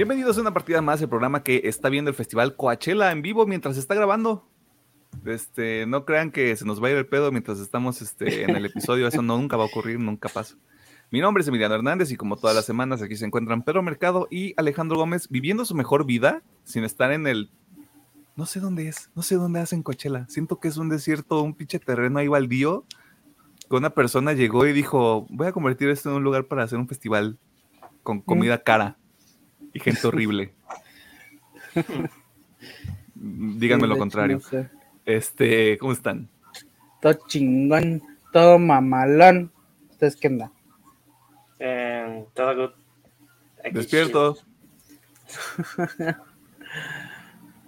Bienvenidos a una partida más, el programa que está viendo el festival Coachella en vivo mientras está grabando. Este, no crean que se nos va a ir el pedo mientras estamos este, en el episodio, eso no, nunca va a ocurrir, nunca pasa. Mi nombre es Emiliano Hernández y como todas las semanas aquí se encuentran Pedro Mercado y Alejandro Gómez viviendo su mejor vida sin estar en el... No sé dónde es, no sé dónde hacen Coachella. Siento que es un desierto, un pinche terreno ahí baldío. Que una persona llegó y dijo, voy a convertir esto en un lugar para hacer un festival con comida cara y gente horrible. Díganme lo contrario. Este, ¿cómo están? Todo chingón, todo mamalón. ¿Ustedes qué andan? Eh, todo good. Aquí Despierto,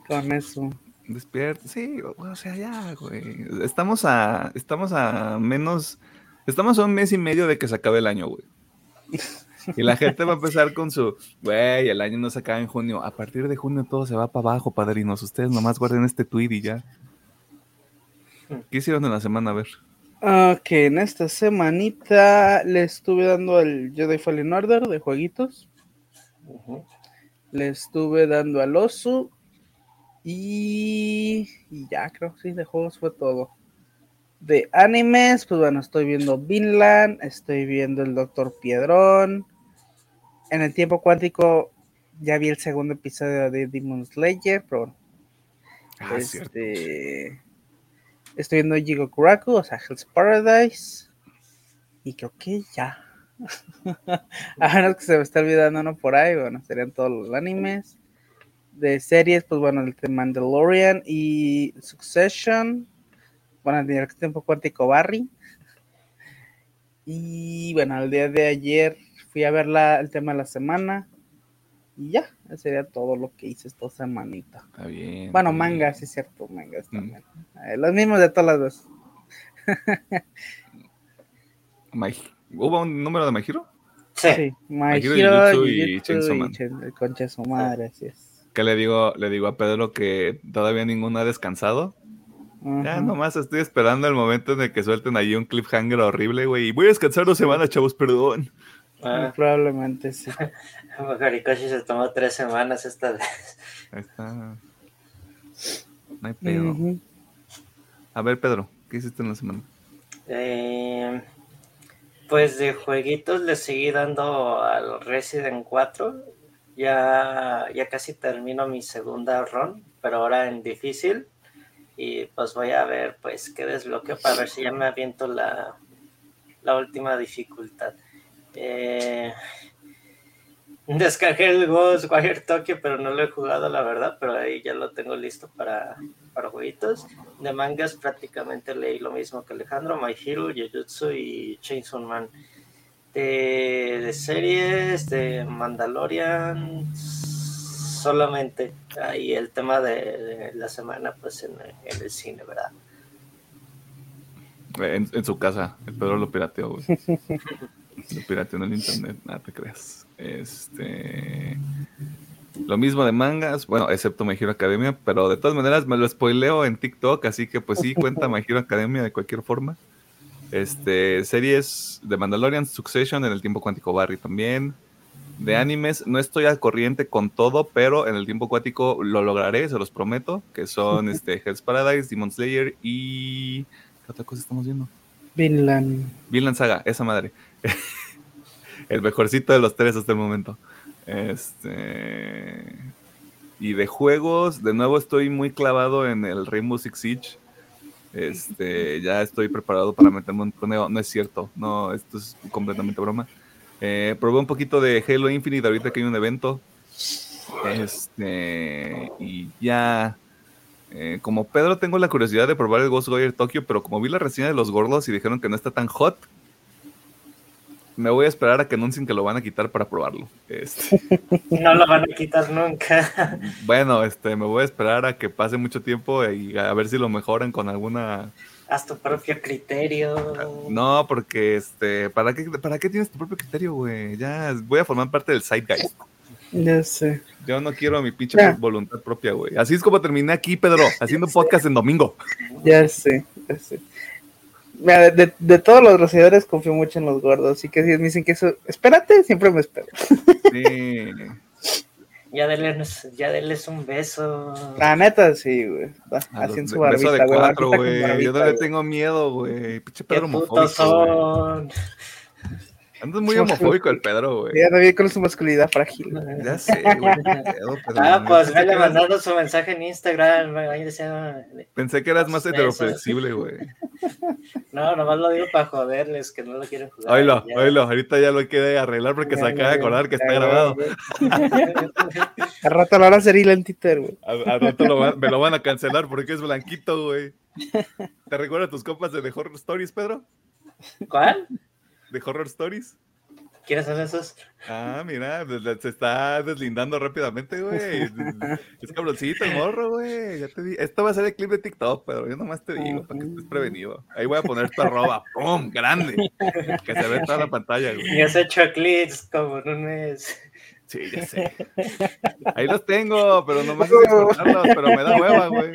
Con eso. despierto. Sí, o sea, ya, güey. Estamos a, estamos a menos, estamos a un mes y medio de que se acabe el año, güey. Y la gente va a empezar con su, güey, el año no se acaba en junio. A partir de junio todo se va para abajo, padrinos. Ustedes nomás guarden este tweet y ya. ¿Qué hicieron en la semana? A ver. Ok, en esta semanita le estuve dando al Jedi Fallen Order de jueguitos. Le estuve dando al Osu. Y, y ya, creo que sí, de juegos fue todo. De animes, pues bueno, estoy viendo Vinland, estoy viendo el Doctor Piedrón. En el tiempo cuántico ya vi el segundo episodio de Demon Slayer, pero bueno, Ah, este, estoy viendo Jigokuraku, o sea, Hell's Paradise. Y creo que ya. A menos que se me está olvidando uno por ahí, bueno, serían todos los animes. De series, pues bueno, el de Mandalorian y Succession. Bueno, el de tiempo cuántico Barry. Y bueno, el día de ayer fui a ver la- el tema de la semana. Y ya, ese sería todo lo que hice esta semanita. Está bien. Bueno, está bien. mangas, sí es cierto, mangas Mm. también. Eh, los mismos de todas las veces. My- ¿Hubo un número de My Hero? Sí. Sí, My My Hero, Hero, Jujutsu y Chainsaw y Man. El concha su madre, así es. Que le digo, le digo a Pedro que todavía ninguno ha descansado. Ya Ajá. nomás estoy esperando el momento en el que suelten ahí un cliffhanger horrible, güey. Y voy a descansar dos semanas, chavos, perdón. Ah, Probablemente sí. Horikoshi se tomó tres semanas esta vez. Ahí está. No hay pedo. A ver, Pedro, ¿qué hiciste en la semana? Eh, pues de jueguitos le seguí dando al Resident 4. Ya, ya casi termino mi segunda run, pero ahora en difícil. Y pues voy a ver pues qué desbloqueo para ver si ya me aviento la, la última dificultad. Eh, descargué el Ghostwire Tokyo, pero no lo he jugado, la verdad, pero ahí ya lo tengo listo para, para jueguitos. De mangas prácticamente leí lo mismo que Alejandro, My Hero, Jujutsu y Chainsaw Man. De, de series, de Mandalorian, solamente ahí el tema de, de la semana, pues en, en el cine, ¿verdad? En, en su casa. El Pedro lo pirateó, güey. lo pirateó en el internet. Nada te creas. Este. Lo mismo de mangas, bueno, excepto My Hero Academia, pero de todas maneras me lo spoileo en TikTok, así que pues sí cuenta My Hero Academia de cualquier forma. Este, series de Mandalorian, Succession en el tiempo cuántico Barry también. De animes, no estoy al corriente con todo, pero en el tiempo cuántico lo lograré, se los prometo, que son este, Hell's Paradise, Demon Slayer y... ¿Qué otra cosa estamos viendo? Vinland. Vinland Saga, esa madre. El mejorcito de los tres hasta el momento. Este. Y de juegos, de nuevo estoy muy clavado en el Rainbow Six Siege. Este, ya estoy preparado para meterme un torneo. No es cierto, no, esto es completamente broma. Eh, probé un poquito de Halo Infinite ahorita que hay un evento. Este, y ya. eh, como Pedro, tengo la curiosidad de probar el Ghostwire Tokyo, pero como vi la reseña de los gordos y dijeron que no está tan hot, me voy a esperar a que anuncien que lo van a quitar para probarlo. Este, No lo van a quitar nunca. bueno, este, me voy a esperar a que pase mucho tiempo y a ver si lo mejoran con alguna. Haz tu propio criterio. No, porque este, ¿para qué, para qué tienes tu propio criterio, güey? Ya voy a formar parte del Zeitgeist. Ya sé. Yo no quiero mi pinche Ya. voluntad propia, güey. Así es como terminé aquí, Pedro, haciendo podcast en domingo. Ya sé, ya sé. Mira, de, de- de todos los rociadores confío mucho en los gordos, así que si me dicen que eso, espérate, siempre me espero. Sí. Ya denles, ya denles un beso. La neta, sí, güey. Así en su be- beso barbita, de güey. cuatro, barbita güey. Yo barbita, no le tengo miedo, güey. Pinche Qué Pedro putos güey. son. Andas muy homofóbico el Pedro, güey. Ya no vi con su masculinidad frágil. Ya sé, güey. Ah, pues que vele mandando su mensaje en Instagram. ahí decía, Pensé que eras más heteroflexible, güey. No, nomás lo digo para joderles, que no lo quieren jugar. Oílo, Ya. oílo. Ahorita ya lo quiere arreglar porque se acaba de acordar que está grabado. Al rato lo van a hacer hilo en Twitter, güey. Al, al rato lo van- me lo van a cancelar porque es blanquito, güey. ¿Te recuerdas tus compas de The Horror Stories, Pedro? ¿Cuál? ¿De Horror Stories? ¿Quieres hacer esos? Ah, mira, se está deslindando rápidamente, güey. Es cabroncito el morro, güey. Ya te di. Esto va a ser el clip de TikTok, pero yo nomás te digo, para que estés prevenido. Ahí voy a poner tu arroba, ¡pum! Grande. Que se ve toda la pantalla, güey. Y has hecho clics como en un mes. Sí, ya sé. Ahí los tengo, pero nomás exportarlos, pero me da hueva, güey.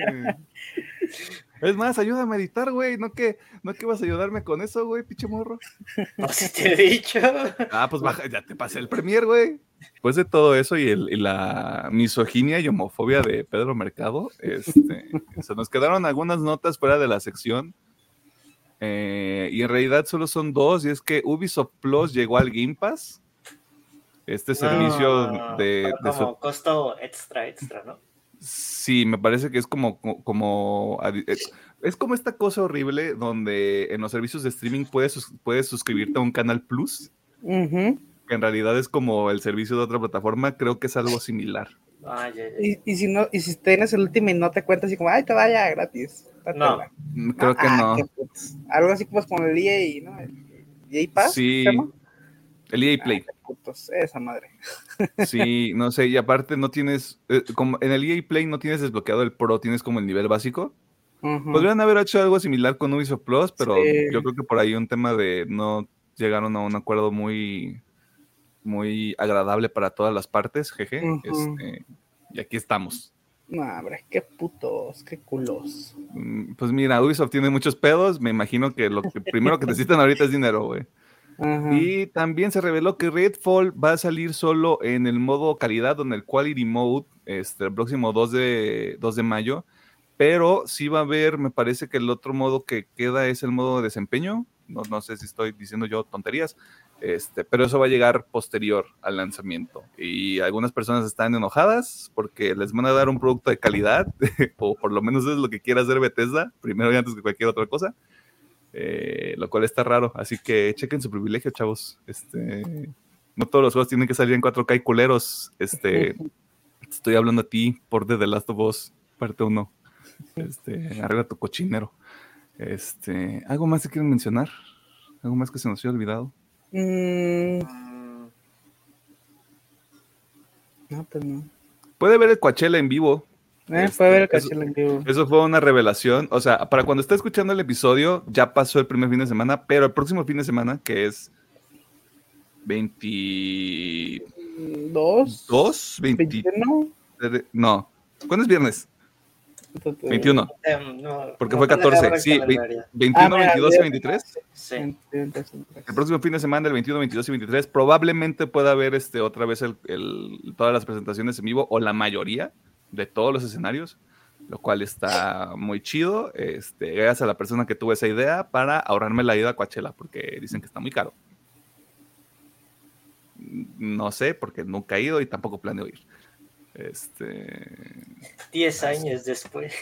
Es más, ayúdame a editar, güey. No que, no que vas a ayudarme con eso, güey, pinche morro. No sé si te he dicho. Ah, pues baja, ya te pasé el premier, güey. Después de todo eso y, el- y la misoginia y homofobia de Pedro Mercado, este, se nos quedaron algunas notas fuera de la sección. Eh, y en realidad solo son dos, y es que Ubisoft Plus llegó al Game Pass. Este servicio No, de, pero de como su- costo extra, extra, ¿no? Sí, me parece que es como, como adi- es, como esta cosa horrible donde en los servicios de streaming puedes, puedes suscribirte a un canal plus, que en realidad es como el servicio de otra plataforma, creo que es algo similar. Ah. Y, y si no, y si tienes el último y no te cuentas así como, ay, te vaya gratis. No. Mm, Creo que Ah, no. putos. Algo así como con el EA, ¿no? El EA Pass. Sí, el EA Play. Ah, putos, esa madre. Sí, no sé, y aparte no tienes, eh, como en el EA Play no tienes desbloqueado el Pro, tienes como el nivel básico. Ujú. Podrían haber hecho algo similar con Ubisoft Plus, pero Sí. yo creo que por ahí un tema de no llegaron a un acuerdo muy, muy agradable para todas las partes, jeje. Este, y aquí estamos. No, hombre, qué putos, qué culos. Mm, Pues mira, Ubisoft tiene muchos pedos. Me imagino que lo que primero que necesitan ahorita es dinero, güey. Y también se reveló que Redfall va a salir solo en el modo calidad, en el Quality Mode, este, el próximo 2 de, 2 de mayo. Pero sí va a haber, me parece que el otro modo que queda es el modo de desempeño. No, no sé si estoy diciendo yo tonterías, este, pero eso va a llegar posterior al lanzamiento. Y algunas personas están enojadas porque les van a dar un producto de calidad, o por lo menos es lo que quiere hacer Bethesda, primero y antes que cualquier otra cosa. Eh, lo cual está raro. Así que chequen su privilegio, chavos. Este, no todos los juegos tienen que salir en 4K y culeros. Este, estoy hablando a ti por The, The Last of Us, parte 1. Este, arregla tu cochinero. Este, ¿algo más que quieren mencionar? ¿Algo más que se nos haya olvidado? Mm, Mm, no, pues no. Puede ver el Coachella en vivo. Eh, Este, fue a ver el eso- en vivo. Eso fue una revelación. O sea, para cuando esté escuchando el episodio, ya pasó el primer fin de semana, pero el próximo fin de semana, que es 22, ¿Dos? 20, ¿Veintiuno? no. ¿Cuándo es viernes? 21. em, no, Porque no fue puedo 14, dejar el sí, calendario. 21, Ah, mira, 22 y ya- 23. Sí. El próximo fin de semana, el 21, 22 y 23, probablemente pueda haber este, otra vez el- el- todas las presentaciones en vivo o la mayoría de todos los escenarios, lo cual está muy chido. Este, gracias a la persona que tuvo esa idea para ahorrarme la ida a Coachella, porque dicen que está muy caro. No sé, porque nunca he ido y tampoco planeo ir. Este, Diez años después.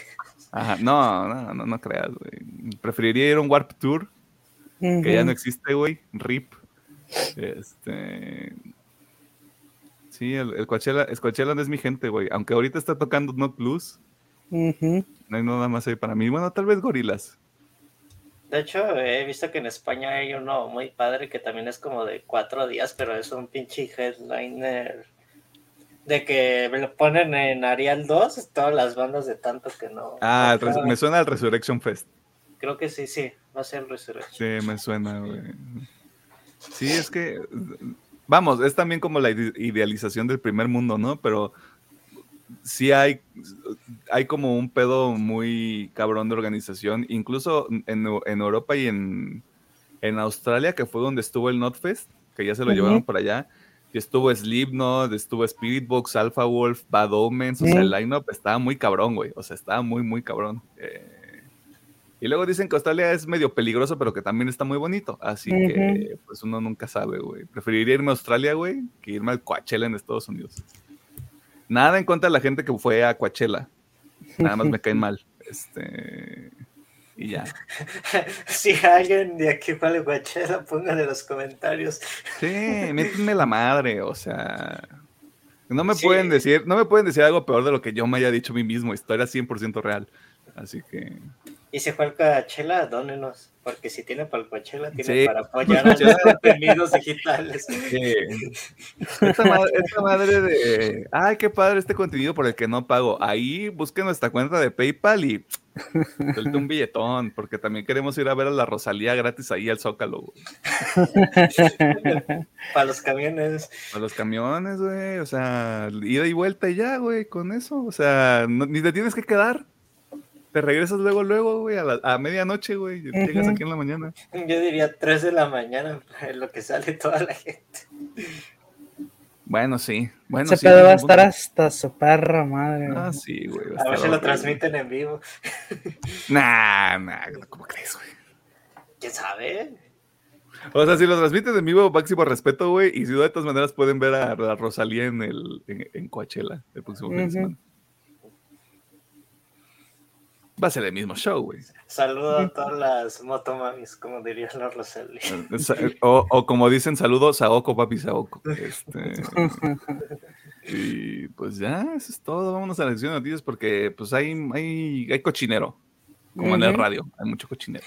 ajá, no, no, no, no creas, güey. Preferiría ir a un Warp Tour que ya no existe, güey. RIP. Este. Sí, el, el Coachella, el Coachella no es mi gente, güey. Aunque ahorita está tocando No Plus, no hay nada más ahí para mí. Bueno, tal vez gorilas. De hecho, he visto que en España hay uno muy padre que también es como de cuatro días, pero es un pinche headliner. De que me lo ponen en Arial 2, todas las bandas de tanto que no. Ah, no- Res- me suena al Resurrection Fest. Creo que sí, sí, va a ser el Resurrection. Sí, me suena, güey. Sí, es que. Vamos, es también como la ide- idealización del primer mundo, ¿no? Pero sí hay, hay como un pedo muy cabrón de organización, incluso en, en Europa y en, en Australia, que fue donde estuvo el NotFest, que ya se lo llevaron por allá. Y estuvo Slipknot, estuvo Spirit Box, Alpha Wolf, Bad Omens, o sea, el line-up estaba muy cabrón, güey. O sea, estaba muy, muy cabrón. Eh, y luego dicen que Australia es medio peligroso, pero que también está muy bonito. Así que, pues uno nunca sabe, güey. Preferiría irme a Australia, güey, que irme al Coachella en Estados Unidos. Nada en contra de la gente que fue a Coachella. Nada más me caen mal. Este. Y ya. si alguien de aquí fue a Coachella, pongan en los comentarios. Sí, métenme la madre, o sea. No me pueden decir, no me pueden decir algo peor de lo que yo me haya dicho a mí mismo. Historia 100% real. Así que. Y si fue al Coachella, dónenos, porque si tiene para el Coachella, tiene para apoyar a los contenidos digitales. Sí. Esta, madre, de, ay, qué padre este contenido por el que no pago. Ahí busquen nuestra cuenta de PayPal y suelte un billetón, porque también queremos ir a ver a la Rosalía gratis ahí al Zócalo. para los camiones. Para los camiones, güey. O sea, ida y vuelta y ya, güey, con eso. O sea, ni te tienes que quedar te regresas luego, luego, güey, a, a medianoche, güey. Llegas aquí en la mañana. Yo diría 3 de la mañana, en lo que sale toda la gente. Bueno, sí. Bueno, Ese pedo va a estar hasta su perra madre. Ah, sí, güey. A, ver si lo transmiten en vivo. Nah, nah, ¿cómo crees, güey? ¿Quién sabe? O sea, si lo transmiten en vivo, máximo respeto, güey. Y si de todas maneras pueden ver a, Rosalía en el en, Coachella el próximo fin de semana. Va a ser el mismo show, güey. Saludo a todas las motomamis, como diría la Rosalía. O, o, como dicen, saludos a Oko, papi Saoko. Este, y pues ya, eso es todo. Vámonos a la sección de noticias porque pues hay, hay, hay cochinero. Como en el radio, hay mucho cochinero.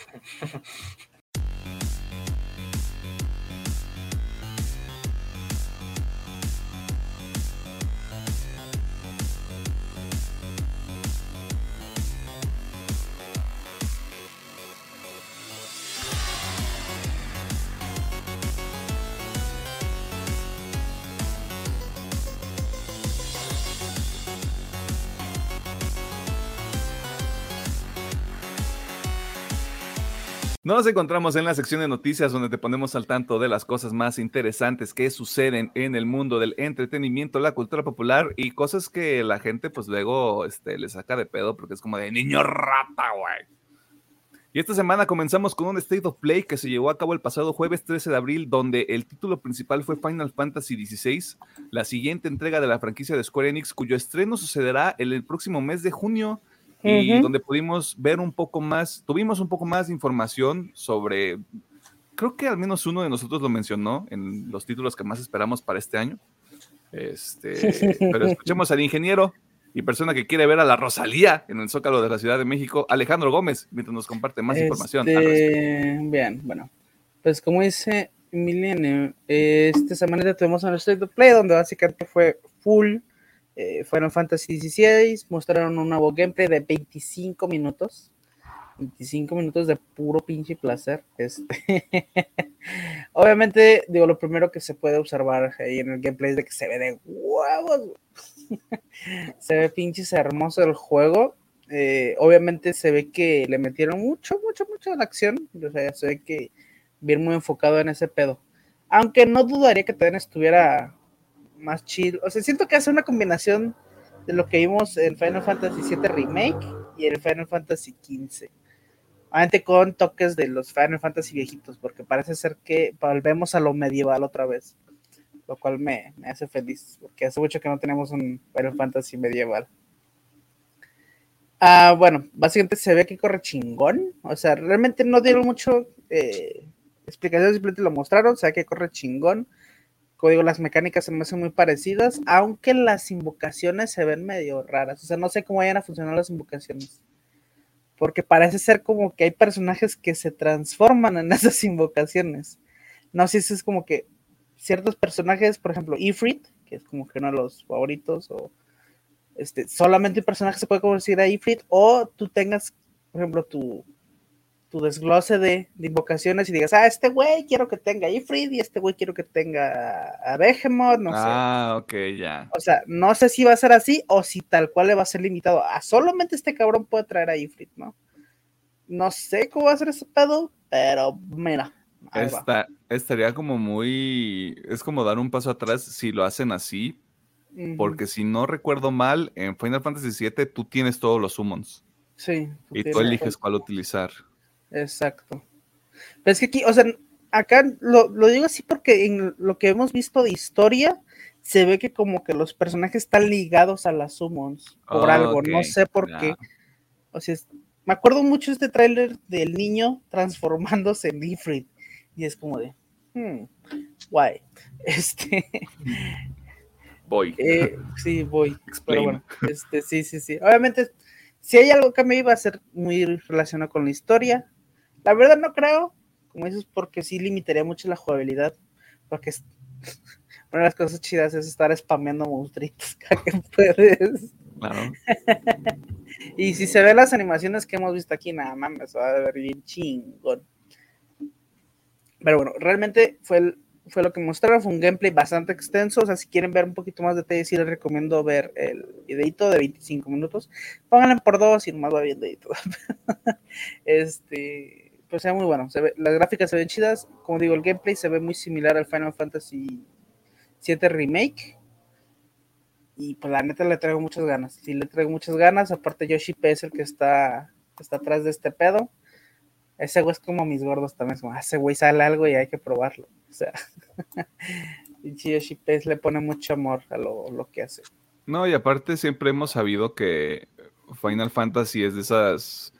Nos encontramos en la sección de noticias donde te ponemos al tanto de las cosas más interesantes que suceden en el mundo del entretenimiento, la cultura popular y cosas que la gente pues luego este, le saca de pedo porque es como de niño rata, güey. Y esta semana comenzamos con un State of Play que se llevó a cabo el pasado jueves 13 de abril, donde el título principal fue Final Fantasy XVI, la siguiente entrega de la franquicia de Square Enix, cuyo estreno sucederá el próximo mes de junio y donde pudimos ver un poco más, tuvimos un poco más de información sobre, creo que al menos uno de nosotros lo mencionó en los títulos que más esperamos para este año. Este, pero escuchemos al ingeniero y persona que quiere ver a la Rosalía en el Zócalo de la Ciudad de México, Alejandro Gómez, mientras nos comparte más información. Este, bien, bueno, pues como dice Milenio, esta semana tuvimos un State of Play donde básicamente fue full eh, Final Fantasy XVI, mostraron un nuevo gameplay de 25 minutos. 25 minutos de puro pinche placer. Este. Obviamente, digo, lo primero que se puede observar ahí en el gameplay es de que se ve de huevos. se ve pinches hermoso el juego. Eh, obviamente se ve que le metieron mucho, mucho, mucho en la acción. O sea, se ve que bien muy enfocado en ese pedo. Aunque no dudaría que también estuviera más chill. O sea, siento que hace una combinación de lo que vimos en Final Fantasy VII Remake y el Final Fantasy XV. Obviamente con toques de los Final Fantasy viejitos, porque parece ser que volvemos a lo medieval otra vez. Lo cual me, me hace feliz, porque hace mucho que no tenemos un Final Fantasy medieval. Ah, bueno, básicamente se ve que corre chingón. O sea, realmente no dieron mucho eh, explicación, simplemente lo mostraron. O sea, que corre chingón código, las mecánicas se me hacen muy parecidas, aunque las invocaciones se ven medio raras. O sea, no sé cómo vayan a funcionar las invocaciones. Porque parece ser como que hay personajes que se transforman en esas invocaciones. No sé si es como que ciertos personajes, por ejemplo, Ifrit, que es como que uno de los favoritos, o este, solamente un personaje se puede convertir a Ifrit, o tú tengas, por ejemplo, tu tu desglose de, invocaciones y digas, ah, este güey quiero que tenga Ifrit y este güey quiero que tenga a Behemoth, no sé. Ah, ok, ya. O sea, no sé si va a ser así o si tal cual le va a ser limitado. A solamente este cabrón puede traer a Ifrit, ¿no? No sé cómo va a ser ese pedo, pero mira. Esta, estaría como muy. Es como dar un paso atrás si lo hacen así. Porque si no recuerdo mal, en Final Fantasy VII tú tienes todos los summons. Sí. Y tú eliges cuál utilizar. Exacto. Pero es que aquí, o sea, acá lo, lo digo así porque en lo que hemos visto de historia, se ve que como que los personajes están ligados a las summons por algo, no sé por qué. O sea, me acuerdo mucho este tráiler del niño transformándose en Ifrit. Y es como de, hmm, guay. Este, Voy. eh, sí, voy. Pero bueno, este, sí, sí, sí. Obviamente, si hay algo que me iba a ser muy relacionado con la historia, la verdad no creo, como dices, porque sí limitaría mucho la jugabilidad, porque es- una de las cosas chidas es estar spameando monstruitos cada que puedes. Claro. Y si se ven las animaciones que hemos visto aquí, nada mames, va a ver bien chingón. Pero bueno, realmente fue, el- fue lo que mostraron, fue un gameplay bastante extenso. O sea, si quieren ver un poquito más detalles, sí les recomiendo ver el videito de 25 minutos. Pónganlo por dos y nomás va y todo. este, pues sea muy bueno. Se ve- las gráficas se ven chidas. Como digo, el gameplay se ve muy similar al Final Fantasy VII Remake. Y pues la neta le traigo muchas ganas. Sí, le traigo muchas ganas. Aparte, Yoshi P es el que está, está atrás de este pedo. Ese güey es como mis gordos también. Es como, "Ah, ese güey sale algo y hay que probarlo. O sea, pinche Yoshi P le pone mucho amor a lo, lo que hace. No, y aparte siempre hemos sabido que Final Fantasy es de esas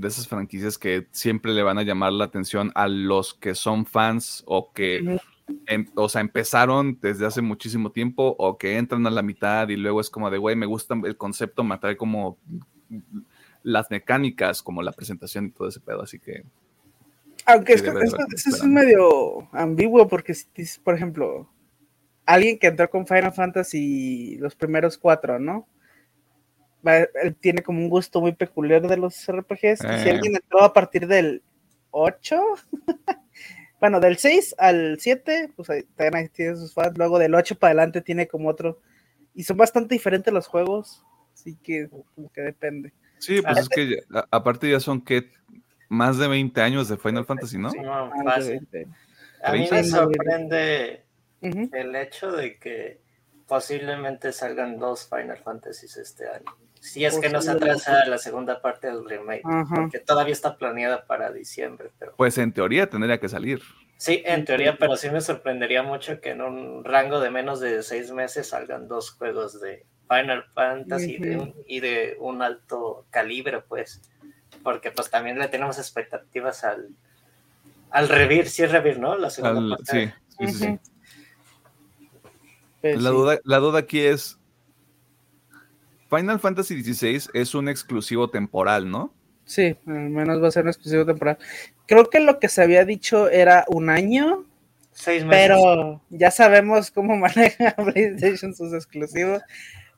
de esas franquicias que siempre le van a llamar la atención a los que son fans o que em- o sea, empezaron desde hace muchísimo tiempo o que entran a la mitad y luego es como de, güey, me gusta el concepto, me atrae como las mecánicas, como la presentación y todo ese pedo, así que Aunque Sí, esto, esto- es medio ambiguo porque si dices, por ejemplo, alguien que entró con Final Fantasy los primeros cuatro, ¿no? Va- él tiene como un gusto muy peculiar de los RPGs. Si Eh. alguien entró a partir del 8, bueno, del 6 al 7, pues ahí también ahí tiene sus fans. Luego del 8 para adelante tiene como otro. Y son bastante diferentes los juegos. Así que como que depende. sí, pues Ah. es que ya- aparte ya son que más de 20 años de Final Fantasy, ¿no? No, Ah, fácil. A mí me sorprende el hecho de que posiblemente salgan dos Final Fantasies este año. Si es que no se atrasa la segunda parte del remake, Ajá. porque todavía está planeada para diciembre, pero Pues en teoría tendría que salir. sí, en teoría, pero sí me sorprendería mucho que en un rango de menos de seis meses salgan dos juegos de Final Fantasy de Ujú. un- y de un alto calibre, pues, porque pues también le tenemos expectativas al al Revir, sí es Revir, ¿no? La segunda Al- parte. sí, sí, sí. Pues La duda, la duda aquí es, Final Fantasy XVI es un exclusivo temporal, ¿no? Sí, al menos va a ser un exclusivo temporal. Creo que lo que se había dicho era un año, Seis meses. pero ya sabemos cómo maneja PlayStation sus exclusivos.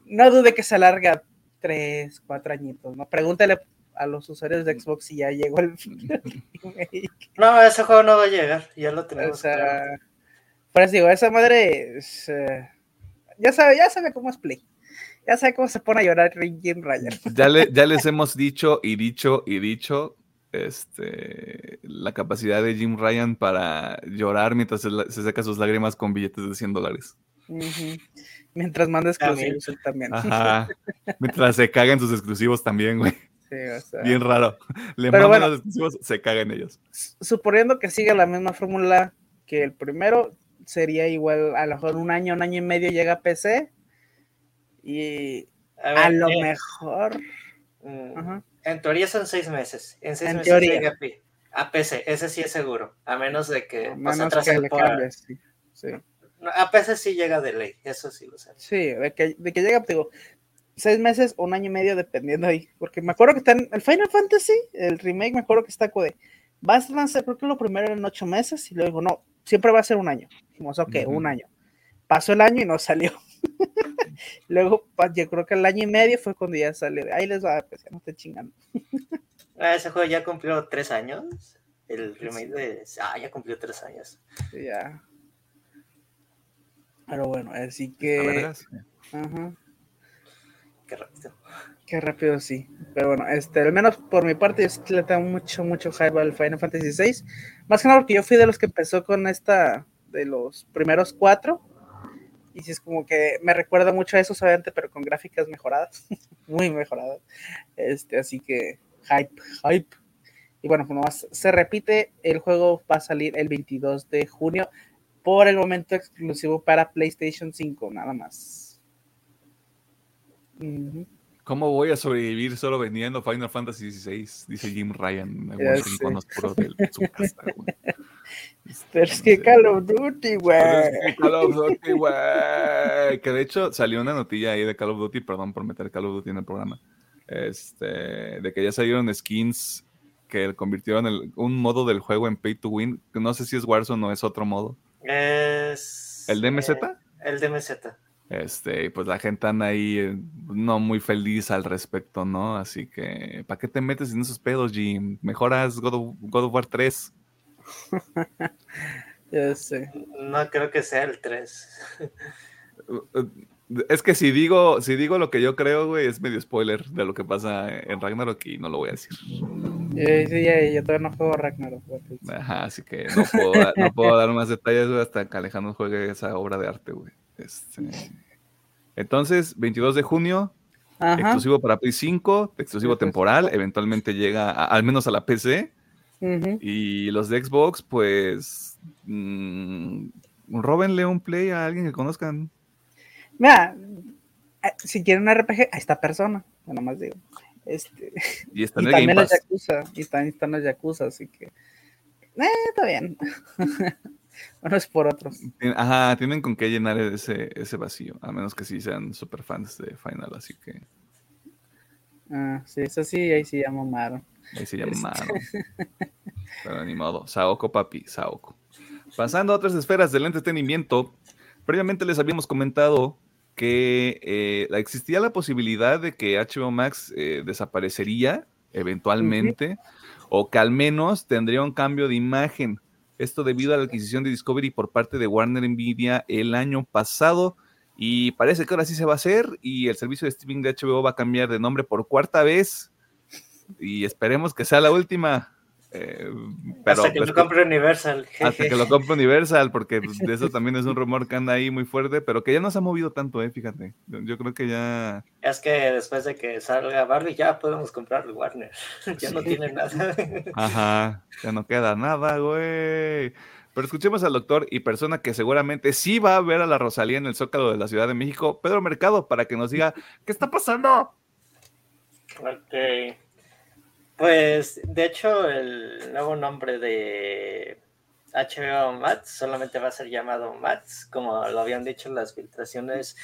No dude que se alarga tres, cuatro añitos, ¿no? Pregúntale a los usuarios de Xbox si ya llegó el remake. No, ese juego no va a llegar, ya lo O tenemos. claro. sea, eso digo, esa madre es, eh, ya sabe, ya sabe cómo es Play. Ya sabe cómo se pone a llorar Jim Ryan. Ya, le- ya les hemos dicho y dicho y dicho este, la capacidad de Jim Ryan para llorar mientras se, se saca sus lágrimas con billetes de 100 dólares. Mientras manda También. exclusivos él también. Ajá. Mientras se cagan sus exclusivos también, güey. Sí, o sea, Bien raro. Le Pero mandan bueno. los exclusivos, se cagan ellos. suponiendo que siga la misma fórmula que el primero, sería igual, a lo mejor un año, un año y medio llega a PC. Y A, ver, a lo eh, mejor. mm. En teoría son seis meses. En seis En meses teoría. llega a, PC, ese sí es seguro. A menos de que a pues, menos que le por- cambies. Sí, sí. No, A PC sí llega de ley, eso sí lo sé. Sí, de que, de que llega, digo, seis meses o un año y medio, dependiendo ahí. Porque me acuerdo que está en el Final Fantasy, el remake, me acuerdo que está de. Vas a lanzar, creo que lo primero en ocho meses, y luego no, siempre va a ser un año. Dijimos, ok, un año. Pasó el año y no salió. luego, yo creo que el año y medio fue cuando ya salió. Ahí les va, pues ya no te chingando. Ah, ese juego ya cumplió tres años. El remake de. Ah, ya cumplió tres años. Sí, Ya. Pero bueno, así que. Ajá. Qué rápido. Qué rápido, sí. Pero bueno, este, al menos por mi parte, yo sí le tengo mucho, mucho hype al Final Fantasy VI. Más que nada porque yo fui de los que empezó con esta, de los primeros cuatro. Y sí es como que me recuerda mucho a eso, obviamente, pero con gráficas mejoradas. Muy mejoradas. Este, así que hype, hype. Y bueno, como se repite, el juego va a salir el 22 de junio. Por el momento exclusivo para PlayStation 5, nada más. ¿Cómo voy a sobrevivir solo vendiendo Final Fantasy XVI? Dice Jim Ryan. de su casa, Pero es que Call of Duty, güey. Call of Duty, güey. Que de hecho salió una notilla ahí de Call of Duty, perdón por meter Call of Duty en el programa. Este, de que ya salieron skins que convirtieron el, un modo del juego en pay to win. No sé si es Warzone o es otro modo. Es. ¿El DMZ? Eh, el DMZ. Este, pues la gente anda ahí eh, no muy feliz al respecto, ¿no? Así que, ¿para qué te metes en esos pedos, Jim? Mejoras God of, God of War 3. ya sé. No creo que sea el 3. es que si digo, si digo lo que yo creo, güey, es medio spoiler de lo que pasa en Ragnarok y no lo voy a decir. Sí, ya, yo todavía no juego Ragnarok. Ajá, así que no puedo, no puedo dar más detalles, güey, hasta que Alejandro juegue esa obra de arte, güey. Este, entonces, 22 de junio, exclusivo para Play 5, exclusivo temporal, eventualmente llega al menos a la PC. Y los de Xbox, pues, mmm, róbenle un play a alguien que conozcan. Mira, eh, si quieren un RPG, a esta persona, nada más digo. Este, y, está también los Yakuza, y también están los Yakuza, así que, eh, está bien. es por otros. Ajá, tienen con qué llenar ese, ese vacío, a menos que sí sean super fans de Final, así que. Ah, sí, eso sí, ahí sí llamo Maro. Ahí se llama Maro. Pero ni modo. Saoko, papi, Saoko. Pasando a otras esferas del entretenimiento, previamente les habíamos comentado que eh, existía la posibilidad de que HBO Max eh, desaparecería eventualmente, o que al menos tendría un cambio de imagen. Esto debido a la adquisición de Discovery por parte de Warner Nvidia el año pasado. Y parece que ahora sí se va a hacer y el servicio de streaming de HBO va a cambiar de nombre por cuarta vez. Y esperemos que sea la última. Eh, hasta que pues lo compre Universal. Hasta que lo compre Universal, porque pues, eso también es un rumor que anda ahí muy fuerte, pero que ya no se ha movido tanto, eh, fíjate. Yo creo que ya. Es que después de que salga Barbie, ya podemos comprar Warner. ya no tiene nada. Ajá, ya no queda nada, güey. Pero escuchemos al doctor y persona que seguramente sí va a ver a la Rosalía en el Zócalo de la Ciudad de México, Pedro Mercado, para que nos diga qué está pasando. Ok. Pues, de hecho, el nuevo nombre de HBO Max solamente va a ser llamado Max, como lo habían dicho las filtraciones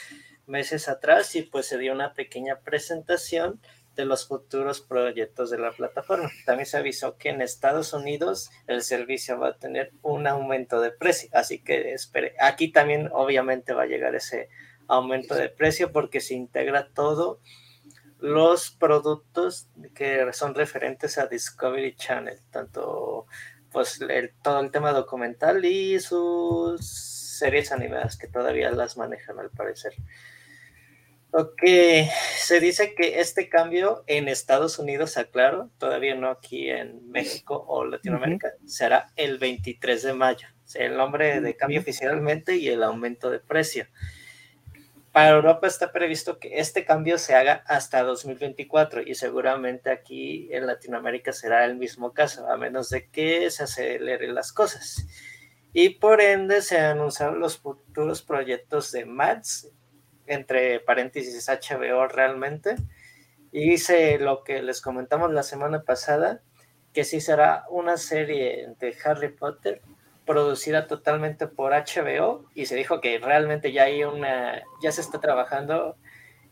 meses atrás, y pues se dio una pequeña presentación de los futuros proyectos de la plataforma. También se avisó que en Estados Unidos el servicio va a tener un aumento de precio, así que espere. Aquí también obviamente va a llegar ese aumento de precio porque se integra todo los productos que son referentes a Discovery Channel, tanto pues todo el tema documental y sus series animadas que todavía las manejan al parecer. Ok, se dice que este cambio en Estados Unidos, aclaro, todavía no aquí en México o Latinoamérica, será el 23 de mayo. el nombre de cambio oficialmente y el aumento de precio. Para Europa está previsto que este cambio se haga hasta 2024 y seguramente aquí en Latinoamérica será el mismo caso, a menos de que se aceleren las cosas. Y por ende se anunciaron los futuros proyectos de MATS, entre paréntesis HBO realmente, y dice lo que les comentamos la semana pasada, que sí será una serie de Harry Potter producida totalmente por HBO y se dijo que realmente ya hay una, ya se está trabajando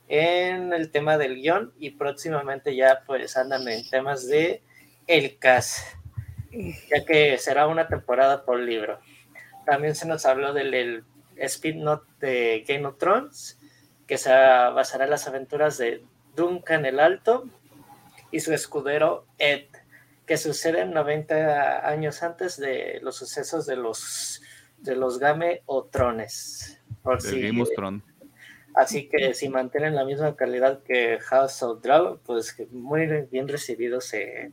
en el tema del guion y próximamente ya pues andan en temas de el cast, ya que será una temporada por libro. También se nos habló del speed note de Game of Thrones, que se basará en las aventuras de Duncan el Alto y su escudero Ed que suceden 90 años antes de los sucesos de los de los Game o Trones. Por Game of Thrones. Así que si mantienen la misma calidad que House of Dragon, pues muy bien recibido se,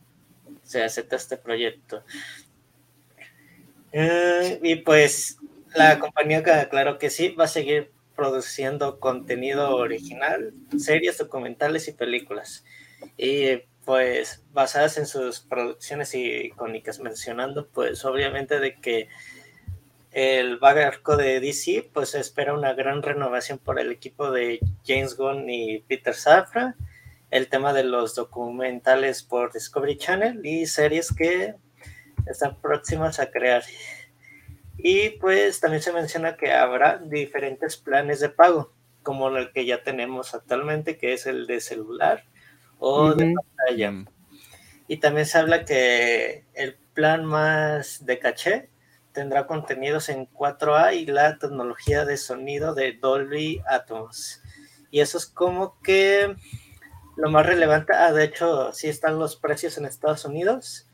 se acepta este proyecto. Eh, y pues la compañía, claro que sí, va a seguir produciendo contenido original, series, documentales y películas. Y pues basadas en sus producciones icónicas, mencionando pues obviamente de que el barco de DC, pues espera una gran renovación por el equipo de James Gunn y Peter Safra, el tema de los documentales por Discovery Channel y series que están próximas a crear. Y pues también se menciona que habrá diferentes planes de pago, como el que ya tenemos actualmente, que es el de celular o de pantalla. Y también se habla que el plan más de caché tendrá contenidos en 4A y la tecnología de sonido de Dolby Atmos. Y eso es como que lo más relevante. Ah, de hecho, sí están los precios en Estados Unidos.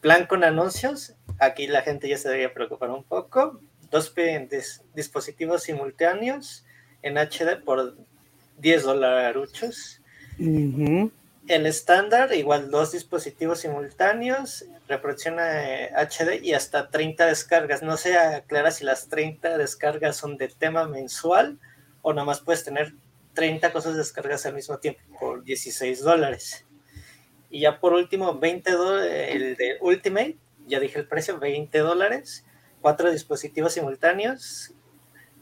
Plan con anuncios. Aquí la gente ya se debería preocupar un poco. Dos dispositivos simultáneos en HD por 10 El estándar, igual dos dispositivos simultáneos, reproducción HD eh, y hasta 30 descargas. No se aclara si las 30 descargas son de tema mensual o nada más puedes tener 30 cosas descargas al mismo tiempo por 16 dólares. Y ya por último, 20 dólares, el de Ultimate, ya dije el precio, 20 dólares, cuatro dispositivos simultáneos,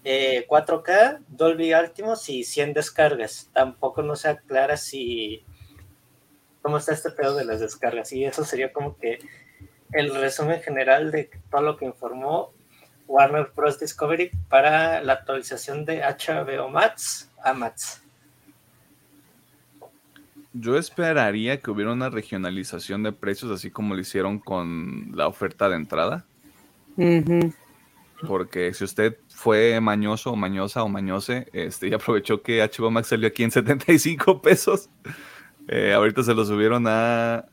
4K, eh, Dolby Atmos y 100 descargas. Tampoco no se aclara si cómo está este pedo de las descargas. Y eso sería como que el resumen general de todo lo que informó Warner Bros. Discovery para la actualización de HBO Max a Max. Yo esperaría que hubiera una regionalización de precios, así como lo hicieron con la oferta de entrada. Porque si usted fue mañoso o mañosa o mañose, este, y aprovechó que HBO Max salió aquí en 75 pesos, eh, ahorita se lo subieron a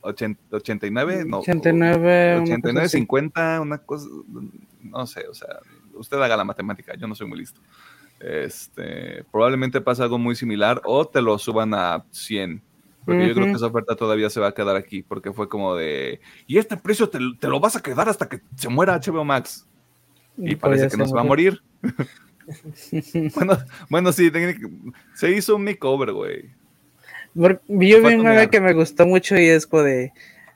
89, no. 89, 89, 50, una cosa, no sé, o sea, usted haga la matemática, yo no soy muy listo. Este, probablemente pasa algo muy similar o te lo suban a 100. Porque yo creo que esa oferta todavía se va a quedar aquí, porque fue como de, y este precio te, lo vas a quedar hasta que se muera HBO Max. Y parece que nos va a morir. bueno, bueno, sí, se hizo un makeover, güey. Yo vi una que me gustó mucho y es de,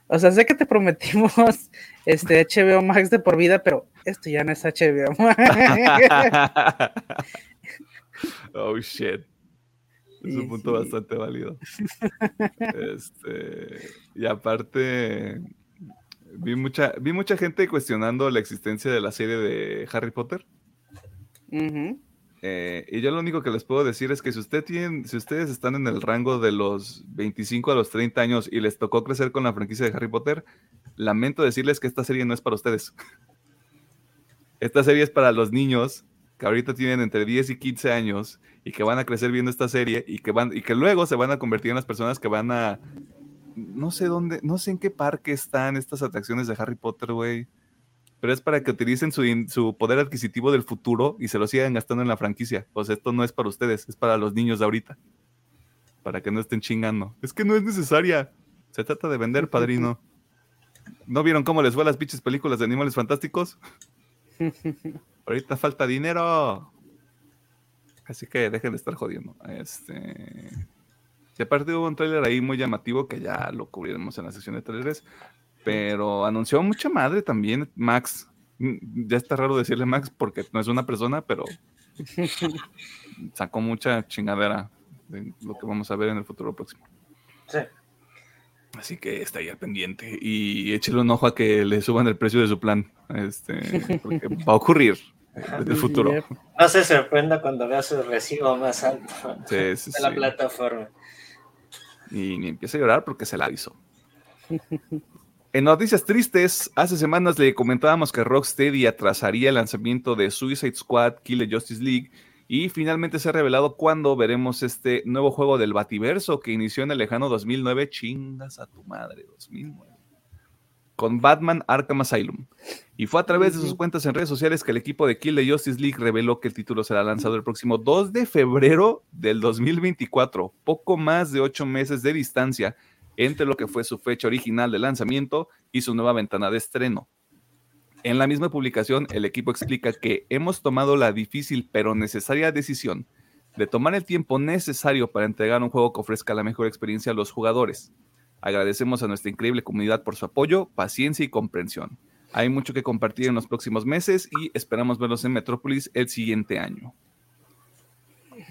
o sea, sé que te prometimos este HBO Max de por vida, pero esto ya no es HBO Max. oh shit. Es un punto bastante válido. Este, y aparte, vi mucha, vi mucha gente cuestionando la existencia de la serie de Harry Potter. Eh, y yo lo único que les puedo decir es que si, usted tienen, si ustedes están en el rango de los 25 a los 30 años y les tocó crecer con la franquicia de Harry Potter, lamento decirles que esta serie no es para ustedes. Esta serie es para los niños que ahorita tienen entre 10 y 15 años y que van a crecer viendo esta serie y que, van, y que luego se van a convertir en las personas que van a... No sé dónde, no sé en qué parque están estas atracciones de Harry Potter, güey pero es para que utilicen su, poder adquisitivo del futuro y se lo sigan gastando en la franquicia. O sea, esto no es para ustedes, es para los niños de ahorita. Para que no estén chingando. Es que no es necesaria. Se trata de vender, padrino. ¿No vieron cómo les fue a las pinches películas de animales fantásticos? ahorita falta dinero. Así que dejen de estar jodiendo. Este. Y aparte hubo un trailer ahí muy llamativo que ya lo cubriremos en la sección de trailers. Pero anunció mucha madre también Max. Mm, ya está raro decirle Max porque no es una persona, pero sacó mucha chingadera de lo que vamos a ver en el futuro próximo. Sí. Así que está ahí al pendiente y échele un ojo a que le suban el precio de su plan. Este, porque va a ocurrir en el futuro. No se sorprenda cuando vea su recibo más alto de la plataforma. Y ni empieza a llorar porque se la avisó. En noticias tristes, hace semanas le comentábamos que Rocksteady atrasaría el lanzamiento de Suicide Squad Kill Justice League y finalmente se ha revelado cuándo veremos este nuevo juego del Bativerso que inició en el lejano 2009. Chingas a tu madre, 2009. Con Batman Arkham Asylum. Y fue a través de sus cuentas en redes sociales que el equipo de Kill the Justice League reveló que el título será lanzado el próximo 2 de febrero del 2024, poco más de ocho meses de distancia entre lo que fue su fecha original de lanzamiento y su nueva ventana de estreno. En la misma publicación, el equipo explica que hemos tomado la difícil pero necesaria decisión de tomar el tiempo necesario para entregar un juego que ofrezca la mejor experiencia a los jugadores. Agradecemos a nuestra increíble comunidad por su apoyo, paciencia y comprensión. Hay mucho que compartir en los próximos meses y esperamos verlos en Metrópolis el siguiente año.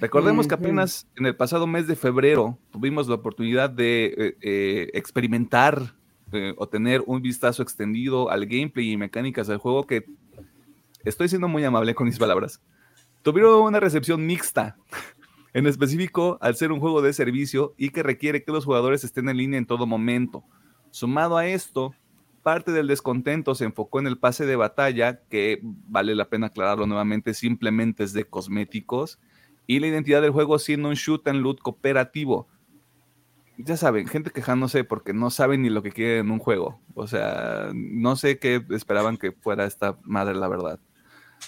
Recordemos que apenas en el pasado mes de febrero tuvimos la oportunidad de eh, eh, experimentar eh, o tener un vistazo extendido al gameplay y mecánicas del juego que estoy siendo muy amable con mis palabras. Tuvieron una recepción mixta, en específico al ser un juego de servicio y que requiere que los jugadores estén en línea en todo momento. Sumado a esto, parte del descontento se enfocó en el pase de batalla, que vale la pena aclararlo nuevamente, simplemente es de cosméticos y la identidad del juego siendo un shoot and loot cooperativo. Ya saben, gente quejándose porque no saben ni lo que quieren en un juego. O sea, no sé qué esperaban que fuera esta madre, la verdad.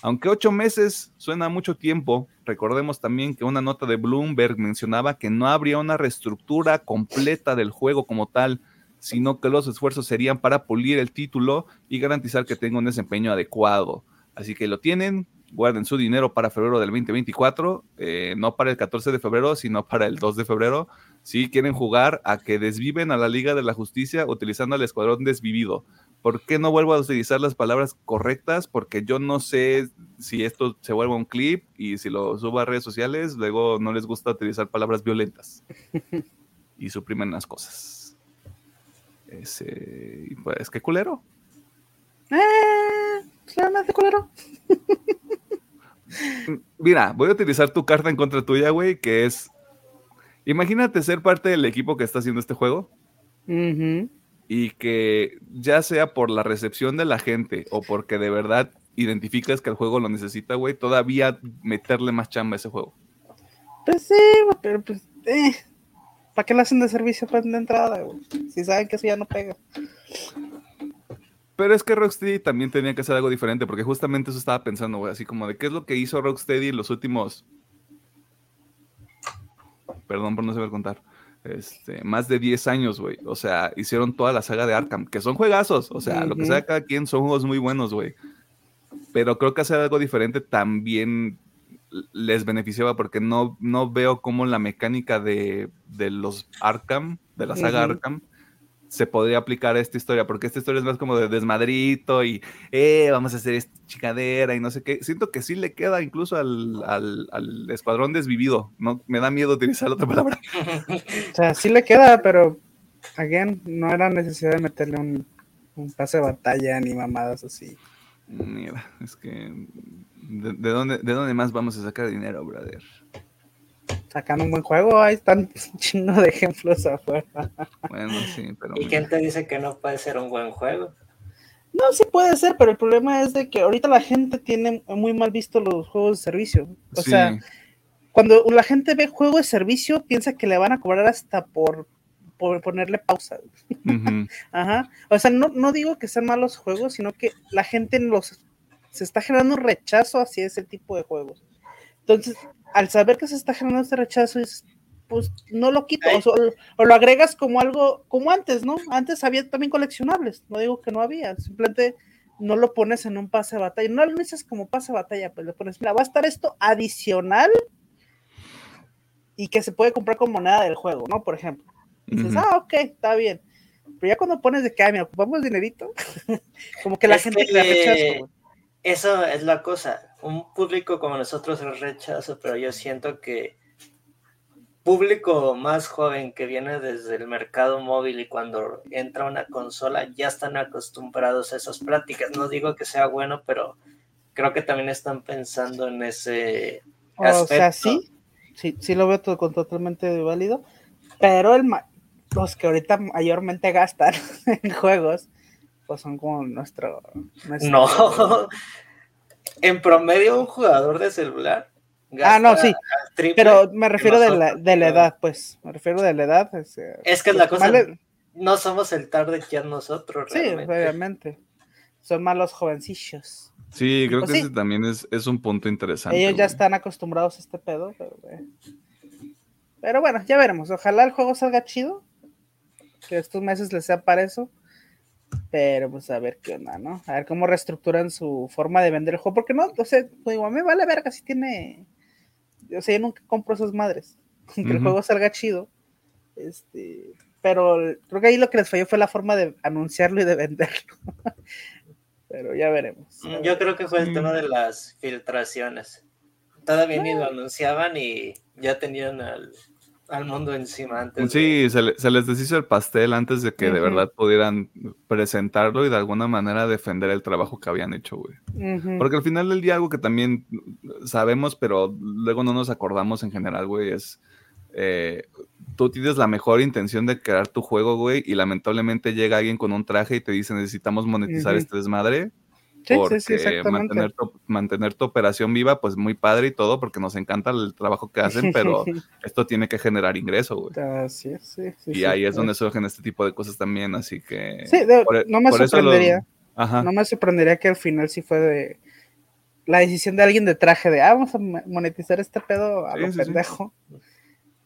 Aunque ocho meses suena mucho tiempo, recordemos también que una nota de Bloomberg mencionaba que no habría una reestructura completa del juego como tal, sino que los esfuerzos serían para pulir el título y garantizar que tenga un desempeño adecuado. Así que lo tienen, guarden su dinero para febrero del 2024, eh, no para el 14 de febrero, sino para el 2 de febrero. Si quieren jugar a que desviven a la Liga de la Justicia utilizando el escuadrón desvivido. ¿Por qué no vuelvo a utilizar las palabras correctas? Porque yo no sé si esto se vuelve un clip y si lo subo a redes sociales, luego no les gusta utilizar palabras violentas y suprimen las cosas. Ese, pues, qué culero. Eh, claramente culero. Mira, voy a utilizar tu carta en contra tuya, güey, que es. Imagínate ser parte del equipo que está haciendo este juego. Y que ya sea por la recepción de la gente o porque de verdad identificas que el juego lo necesita, güey, todavía meterle más chamba a ese juego. Pues sí, pero pues, eh, ¿para qué lo hacen de servicio pues, de entrada, güey? Si saben que eso ya no pega. Pero es que Rocksteady también tenía que hacer algo diferente, porque justamente eso estaba pensando, güey, así como de qué es lo que hizo Rocksteady en los últimos. Perdón por no saber contar. Este, más de 10 años, güey. O sea, hicieron toda la saga de Arkham, que son juegazos. O sea, lo que sea cada quien son juegos muy buenos, güey. Pero creo que hacer algo diferente también les beneficiaba porque no, no veo cómo la mecánica de, de los Arkham, de la saga Arkham, se podría aplicar a esta historia, porque esta historia es más como de desmadrito y, eh, vamos a hacer esta chicadera y no sé qué. Siento que sí le queda incluso al, al, escuadrón desvivido, ¿no? Me da miedo utilizar otra palabra. o sea, sí le queda, pero, again, no era necesidad de meterle un, un pase de batalla ni mamadas así. Mira, es que, ¿de, dónde, ¿de dónde más vamos a sacar dinero, brother? Sacan un buen juego, ahí están un chingo de ejemplos afuera. Bueno, sí, pero. ¿Y quién te dice que no puede ser un buen juego? No, sí puede ser, pero el problema es de que ahorita la gente tiene muy mal visto los juegos de servicio. O sea, cuando la gente ve juego de servicio, piensa que le van a cobrar hasta por, por ponerle pausa. Ajá. O sea, no, no digo que sean malos juegos, sino que la gente los se está generando un rechazo hacia ese tipo de juegos. Entonces, al saber que se está generando este rechazo, pues no lo quito, o, lo agregas como algo, como antes, ¿no? Antes había también coleccionables, no digo que no había, simplemente no lo pones en un pase de batalla, no lo dices como pase de batalla, pues le pones, mira, va a estar esto adicional y que se puede comprar con moneda del juego, ¿no? Por ejemplo. Y dices, ah, ok, está bien. Pero ya cuando pones de que, mira, ocupamos dinerito, como que la gente le rechaza. Eso es la cosa. Un público como nosotros es rechazo, pero yo siento que público más joven que viene desde el mercado móvil y cuando entra una consola ya están acostumbrados a esas prácticas. No digo que sea bueno, pero creo que también están pensando en ese aspecto. O sea, sí, sí, sí lo veo todo, totalmente válido, pero el, los que ahorita mayormente gastan en juegos pues son como nuestro... No, en promedio un jugador de celular. ah, no, sí. Pero me refiero de la, de la, edad, pues. Me refiero de la edad. Es, que es la cosa. no somos el target ya nosotros. Sí, obviamente. Son más los jovencillos. Sí, creo pues que ese también es, es, un punto interesante. Ellos ya están acostumbrados a este pedo, pero, pero, bueno, ya veremos. Ojalá el juego salga chido. Que estos meses les sea para eso. Pero pues a ver qué onda, ¿no? A ver cómo reestructuran su forma de vender el juego. Porque no, o sea, pues, a mí me vale verga si tiene. O sea, yo nunca compro esas madres. Que el juego salga chido. Este, pero creo que ahí lo que les falló fue la forma de anunciarlo y de venderlo. pero ya veremos. Mm, yo creo que fue el tema de las filtraciones. Todavía ni lo anunciaban y ya tenían al, mundo encima antes. Sí, se, les deshizo el pastel antes de que de verdad pudieran presentarlo y de alguna manera defender el trabajo que habían hecho, güey. Porque al final del día algo que también sabemos, pero luego no nos acordamos en general, güey, es eh, tú tienes la mejor intención de crear tu juego, güey, y lamentablemente llega alguien con un traje y te dice necesitamos monetizar este desmadre. Sí, porque sí, mantener, tu, mantener tu operación viva, pues muy padre y todo, porque nos encanta el trabajo que hacen, pero esto tiene que generar ingreso, güey. Así es, sí, y ahí es donde surgen este tipo de cosas también, así que... Sí, e, no me sorprendería. No me sorprendería que al final sí fue de la decisión de alguien de traje de, ah, vamos a monetizar este pedo a lo pendejo.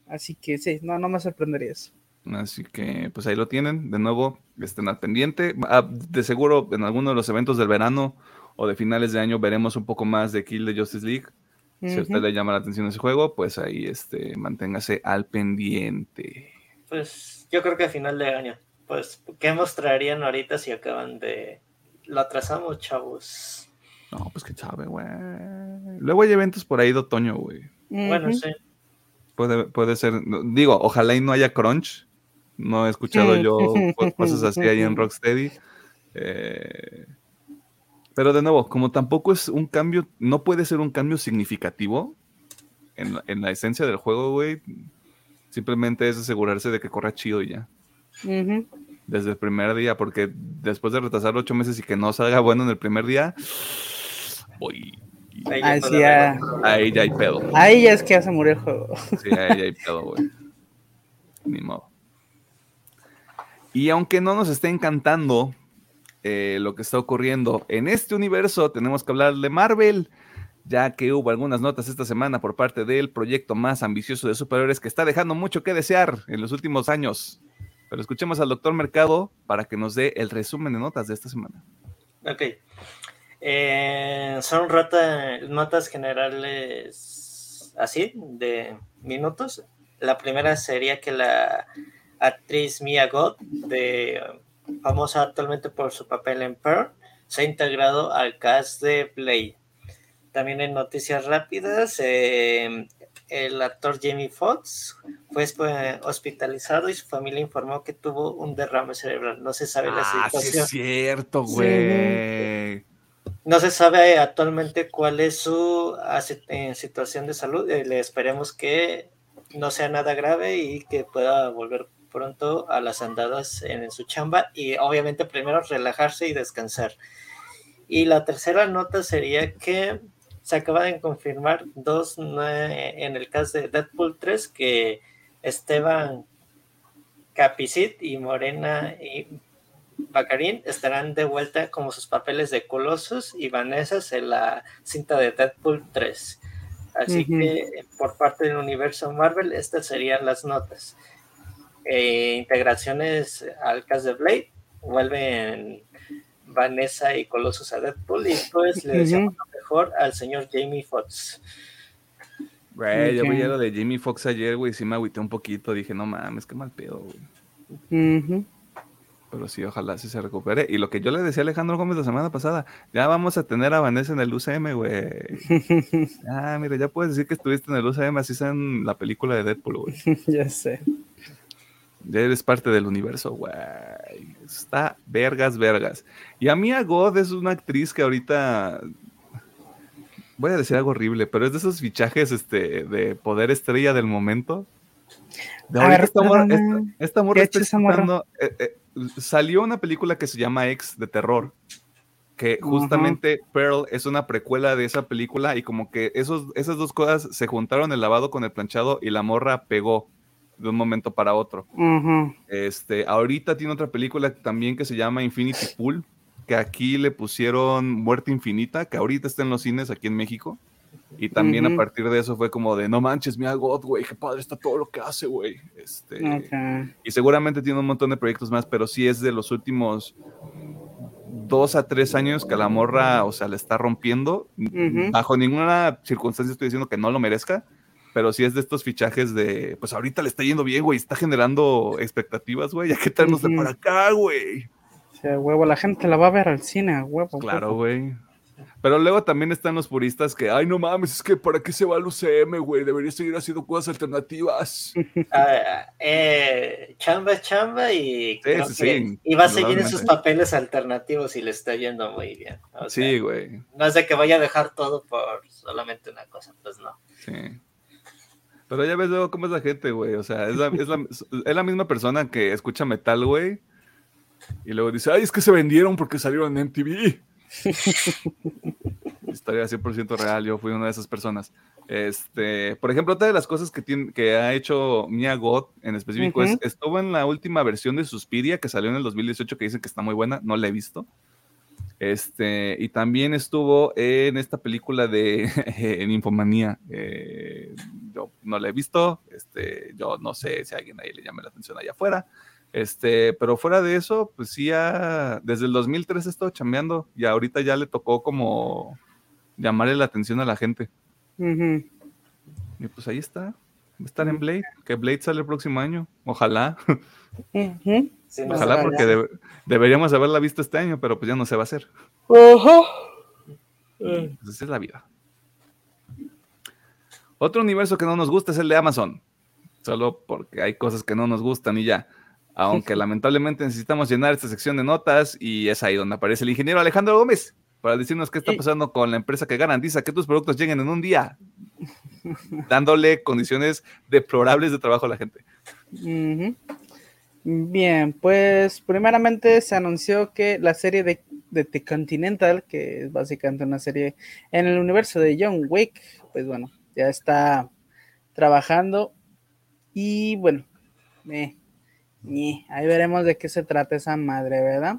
Así que sí, no, no me sorprendería eso. Así que pues ahí lo tienen, de nuevo, estén al pendiente. Ah, de seguro en alguno de los eventos del verano o de finales de año veremos un poco más de Kill de Justice League. Si a usted le llama la atención ese juego, pues ahí este, manténgase al pendiente. Pues yo creo que a final de año. Pues, ¿qué mostrarían ahorita si acaban de... Lo atrasamos, chavos? No, pues qué chave, güey. Luego hay eventos por ahí de otoño, güey. Bueno, sí. Puede, ser, digo, ojalá y no haya crunch. No he escuchado yo cosas así ahí en Rocksteady. Eh, pero de nuevo, como tampoco es un cambio, no puede ser un cambio significativo en, la esencia del juego, güey. Simplemente es asegurarse de que corra chido y ya. Desde el primer día, porque después de retrasar ocho meses y que no salga bueno en el primer día, voy, Ahí, ya... ahí ya hay pedo. Ahí ya es que ya se murió el juego. Sí, ahí ya hay pedo, güey. Ni modo. Y aunque no nos esté encantando eh, lo que está ocurriendo en este universo, tenemos que hablar de Marvel, ya que hubo algunas notas esta semana por parte del proyecto más ambicioso de superhéroes que está dejando mucho que desear en los últimos años. Pero escuchemos al doctor Mercado para que nos dé el resumen de notas de esta semana. Ok. Eh, son notas generales así, de minutos. La primera sería que la actriz Mia God, de, famosa actualmente por su papel en Pearl, se ha integrado al cast de Blade. También en noticias rápidas, eh, el actor Jamie Foxx fue hospitalizado y su familia informó que tuvo un derrame cerebral. No se sabe la ah, situación. Sí es cierto, güey. No se sabe actualmente cuál es su situación de salud. Eh, le esperemos que no sea nada grave y que pueda volver pronto a las andadas en, su chamba y obviamente primero relajarse y descansar. Y la tercera nota sería que se acaba de confirmar dos en el caso de Deadpool 3 que Esteban Capicit y Morena y Bacarín estarán de vuelta como sus papeles de Colossus y Vanessa en la cinta de Deadpool 3. Así que por parte del universo Marvel, estas serían las notas. Eh, integraciones al cast de Blade, vuelven Vanessa y Colossus a Deadpool y pues le deseamos lo mejor al señor Jamie Foxx. Güey, yo vi lo de Jamie Foxx ayer, güey, sí me agüité un poquito, dije, no mames, qué mal pedo, güey. Pero sí, ojalá sí se recupere. Y lo que yo le decía a Alejandro Gómez la semana pasada, ya vamos a tener a Vanessa en el UCM, güey. ah, mira, ya puedes decir que estuviste en el UCM, así sea en la película de Deadpool, güey. ya sé. Ya eres parte del universo, güey. Está vergas, vergas. Y a mí God es una actriz que ahorita voy a decir algo horrible, pero es de esos fichajes este, de poder estrella del momento. De ahorita esta morra, esta, está eh, eh, salió una película que se llama Ex de terror, que justamente Pearl es una precuela de esa película y como que esos, esas dos cosas se juntaron el lavado con el planchado y la morra pegó. De un momento para otro. Este, ahorita tiene otra película también que se llama Infinity Pool, que aquí le pusieron Muerte Infinita, que ahorita está en los cines aquí en México. Y también a partir de eso fue como de, no manches, mira God, güey, qué padre está todo lo que hace, güey. Este, y seguramente tiene un montón de proyectos más, pero sí es de los últimos dos a tres años que la morra, o sea, le está rompiendo. Bajo ninguna circunstancia estoy diciendo que no lo merezca, pero sí es de estos fichajes de, pues ahorita le está yendo bien, güey, está generando expectativas, güey, ya que traernos de Ujú. para acá, güey. O sea, huevo, la gente la va a ver al cine, a huevo. Claro, güey. Pero luego también están los puristas que, ay, no mames, es que ¿para qué se va al UCM, güey? Debería seguir haciendo cosas alternativas. Ah, eh, chamba es chamba y creo sí, que sí, y va a seguir en sus papeles alternativos y le está yendo muy bien. O sea, Sí, güey. no es de que vaya a dejar todo por solamente una cosa, pues no. Sí. Pero ya ves luego cómo es la gente, güey. O sea, es la, es, la, es la misma persona que escucha metal, güey. Y luego dice, ay, es que se vendieron porque salieron en MTV. Historia 100% real, yo fui una de esas personas. Este, por ejemplo, otra de las cosas que, tiene, que ha hecho Mia God en específico es, Ujú. estuvo en la última versión de Suspiria que salió en el 2018 que dicen que está muy buena, no la he visto. Este, y también estuvo en esta película de en Infomanía. eh, yo no la he visto, este, yo no sé si a alguien ahí le llame la atención allá afuera. Este, pero fuera de eso, pues sí, ya, desde el 2003 he estado chambeando y ahorita ya le tocó como llamarle la atención a la gente. Y pues ahí está, estar en Blade, que Blade sale el próximo año, ojalá, Ujú. Sí, no ojalá porque debe- deberíamos haberla visto este año, pero pues ya no se va a hacer. Ajá. Pues esa es la vida. Otro universo que no nos gusta es el de Amazon. Solo porque hay cosas que no nos gustan y ya. Aunque lamentablemente necesitamos llenar esta sección de notas y es ahí donde aparece el ingeniero Alejandro Gómez para decirnos qué está pasando con la empresa que garantiza que tus productos lleguen en un día, dándole condiciones deplorables de trabajo a la gente. Bien, pues primeramente se anunció que la serie de, de The Continental, que es básicamente una serie en el universo de John Wick, pues bueno, ya está trabajando y bueno, eh, ahí veremos de qué se trata esa madre, ¿verdad?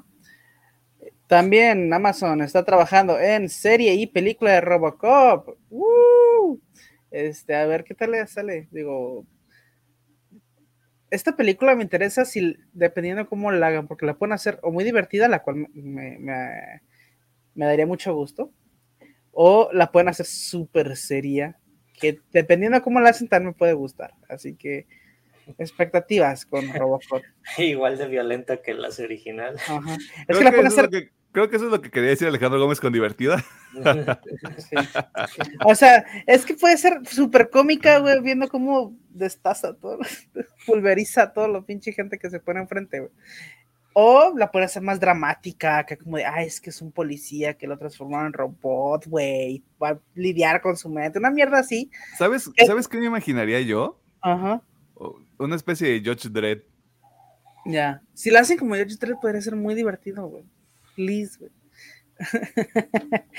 También Amazon está trabajando en serie y película de Robocop. ¡Woo! Este, a ver qué tal le sale. Digo, esta película me interesa si dependiendo cómo la hagan, porque la pueden hacer o muy divertida, la cual me, me- me daría mucho gusto, o la pueden hacer súper seria, que dependiendo cómo la hacen también me puede gustar. Así que expectativas con Robocop. igual de violenta que las original. Ajá. Es Creo que la que pueden hacer que- creo que eso es lo que quería decir Alejandro Gómez con divertida. Sí. O sea, es que puede ser súper cómica, güey, viendo cómo destaza todo, pulveriza todo lo pinche gente que se pone enfrente, güey. O la puede hacer más dramática, que como de, ay, es que es un policía que lo transformaron en robot, güey, va a lidiar con su mente, una mierda así. ¿Sabes, Eh. ¿Sabes qué me imaginaría yo? Ajá, Una especie de Judge Dredd. ya. Si la hacen como yo, yo podría ser muy divertido, güey. Please, güey.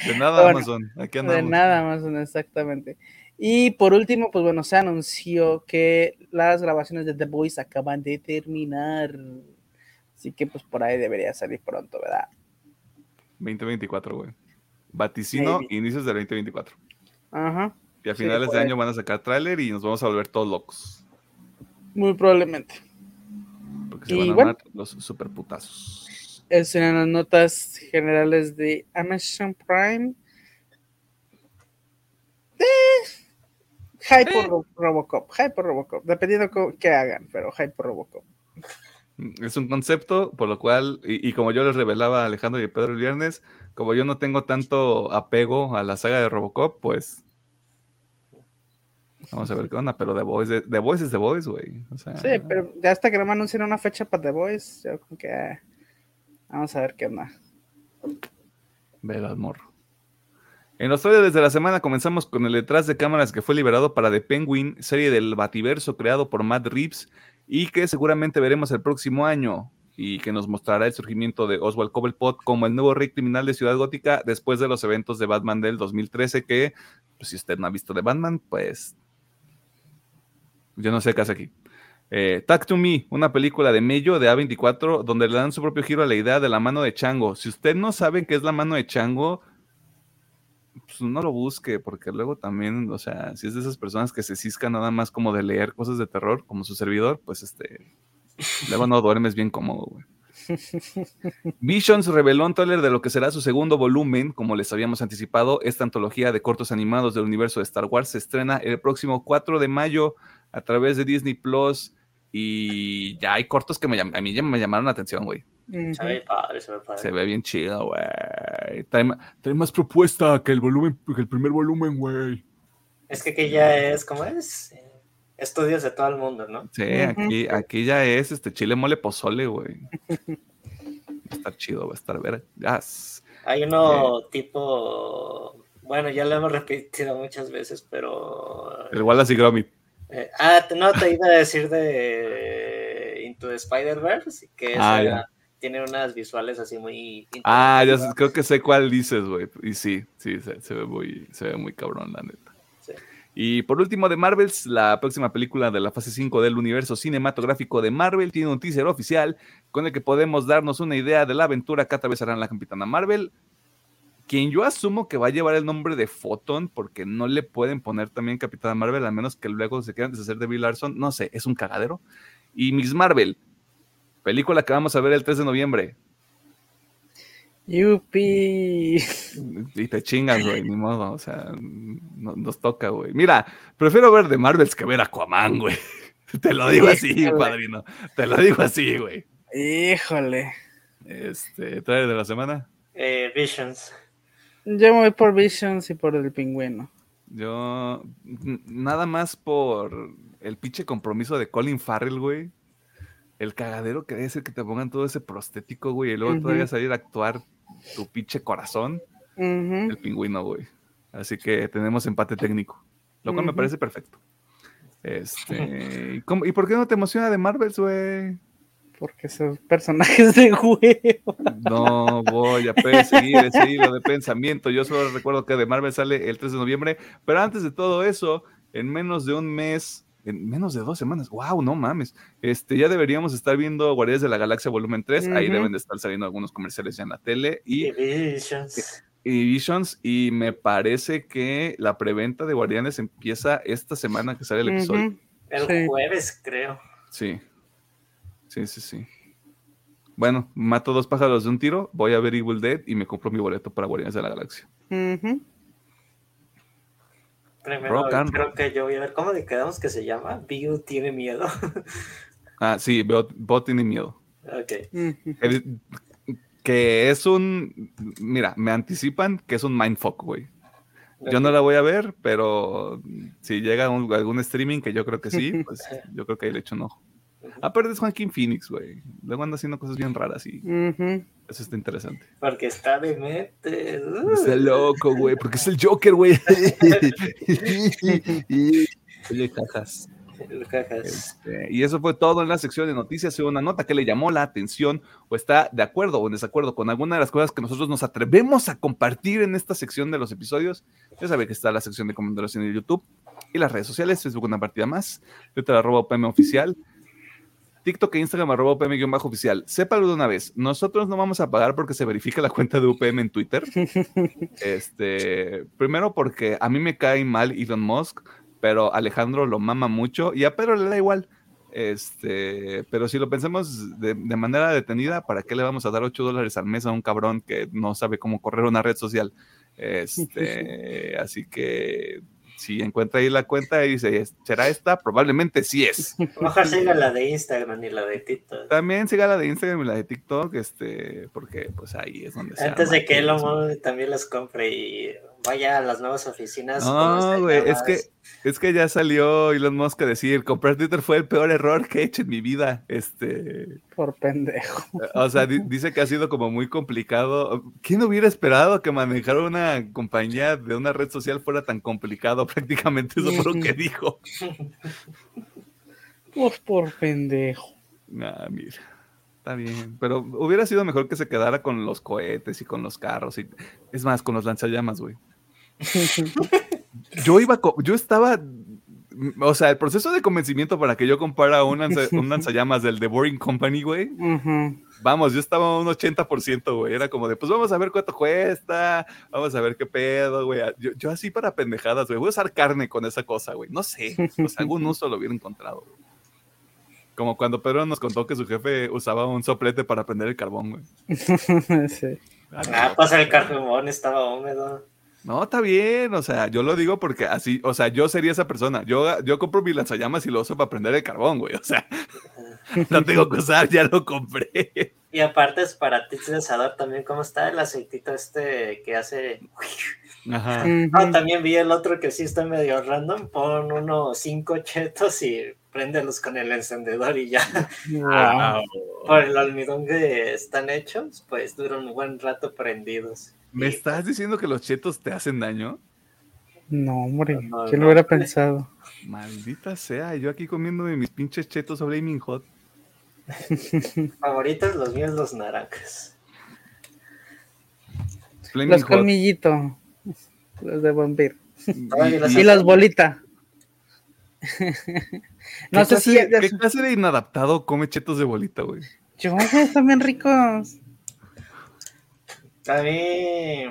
De nada, Bueno, Amazon. Aquí De nada más, exactamente. Y por último, pues bueno, se anunció que las grabaciones de The Voice acaban de terminar. Así que pues por ahí debería salir pronto, ¿verdad? 2024, güey. Vaticino, Maybe. inicios del 2024. Ajá, Y a finales de año van a sacar tráiler y nos vamos a volver todos locos. muy probablemente. Porque se Y van a bueno. armar los super Esas eran las notas generales de Amazon Prime. Eh, hype por Ro- Robocop, hype por Robocop, dependiendo qué hagan, pero hype por Robocop. Es un concepto, por lo cual, y, y como yo les revelaba a Alejandro y Pedro el viernes, como yo no tengo tanto apego a la saga de Robocop, pues. Vamos a ver qué onda, pero The Voice, The Voice es The Voice, güey. O sea, Sí, pero ya hasta que no me anuncien una fecha para The Voice, yo creo que ah, vamos a ver qué onda. Verás, morro. En los trailers de la semana comenzamos con el detrás de cámaras que fue liberado para The Penguin, serie del Bativerso creado por Matt Reeves y que seguramente veremos el próximo año y que nos mostrará el surgimiento de Oswald Cobblepot como el nuevo rey criminal de Ciudad Gótica después de los eventos de Batman del 2013 que, pues, si usted no ha visto de Batman, pues yo no sé qué hace aquí. Eh, Talk to Me, una película de Mello de A24, donde le dan su propio giro a la idea de la mano de Chango. Si usted no sabe qué es la mano de Chango, pues no lo busque, porque luego también, o sea, si es de esas personas que se ciscan nada más como de leer cosas de terror, como su servidor, pues este, luego no duermes bien cómodo, güey. Visions reveló un trailer de lo que será su segundo volumen, como les habíamos anticipado. Esta antología de cortos animados del universo de Star Wars se estrena el próximo 4 de mayo a través de Disney Plus. Y ya hay cortos que me, a mí ya me llamaron la atención, güey. Se ve padre, se ve padre. Se ve bien chido, güey. Trae, más propuesta que el volumen, que el primer volumen, güey. Es que aquí ya es, ¿cómo es? Estudios de todo el mundo, ¿no? Sí, aquí, aquí ya es este chile mole pozole, güey. Va a estar chido, va a estar vergas. Hay uno tipo, bueno, ya lo hemos repetido muchas veces, pero... El Wallace y Gromit. Eh, ah, no, te iba a decir de Into the Spider-Verse, que ah, tiene unas visuales así muy... Ah, ya creo que sé cuál dices, güey. Y sí, sí, se, ve muy, se ve muy cabrón, la neta. Y por último, de Marvels, la próxima película de la fase 5 del universo cinematográfico de Marvel tiene un teaser oficial con el que podemos darnos una idea de la aventura que atravesarán la Capitana Marvel, quien yo asumo que va a llevar el nombre de Photon, porque no le pueden poner también Capitana Marvel, a menos que luego se quieran deshacer de Bill Larson. No sé, es un cagadero. Y Miss Marvel, película que vamos a ver el 3 de noviembre. Yupi. Y te chingas, güey, ni modo, o sea, nos toca, güey. Mira, prefiero ver de Marvels que ver a Aquaman, güey. Te lo digo así, padrino. Te lo digo así, güey. Híjole. Este, ¿trae de la semana? Eh, Visions. Yo me voy por Visions y por el pingüino. Yo, nada más por el pinche compromiso de Colin Farrell, güey. El cagadero que debe ser que te pongan todo ese prostético, güey, y luego todavía salir a actuar tu pinche corazón, el pingüino, güey. Así que tenemos empate técnico, lo cual me parece perfecto. Este, ¿y, por qué no te emociona de Marvels, güey? Porque son personajes de juego. No voy a seguir ese hilo de pensamiento. Yo solo recuerdo que de Marvel sale el 3 de noviembre, pero antes de todo eso, en menos de un mes, en menos de dos semanas, wow, no mames, este, ya deberíamos estar viendo Guardianes de la Galaxia volumen 3, ahí deben de estar saliendo algunos comerciales ya en la tele y, Visions. y Visions y me parece que la preventa de Guardianes empieza esta semana que sale el episodio. El jueves, creo. Sí, sí, sí, sí. Bueno, mato dos pájaros de un tiro, voy a ver Evil Dead y me compro mi boleto para Guardianes de la Galaxia. Primero, creo que yo voy a ver cómo le quedamos que se llama. Bio tiene miedo. ah, sí, Bo tiene miedo. Ok. que es un. Mira, me anticipan que es un mindfuck, güey. Yo no la voy a ver, pero si llega algún streaming, que yo creo que sí, pues yo creo que ahí le echo un ojo. Aparte es Joaquín Phoenix, güey. Luego anda haciendo cosas bien raras y eso está interesante. Porque está de mente. Está loco, güey. Porque es el Joker, güey. Oye, cajas. Este, y eso fue todo en la sección de noticias. Hubo una nota que le llamó la atención o está de acuerdo o en desacuerdo con alguna de las cosas que nosotros nos atrevemos a compartir en esta sección de los episodios. Ya sabe que está la sección de comentarios en el YouTube y las redes sociales. Facebook una partida más. Twitter arroba UPM oficial. TikTok e Instagram arroba UPM-oficial. Sépalo de una vez, nosotros no vamos a pagar porque se verifique la cuenta de UPM en Twitter. este, primero porque a mí me cae mal Elon Musk, pero Alejandro lo mama mucho y a Pedro le da igual. Este, pero si lo pensamos de, de, manera detenida, ¿para qué le vamos a dar 8 dólares al mes a un cabrón que no sabe cómo correr una red social? Este, así que si encuentra ahí la cuenta y dice, ¿será esta? Probablemente sí es. Mejor siga la de Instagram y la de TikTok. También siga la de Instagram y la de TikTok, este, porque pues ahí es donde se Antes de que Elon también las compre y vaya a las nuevas oficinas. No, güey, es que, es que ya salió Elon Musk a decir, comprar Twitter fue el peor error que he hecho en mi vida. Este... Por pendejo. O sea, dice que ha sido como muy complicado. ¿Quién hubiera esperado que manejar una compañía de una red social fuera tan complicado? Prácticamente eso fue lo que dijo. Pues por pendejo. Ah, mira. Está bien, pero hubiera sido mejor que se quedara con los cohetes y con los carros y es más, con los lanzallamas, güey. yo iba, yo estaba o sea, el proceso de convencimiento para que yo comprara un, lanza- un lanzallamas del The Boring Company, güey. Vamos, yo estaba a un 80%, güey. Era como de, pues vamos a ver cuánto cuesta, vamos a ver qué pedo, güey. Yo, yo así para pendejadas, güey. Voy a usar carne con esa cosa, güey. No sé, sea, algún uso lo hubiera encontrado. Como cuando Pedro nos contó que su jefe usaba un soplete para prender el carbón, güey. Sí. Ah, pues el carbón estaba húmedo. No, está bien, o sea, yo lo digo porque así, o sea, yo sería esa persona. Yo, yo compro mi lanzallamas y lo uso para prender el carbón, güey. O sea, no tengo que usar, ya lo compré. Y aparte es para ti asador también, ¿cómo está el aceitito este que hace? Ajá. Ah, Ujú. también vi el otro que sí está medio random, pon unos cinco chetos y préndelos con el encendedor y ya. Wow. Por el almidón que están hechos, pues duran un buen rato prendidos. ¿Me estás diciendo que los chetos te hacen daño? No, hombre, No, ¿quién no. lo hubiera pensado? Maldita sea, yo aquí comiéndome mis pinches chetos o Flaming Hot. Favoritos los míos los naranjas. Flaming Los Hot. colmillitos, los de vampiro. Y- las- y- Y las bolitas. ¿Qué no sé clase si... ¿Qué clase de inadaptado come chetos de bolita, güey? Yo, güey, están bien ricos. A mí,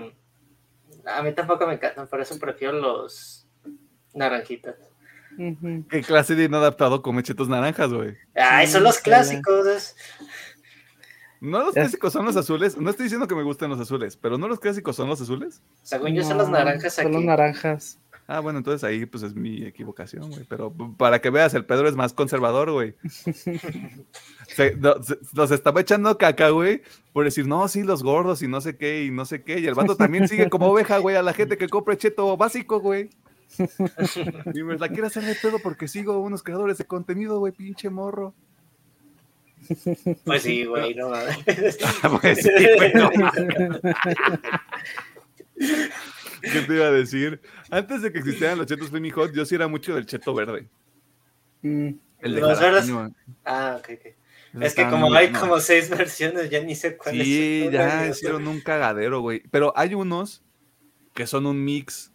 a mí tampoco me encantan, por eso prefiero los naranjitas. ¿Qué clase de inadaptado come chetos naranjas, güey? Ay, son los clásicos. No los clásicos son los azules. No estoy diciendo que me gusten los azules, pero no los clásicos son los azules. Según yo son los No, naranjas Son los naranjas. Ah, bueno, entonces ahí pues es mi equivocación, güey. Pero para que veas, el Pedro es más conservador, güey. Se- no, se- nos estaba echando caca, güey, por decir, no, sí, los gordos y no sé qué, y no sé qué. Y el vato también sigue como oveja, güey, a la gente que compra cheto básico, güey. Y me la quiere hacer de pedo porque sigo unos creadores de contenido, güey, pinche morro. Pues sí, güey, no mames. Pues sí, güey, no ¿Qué te iba a decir? Antes de que existieran los chetos Flaming Hot, yo sí era mucho del cheto verde. Mm. El de Los jalapeño. Ah, ok, ok. Es que como muy hay como seis versiones, ya ni sé cuál Sí, es. ya hicieron un cagadero, güey. Pero hay unos que son un mix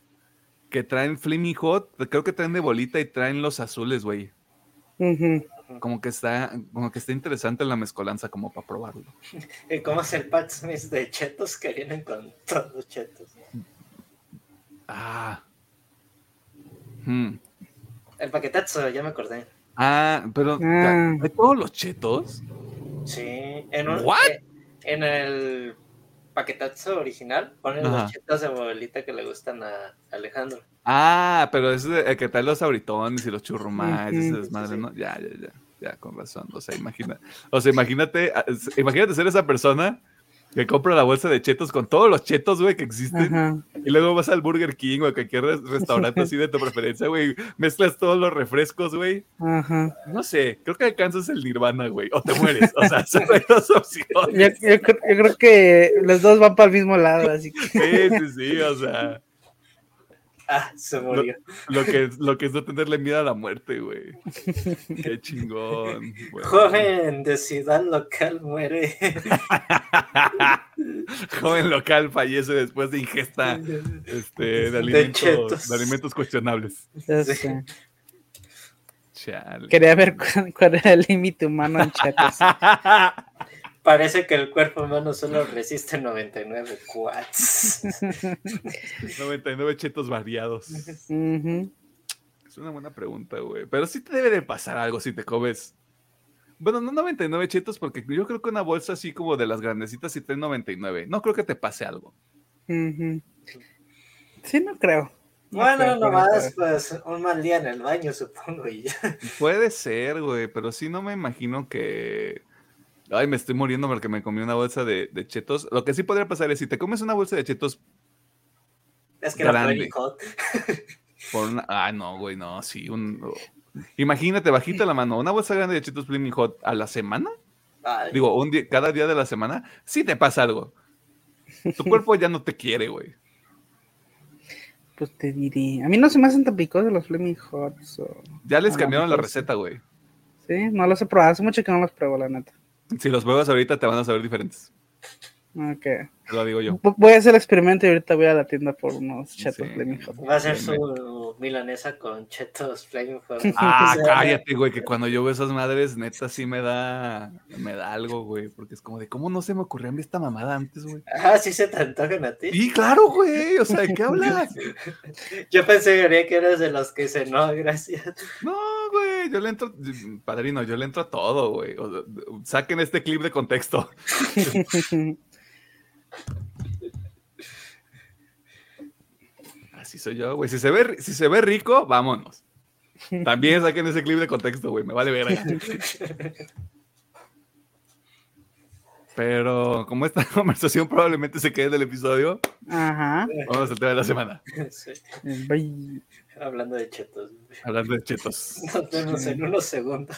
que traen Flaming Hot, creo que traen de bolita y traen los azules, güey. Ujú. Como que está, como que está interesante la mezcolanza como para probarlo. ¿Y cómo es el Pat Smith de chetos que vienen con todos los chetos? Ah. Hmm. El paquetazo, ya me acordé. Ah, pero Ah. ¿hay todos los chetos? Sí, en, un, What? eh, en el paquetazo original ponen Ajá. los chetos de bolita que le gustan a Alejandro. Ah, pero es de- el que trae los abritones y los churrumais, ese Ujú. desmadre, Sí, sí. ¿no? Ya, ya, ya, ya, con razón. O sea, imagina, o sea, imagínate, imagínate ser esa persona que compra la bolsa de chetos con todos los chetos, güey, que existen, Ajá. y luego vas al Burger King o a cualquier res- restaurante así de tu preferencia, güey, mezclas todos los refrescos, güey. No sé, creo que alcanzas el nirvana, güey, o te mueres. O sea, son dos opciones. yo creo, yo creo que los dos van para el mismo lado, así que Sí, sí, sí, o sea, Ah, se murió. lo que, lo que es no tenerle miedo a la muerte, güey. Qué chingón. güey. Joven de ciudad local muere. Joven local fallece después de ingesta este, de, alimentos, chetos. de alimentos cuestionables. Sí. Chale. Quería ver cuál, cuál era el límite humano en chetos. Parece que el cuerpo humano solo resiste 99 watts. 99 chetos variados. Es una buena pregunta, güey. Pero sí te debe de pasar algo si te comes. Bueno, no 99 chetos, porque yo creo que una bolsa así como de las grandecitas sí trae 99. No creo que te pase algo. Sí, no creo. No Bueno, creo, nomás pues un mal día en el baño, supongo, y ya. Puede ser, güey, pero sí no me imagino que. Ay, me estoy muriendo porque me comí una bolsa de, de chetos. Lo que sí podría pasar es si te comes una bolsa de chetos Es que Grande. Hot. por una. Ah, no, güey, no, sí. Un... Imagínate, bajita la mano, una bolsa grande de chetos Flaming Hot a la semana. Ay, Digo, un día, cada día de la semana, sí te pasa algo. Tu cuerpo ya no te quiere, güey. Pues te diré. A mí no se me hacen tan picosos los Flaming Hots. o- Ya les cambiaron la receta, güey. Sí, no los he probado. Hace mucho que no los pruebo, la neta. Si los pruebas ahorita te van a saber diferentes. Ok. Te lo digo yo. Voy a hacer el experimento y ahorita voy a la tienda por unos chetos Sí. Flaming Hot. va a ser su milanesa con chetos flaming hot. Ah, O sea, cállate, güey, que cuando yo veo esas madres, neta, sí me da, me da algo, güey, porque es como de, ¿cómo no se me ocurrió a mí esta mamada antes, güey? Ah, sí se te antojan a ti. Sí, claro, güey, o sea, ¿de qué hablas? Yo pensé que eras de los que dicen, no, gracias. No, güey, yo le entro, padrino, yo le entro a todo, güey. O sea, saquen este clip de contexto. Así soy yo, güey. Si se ve, si se ve rico, vámonos. También saquen ese clip de contexto, güey. Me vale ver. Pero como esta conversación probablemente se quede del episodio, Ajá. vamos al tema de la semana. Sí, Bye. hablando de chetos. Hablando de chetos. Nos vemos en unos segundos.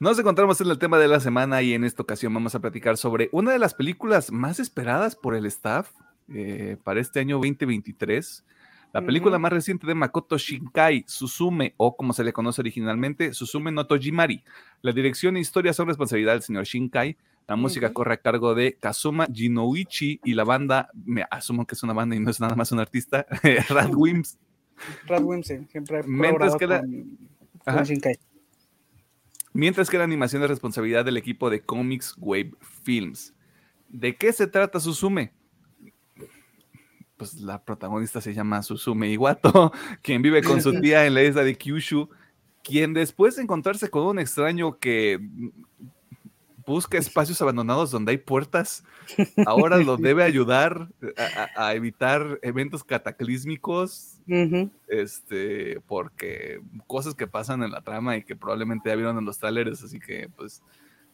Nos encontramos en el tema de la semana y en esta ocasión vamos a platicar sobre una de las películas más esperadas por el staff eh, para este año 2023. La película más reciente de Makoto Shinkai, Suzume, o como se le conoce originalmente, Suzume no Tojimari. La dirección e historia son responsabilidad del señor Shinkai. La música corre a cargo de Kazuma Jinouichi y la banda, me asumo que es una banda y no es nada más un artista, Radwimps. Brad Wilson siempre Mientras que la- con, Ajá. con Shinkai. Mientras que la animación es responsabilidad del equipo de Comics Wave Films. ¿De qué se trata Suzume? Pues la protagonista se llama Suzume Iwato, quien vive con su tía en la isla de Kyushu, quien después de encontrarse con un extraño que busca espacios abandonados donde hay puertas, ahora lo debe ayudar a, a- a evitar eventos cataclísmicos este, porque cosas que pasan en la trama y que probablemente ya vieron en los trailers, así que pues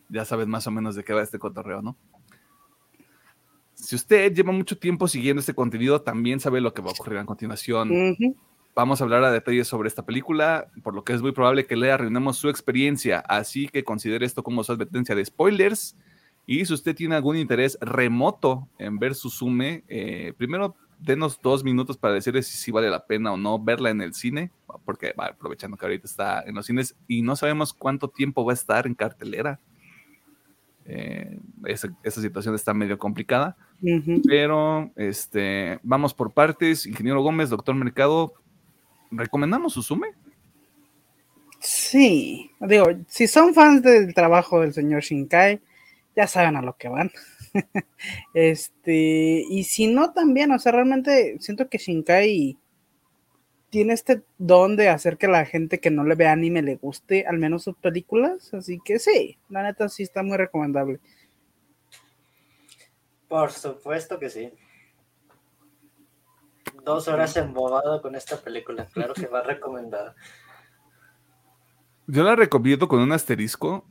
ya sabes más o menos de qué va este cotorreo, ¿no? Si usted lleva mucho tiempo siguiendo este contenido, también sabe lo que va a ocurrir a continuación. Vamos a hablar a detalle sobre esta película, por lo que es muy probable que le arruinemos su experiencia, así que considere esto como su advertencia de spoilers. Y si usted tiene algún interés remoto en ver Suzume, eh, primero denos dos minutos para decirle si sí vale la pena o no verla en el cine, porque va, aprovechando que ahorita está en los cines y no sabemos cuánto tiempo va a estar en cartelera. Eh, esa, esa situación está medio complicada. Ujú. Pero este, vamos por partes. Ingeniero Gómez, doctor Mercado, ¿recomendamos Suzume? Sí, digo, si son fans del trabajo del señor Shinkai, ya saben a lo que van. este, y si no también, o sea, realmente siento que Shinkai tiene este don de hacer que la gente que no le ve anime le guste al menos sus películas, así que sí, la neta sí está muy recomendable. Por supuesto que sí. Dos horas embobado con esta película, claro que va recomendada. Yo la recomiendo con un asterisco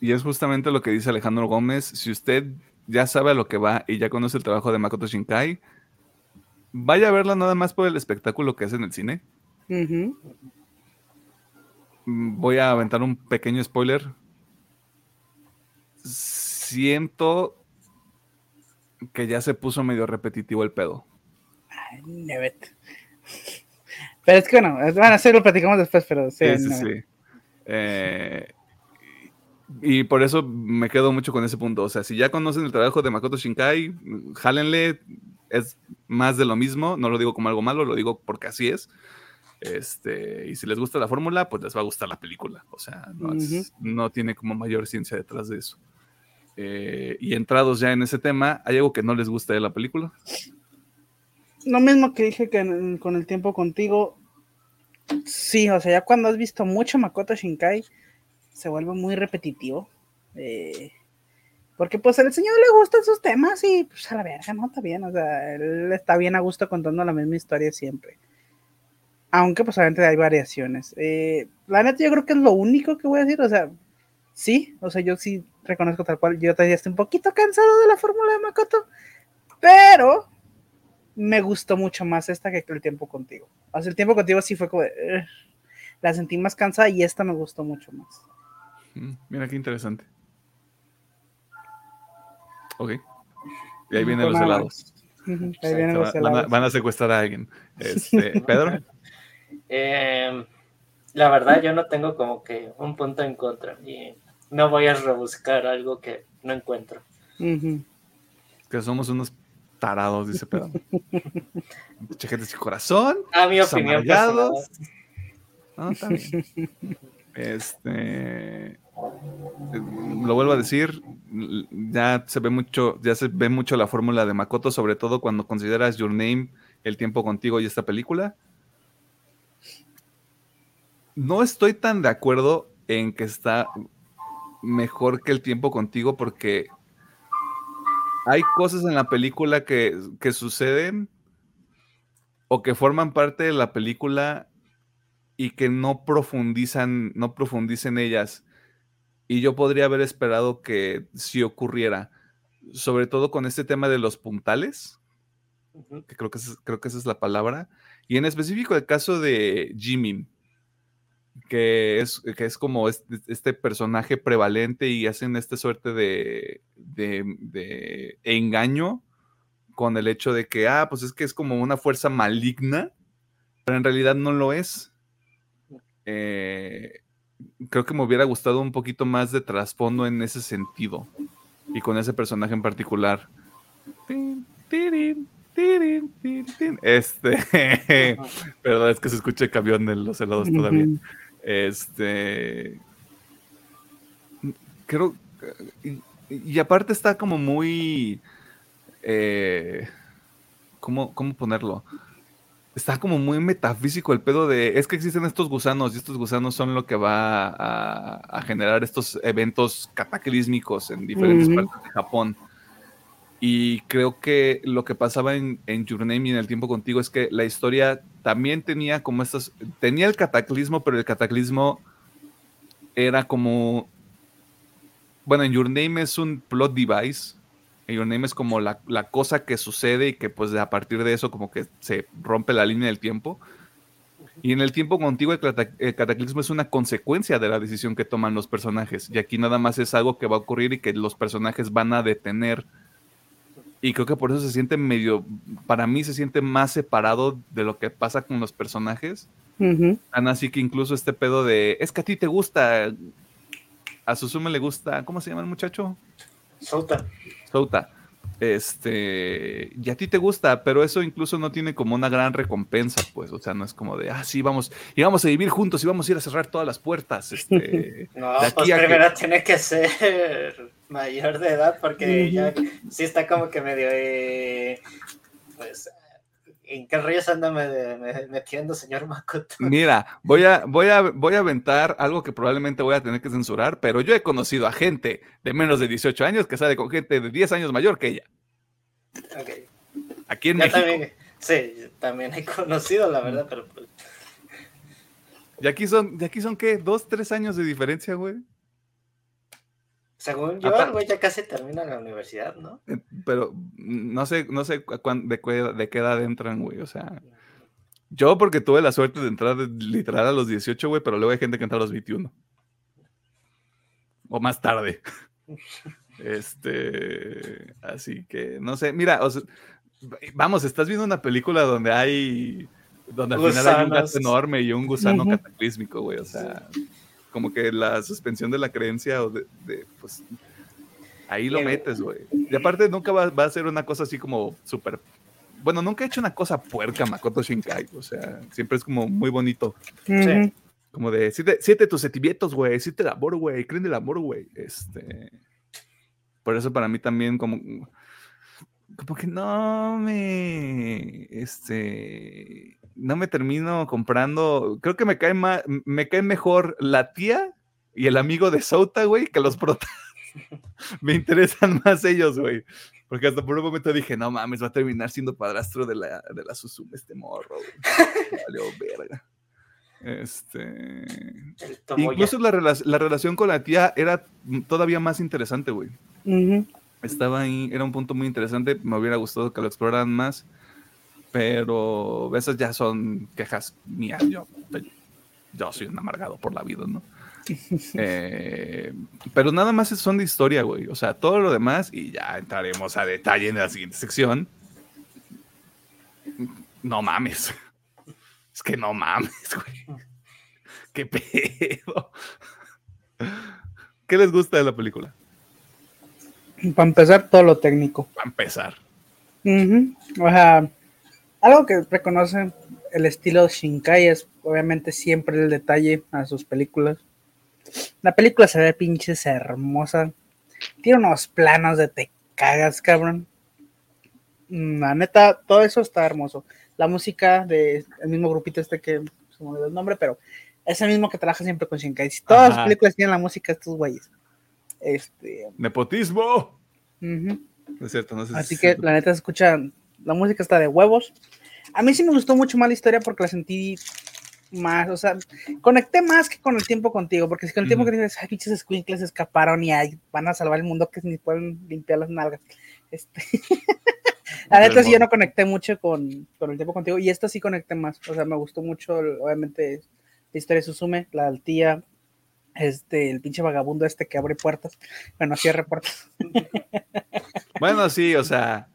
y es justamente lo que dice Alejandro Gómez. Si usted ya sabe a lo que va y ya conoce el trabajo de Makoto Shinkai, vaya a verla nada más por el espectáculo que hace en el cine. Mm, Voy a aventar un pequeño spoiler. Siento que ya se puso medio repetitivo el pedo. Nevet. Pero es que bueno, bueno, sí lo platicamos después, pero sí. Sí, sí. Eh, y por eso me quedo mucho con ese punto. O sea, si ya conocen el trabajo de Makoto Shinkai, jálenle, es más de lo mismo. No lo digo como algo malo, lo digo porque así es. Este, y si les gusta la fórmula, pues les va a gustar la película. O sea, no, es- no tiene como mayor ciencia detrás de eso. Eh, y entrados ya en ese tema, ¿hay algo que no les gusta de la película? Lo mismo que dije que con el tiempo contigo. Sí, o sea, ya cuando has visto mucho Makoto Shinkai, se vuelve muy repetitivo. Eh, porque pues al señor le gustan sus temas y pues a la verga, ¿no? Está bien, o sea, él está bien a gusto contando la misma historia siempre. Aunque pues obviamente hay variaciones. Eh, la neta yo creo que es lo único que voy a decir, o sea, sí, o sea, yo sí reconozco tal cual, yo todavía estoy un poquito cansado de la fórmula de Makoto, pero me gustó mucho más esta que el tiempo contigo. O sea, el tiempo contigo sí fue como de, la sentí más cansada y esta me gustó mucho más. Mm, mira qué interesante. Ok. Y ahí vienen los helados. ahí vienen los helados. Van, a, secuestrar a alguien. Este, Pedro. Em, la verdad, yo no tengo como que un punto en contra. Y no voy a rebuscar algo que no encuentro. Que somos unos tarados, dice Pedro. Mucha gente sin corazón. A mi opinión. No, también. Este lo vuelvo a decir, ya se ve mucho, ya se ve mucho la fórmula de Makoto, sobre todo cuando consideras Your Name, El tiempo contigo y esta película. No estoy tan de acuerdo en que está mejor que el tiempo contigo porque hay cosas en la película que, que suceden o que forman parte de la película y que no profundizan, no profundicen ellas. Y yo podría haber esperado que si ocurriera, sobre todo con este tema de los puntales, que creo que, creo que esa es la palabra, y en específico el caso de Jimin, que es, que es como este, personaje prevalente y hacen esta suerte de, de, engaño con el hecho de que, ah, pues es que es como una fuerza maligna, pero en realidad no lo es. Eh, creo que me hubiera gustado un poquito más de trasfondo en ese sentido y con ese personaje en particular. Este, pero es que se escucha el camión de los helados todavía. Este, creo, y, aparte está como muy, eh, ¿cómo, ¿cómo ponerlo? está como muy metafísico el pedo de, es que existen estos gusanos y estos gusanos son lo que va a, generar estos eventos cataclísmicos en diferentes partes de Japón. Y creo que lo que pasaba en, en Your Name y en el tiempo contigo es que la historia también tenía como estas, tenía el cataclismo, pero el cataclismo era como, bueno, en Your Name es un plot device, Your Name es como la, cosa que sucede y que pues a partir de eso como que se rompe la línea del tiempo. Y en el tiempo contigo el, cataclismo es una consecuencia de la decisión que toman los personajes. Y aquí nada más es algo que va a ocurrir y que los personajes van a detener. Y creo que por eso se siente medio, para mí se siente más separado de lo que pasa con los personajes. así que incluso este pedo de, es que a ti te gusta, a Susume le gusta, ¿cómo se llama el muchacho? Sota. Sota. Este, y a ti te gusta, pero eso incluso no tiene como una gran recompensa, pues, o sea, no es como de, ah, sí, vamos, y vamos a vivir juntos y vamos a ir a cerrar todas las puertas. Este, no, pues primero tiene que ser mayor de edad, porque ya sí está como que medio, eh, pues, ¿En qué rayos anda metiendo, señor Makoto? Mira, voy a, voy, a, voy a aventar algo que probablemente voy a tener que censurar, pero yo he conocido a gente de menos de 18 años que sale con gente de 10 años mayor que ella. Ok. Aquí en México. sí, también he conocido, la verdad, pero... Pues ¿Y aquí son, ¿y aquí son qué? ¿Dos, tres años de diferencia, güey? Según yo, el güey ya casi termina la universidad, ¿no? Eh, pero no sé, no sé de, qué, edad entran, güey. O sea, yo porque tuve la suerte de entrar literal a los 18, güey, pero luego hay gente que entra a los 21. O más tarde. Este, así que, no sé, mira, vamos, estás viendo una película donde hay, donde al final hay un gato enorme y un gusano cataclísmico, güey, o sea como que la suspensión de la creencia o de, pues ahí lo metes, güey. Y aparte nunca va, a ser una cosa así como súper... Bueno, nunca he hecho una cosa puerca Makoto Shinkai, o sea, siempre es como muy bonito. Sí. Como de, siete, siete tus sentimientos, güey, siete el amor, güey, creen el amor, güey. Este... Por eso para mí también como como que no me, este, no me termino comprando, creo que me cae más, me cae mejor la tía y el amigo de Souta, güey, que los protas. me interesan más ellos, güey. Porque hasta por un momento dije, no mames, va a terminar siendo padrastro de la, de la Susume este morro, güey. verga. Este. Incluso la, la, relación con la tía era todavía más interesante, güey. Estaba ahí, era un punto muy interesante, me hubiera gustado que lo exploraran más. Pero esas ya son quejas mías. Yo, yo soy un amargado por la vida, ¿no? Eh, pero nada más son de historia, güey. O sea, todo lo demás, y ya entraremos a detalle en la siguiente sección. No mames. Es que no mames, güey. ¿Qué pedo? ¿Qué les gusta de la película? Para empezar, todo lo técnico. Para empezar. O sea, algo que reconoce el estilo Shinkai es obviamente siempre el detalle a sus películas. La película se ve pinches hermosa. Tiene unos planos de te cagas, cabrón. Mm, la neta, todo eso está hermoso. La música del mismo grupito este que se me olvidó el nombre, pero es el mismo que trabaja siempre con Shinkai. Todas las películas tienen la música de estos güeyes. Este. Nepotismo. Es cierto, no sé Así que la neta se escucha. La música está de huevos. A mí sí me gustó mucho más la historia porque la sentí más, o sea, conecté más que con el tiempo contigo, porque si con el tiempo que dices, ay, pinches squinkles escaparon y ay, van a salvar el mundo que ni pueden limpiar las nalgas. Este... la neta sí yo no conecté mucho con, con, el tiempo contigo y esta sí conecté más, o sea, me gustó mucho, obviamente, la historia de Susume, la tía, este, el pinche vagabundo este que abre puertas, bueno, cierra puertas. bueno, sí, o sea,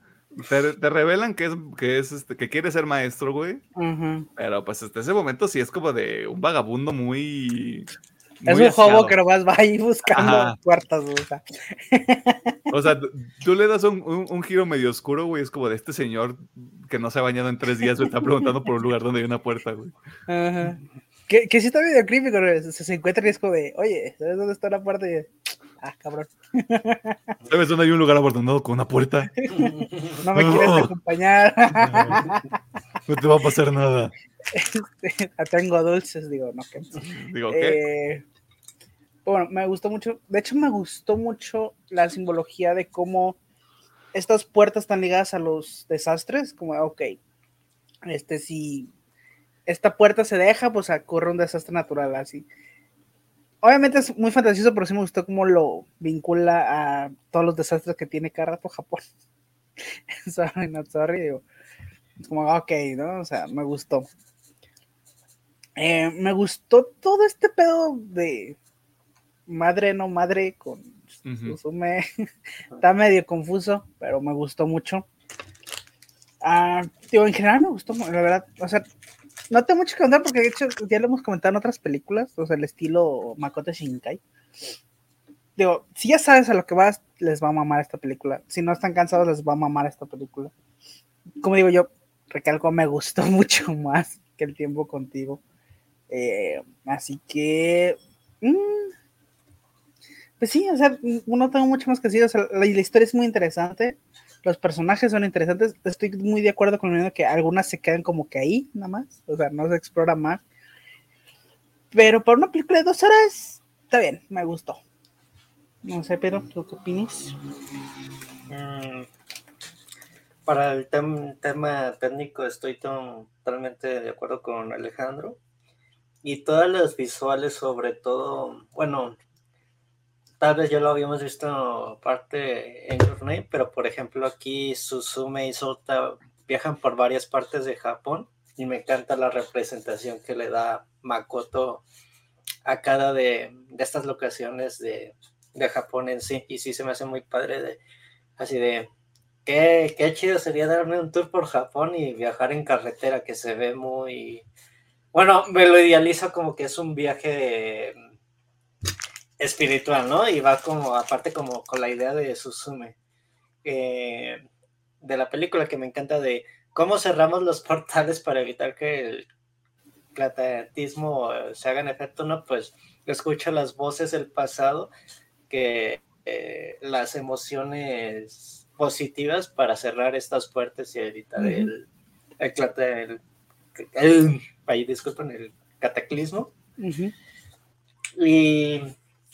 te, revelan que es, que es este, que quiere ser maestro, güey. Pero pues hasta ese momento sí es como de un vagabundo muy. es un juego que nomás va ahí buscando puertas, o sea. o sea, tú le das un, un, giro medio oscuro, güey. Es como de este señor que no se ha bañado en tres días, me está preguntando por un lugar donde hay una puerta, güey. Ajá. Que, que sí está medio creepy cuando se, encuentra y es como de, oye, ¿sabes dónde está la puerta? Y, ah, cabrón. ¿Sabes dónde hay un lugar abandonado con una puerta? No me quieres acompañar. No te va a pasar nada. Este, tengo dulces, digo, no, que. Digo, ¿qué? Eh, bueno, me gustó mucho. De hecho, me gustó mucho la simbología de cómo estas puertas están ligadas a los desastres. Como, ok, este, si esta puerta se deja, pues ocurre un desastre natural así. Obviamente es muy fantasioso, pero sí me gustó cómo lo vincula a todos los desastres que tiene cada rato Japón. sorry, not sorry, digo. Es como, ok, ¿no? O sea, me gustó. Eh, me gustó todo este pedo de madre, no madre, con Susume. Está medio confuso, pero me gustó mucho. Ah, digo, en general me gustó, la verdad. O sea, no tengo mucho que contar porque de hecho ya lo hemos comentado en otras películas, o sea, el estilo Makoto Shinkai. Digo, si ya sabes a lo que vas, les va a mamar esta película. Si no están cansados, les va a mamar esta película. Como digo yo, recalco, me gustó mucho más que el tiempo contigo. Eh, así que. Mm, pues sí, o sea, no tengo mucho más que decir. O sea, la, la historia es muy interesante los personajes son interesantes. Estoy muy de acuerdo con el que algunas se quedan como que ahí, nada más. O sea, no se explora más. Pero por una película de dos horas, está bien, me gustó. No sé, pero ¿tú qué opinas? Mm, para el tema técnico estoy totalmente de acuerdo con Alejandro. Y todas las visuales, sobre todo, bueno, tal vez ya lo habíamos visto parte en Your pero por ejemplo aquí Suzume y Sota viajan por varias partes de Japón y me encanta la representación que le da Makoto a cada de, estas locaciones de, Japón en sí. Y sí se me hace muy padre de así de qué, qué chido sería darme un tour por Japón y viajar en carretera que se ve muy bueno, me lo idealizo como que es un viaje espiritual, ¿no? Y va como, aparte como con la idea de Susume, eh, de la película que me encanta de cómo cerramos los portales para evitar que el clatatismo se haga en efecto, ¿no? Pues escucha las voces del pasado, que eh, las emociones positivas para cerrar estas puertas y evitar el, el, el, disculpen, el cataclismo. Y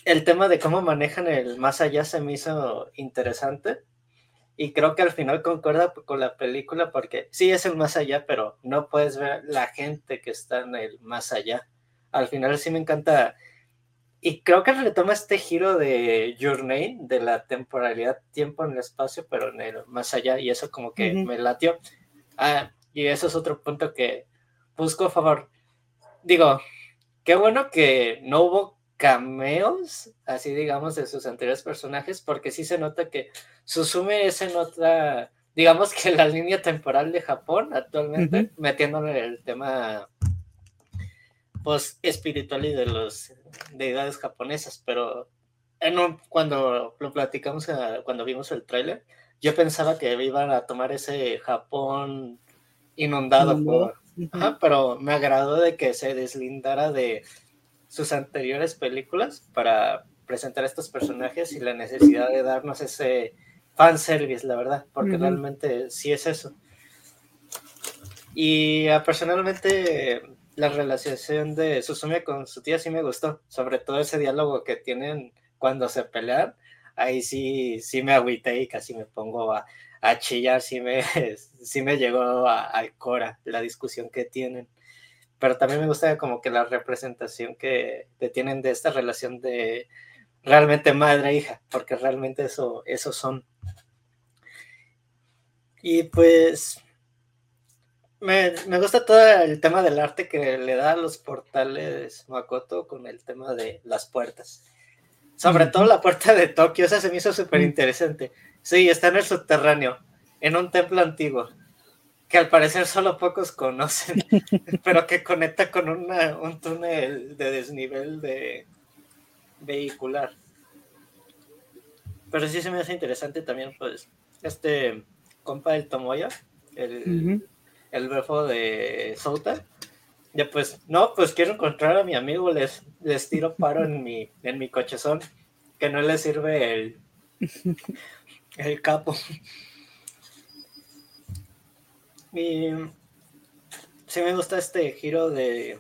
el tema de cómo manejan el más allá se me hizo interesante y creo que al final concuerda con la película porque sí es el más allá, pero no puedes ver la gente que está en el más allá. Al final sí me encanta y creo que retoma este giro de Your Name, de la temporalidad, tiempo en el espacio, pero en el más allá y eso como que me latió. Ah, Y eso es otro punto que busco a favor. Digo, qué bueno que no hubo cameos, así digamos, de sus anteriores personajes, porque sí se nota que Susume es en otra, digamos que la línea temporal de Japón actualmente, metiéndole el tema pues espiritual y de los deidades japonesas, pero cuando lo platicamos, ah, cuando vimos el tráiler, yo pensaba que iban a tomar ese Japón inundado por... pero me agradó de que se deslindara de sus anteriores películas para presentar estos personajes y la necesidad de darnos ese fanservice, la verdad, porque realmente sí es eso. Y ah, personalmente la relación de Susume con su tía sí me gustó, sobre todo ese diálogo que tienen cuando se pelean, ahí sí, sí me agüité y casi me pongo a, a chillar, sí me, sí me llegó al cora la discusión que tienen. Pero también me gusta como que la representación que, tienen de esta relación de realmente madre-hija, e porque realmente eso, eso son. Y pues me, gusta todo el tema del arte que le da a los portales Makoto con el tema de las puertas. Sobre todo la puerta de Tokio, esa se me hizo súper interesante. Sí, está en el subterráneo, en un templo antiguo, que al parecer solo pocos conocen, pero que conecta con un túnel de desnivel de vehicular. Pero sí se me hace interesante también, pues, este compa del Tomoya, el, el verbo de Souta. Ya pues, no, pues quiero encontrar a mi amigo, les, les tiro paro en mi, en mi cochezón, que no le sirve el, el capo. Y sí me gusta este giro de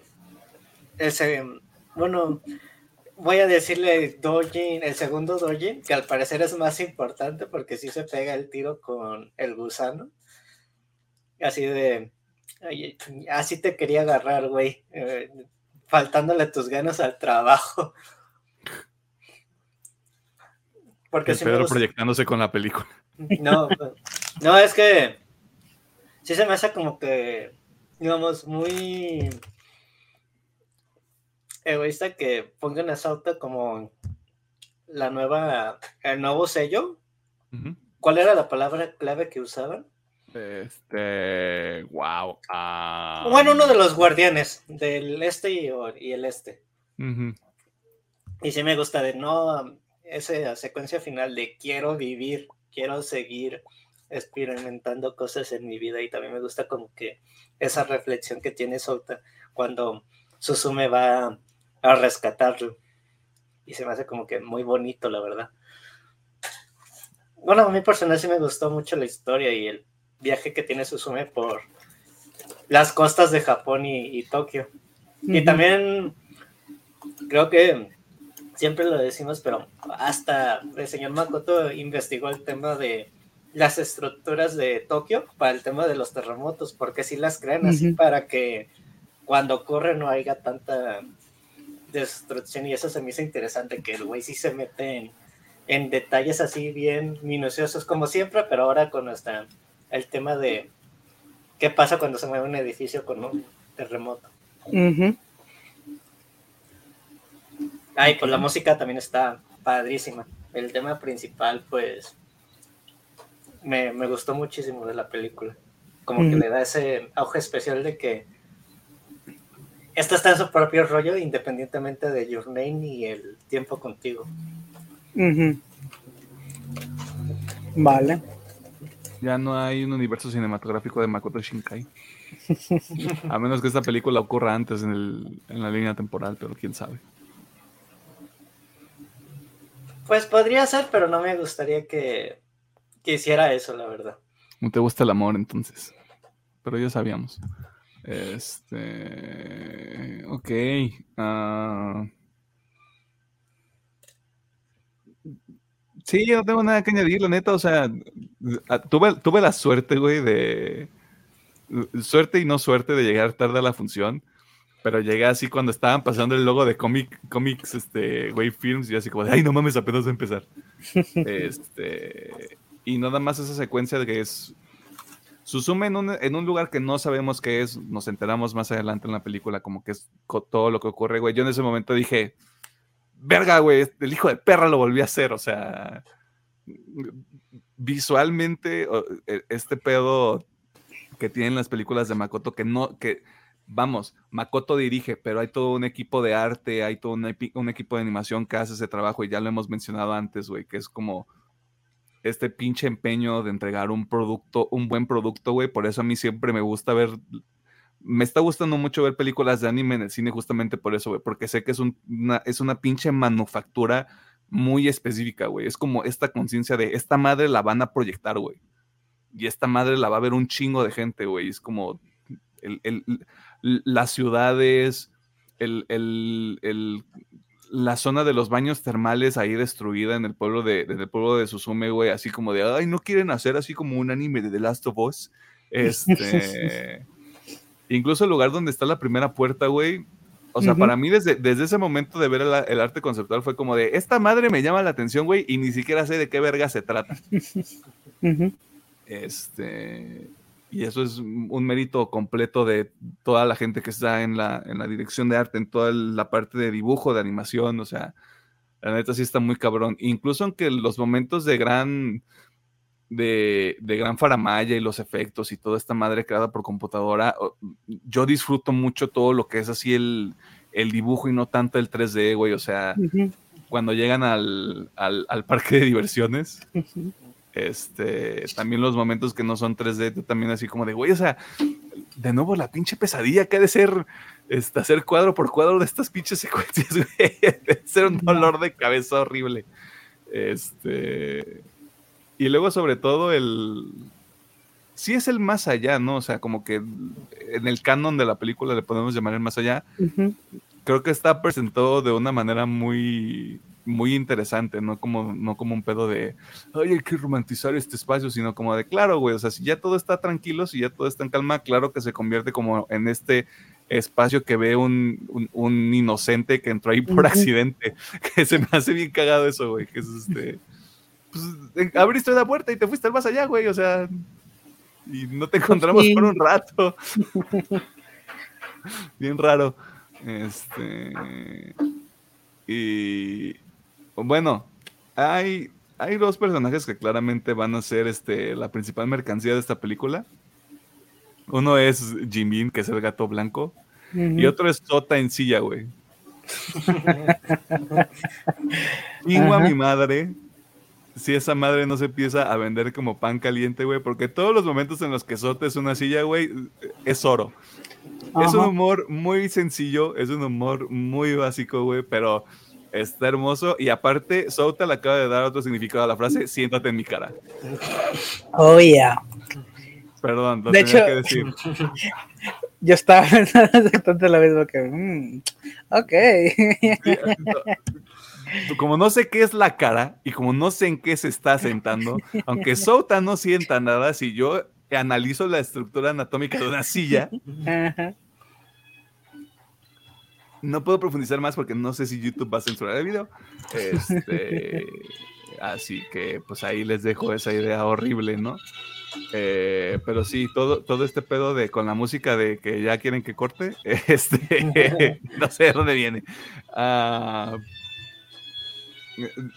ese, bueno, voy a decirle Dojin, el segundo Dojin, que al parecer es más importante porque sí se pega el tiro con el gusano así de, así te quería agarrar, güey, eh, faltándole tus ganas al trabajo. Porque si Pedro proyectándose con la película. No, no, es que sí se me hace como que, digamos, muy egoísta que pongan a Sauta como la nueva, el nuevo sello. ¿Cuál era la palabra clave que usaban? Este, wow. Ah, bueno, uno de los guardianes del este y, el este. Y sí me gusta de no, esa secuencia final de quiero vivir, quiero seguir experimentando cosas en mi vida y también me gusta como que esa reflexión que tiene Sota cuando Susume va a rescatarlo y se me hace como que muy bonito la verdad. Bueno, a mí personal sí me gustó mucho la historia y el viaje que tiene Susume por las costas de Japón y, Tokio. Y también creo que siempre lo decimos, pero hasta el señor Makoto investigó el tema de las estructuras de Tokio para el tema de los terremotos, porque si las crean así para que cuando ocurre no haya tanta destrucción y eso se me hizo interesante, que el güey sí se mete en, en detalles así bien minuciosos como siempre, pero ahora con nuestra el tema de qué pasa cuando se mueve un edificio con un terremoto. Ay, pues la música también está padrísima. El tema principal, pues, me, gustó muchísimo de la película. Como que le da ese auge especial de que esta está en su propio rollo, independientemente de Your Name y el tiempo contigo. Vale. Ya no hay un universo cinematográfico de Makoto Shinkai. A menos que esta película ocurra antes en, la línea temporal, pero quién sabe. Pues podría ser, pero no me gustaría que, hiciera eso, la verdad. No te gusta el amor, entonces. Pero ya sabíamos. Este. Ok. Uh... Sí, yo no tengo nada que añadir, la neta, o sea, tuve, tuve la suerte, güey, de... Suerte y no suerte de llegar tarde a la función, pero llegué así cuando estaban pasando el logo de comic, Comics, este, güey, Films, y así como de, ay, no mames, apenas va a empezar. este, y nada más esa secuencia de que es Susume en un, en un lugar que no sabemos qué es, nos enteramos más adelante en la película, como que es todo lo que ocurre, güey. Yo en ese momento dije, verga, güey, el hijo de perra lo volvió a hacer, o sea, visualmente, e, este pedo que tienen las películas de Makoto, que no, que, vamos, Makoto dirige, pero hay todo un equipo de arte, hay todo un, un equipo de animación que hace ese trabajo, y ya lo hemos mencionado antes, güey, que es como este pinche empeño de entregar un producto, un buen producto, güey. Por eso a mí siempre me gusta ver, me está gustando mucho ver películas de anime en el cine justamente por eso, güey, porque sé que es, una, es una pinche manufactura muy específica, güey. Es como esta conciencia de esta madre la van a proyectar, güey. Y esta madre la va a ver un chingo de gente, güey. Es como las ciudades, el, la zona de los baños termales ahí destruida en el pueblo de, el pueblo de Susume, güey, así como de, ay, no quieren hacer así como un anime de The Last of Us. Este, incluso el lugar donde está la primera puerta, güey. O sea, para mí desde, desde ese momento de ver el, arte conceptual fue como de, esta madre me llama la atención, güey, y ni siquiera sé de qué verga se trata. Este, y eso es un mérito completo de toda la gente que está en la, en la dirección de arte, en toda la parte de dibujo, de animación, o sea, la neta sí está muy cabrón. Incluso aunque los momentos de gran, de, de gran faramaya y los efectos y toda esta madre creada por computadora, yo disfruto mucho todo lo que es así el, el dibujo y no tanto el 3D, güey, o sea, cuando llegan al, al, al, parque de diversiones. Este, también los momentos que no son 3D, también así como de, güey, o sea, de nuevo la pinche pesadilla que ha de ser este, hacer cuadro por cuadro de estas pinches secuencias, güey. Debe ser un dolor de cabeza horrible. Este. Y luego, sobre todo, el. Sí es el más allá, ¿no? O sea, como que en el canon de la película le podemos llamar el más allá. Creo que está presentado de una manera muy muy interesante, no como, no como un pedo de, ay, hay que romantizar este espacio, sino como de, claro, güey, o sea, si ya todo está tranquilo, si ya todo está en calma, claro que se convierte como en este espacio que ve un, un, inocente que entró ahí por accidente, que se me hace bien cagado eso, güey, que es este, pues, eh, abriste la puerta y te fuiste al más allá, güey, o sea, y no te encontramos por un rato. bien raro. Este. Y, bueno, hay, hay dos personajes que claramente van a ser este, la principal mercancía de esta película. Uno es Jimin, que es el gato blanco, y otro es Sota en silla, güey. Chingo a mi madre si esa madre no se empieza a vender como pan caliente, güey, porque todos los momentos en los que Sota es una silla, güey, es oro. Es un humor muy sencillo, es un humor muy básico, güey, pero Está hermoso. Y aparte, Souta le acaba de dar otro significado a la frase, siéntate en mi cara. Oh, yeah. Perdón, lo de hecho, que decir. Yo estaba pensando exactamente lo mismo que... Mm, ok. como no sé qué es la cara y como no sé en qué se está sentando, aunque Souta no sienta nada, si yo analizo la estructura anatómica de una silla, no puedo profundizar más porque no sé si YouTube va a censurar el video. Este, así que pues ahí les dejo esa idea horrible, ¿no? Eh, pero sí, todo, todo este pedo de con la música de que ya quieren que corte, este, no sé de dónde viene. Ah,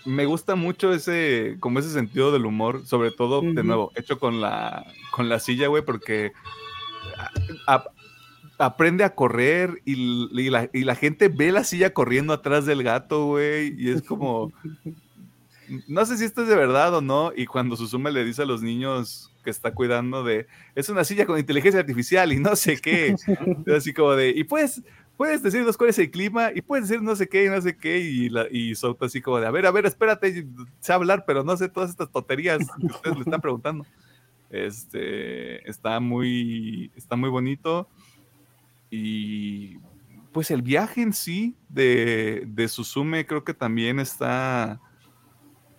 me gusta mucho ese, como ese sentido del humor, sobre todo, de nuevo, hecho con la, con la silla, güey, porque aprende a correr y, la, gente ve la silla corriendo atrás del gato, güey, y es como... No sé si esto es de verdad o no, y cuando Susume le dice a los niños que está cuidando de, es una silla con inteligencia artificial y no sé qué, así como de, y pues, puedes decirnos cuál es el clima, y puedes decir no sé qué y no sé qué, y, la, y así como de, a ver, a ver, espérate, sé hablar, pero no sé todas estas tonterías que ustedes le están preguntando. Este, está muy, está muy bonito. Y pues el viaje en sí de, de Suzume creo que también está,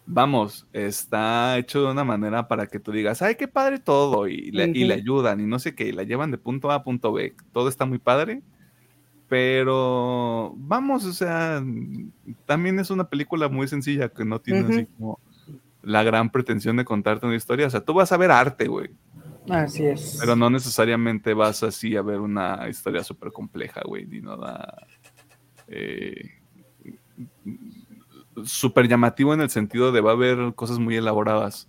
vamos, está hecho de una manera para que tú digas, ay, qué padre todo, y le, y le ayudan, y no sé qué, y la llevan de punto A a punto B, todo está muy padre, pero vamos, o sea, también es una película muy sencilla que no tiene así como la gran pretensión de contarte una historia, o sea, tú vas a ver arte, güey, Así es. Pero no necesariamente vas así a ver una historia súper compleja, güey, ni nada eh, súper llamativo en el sentido de va a haber cosas muy elaboradas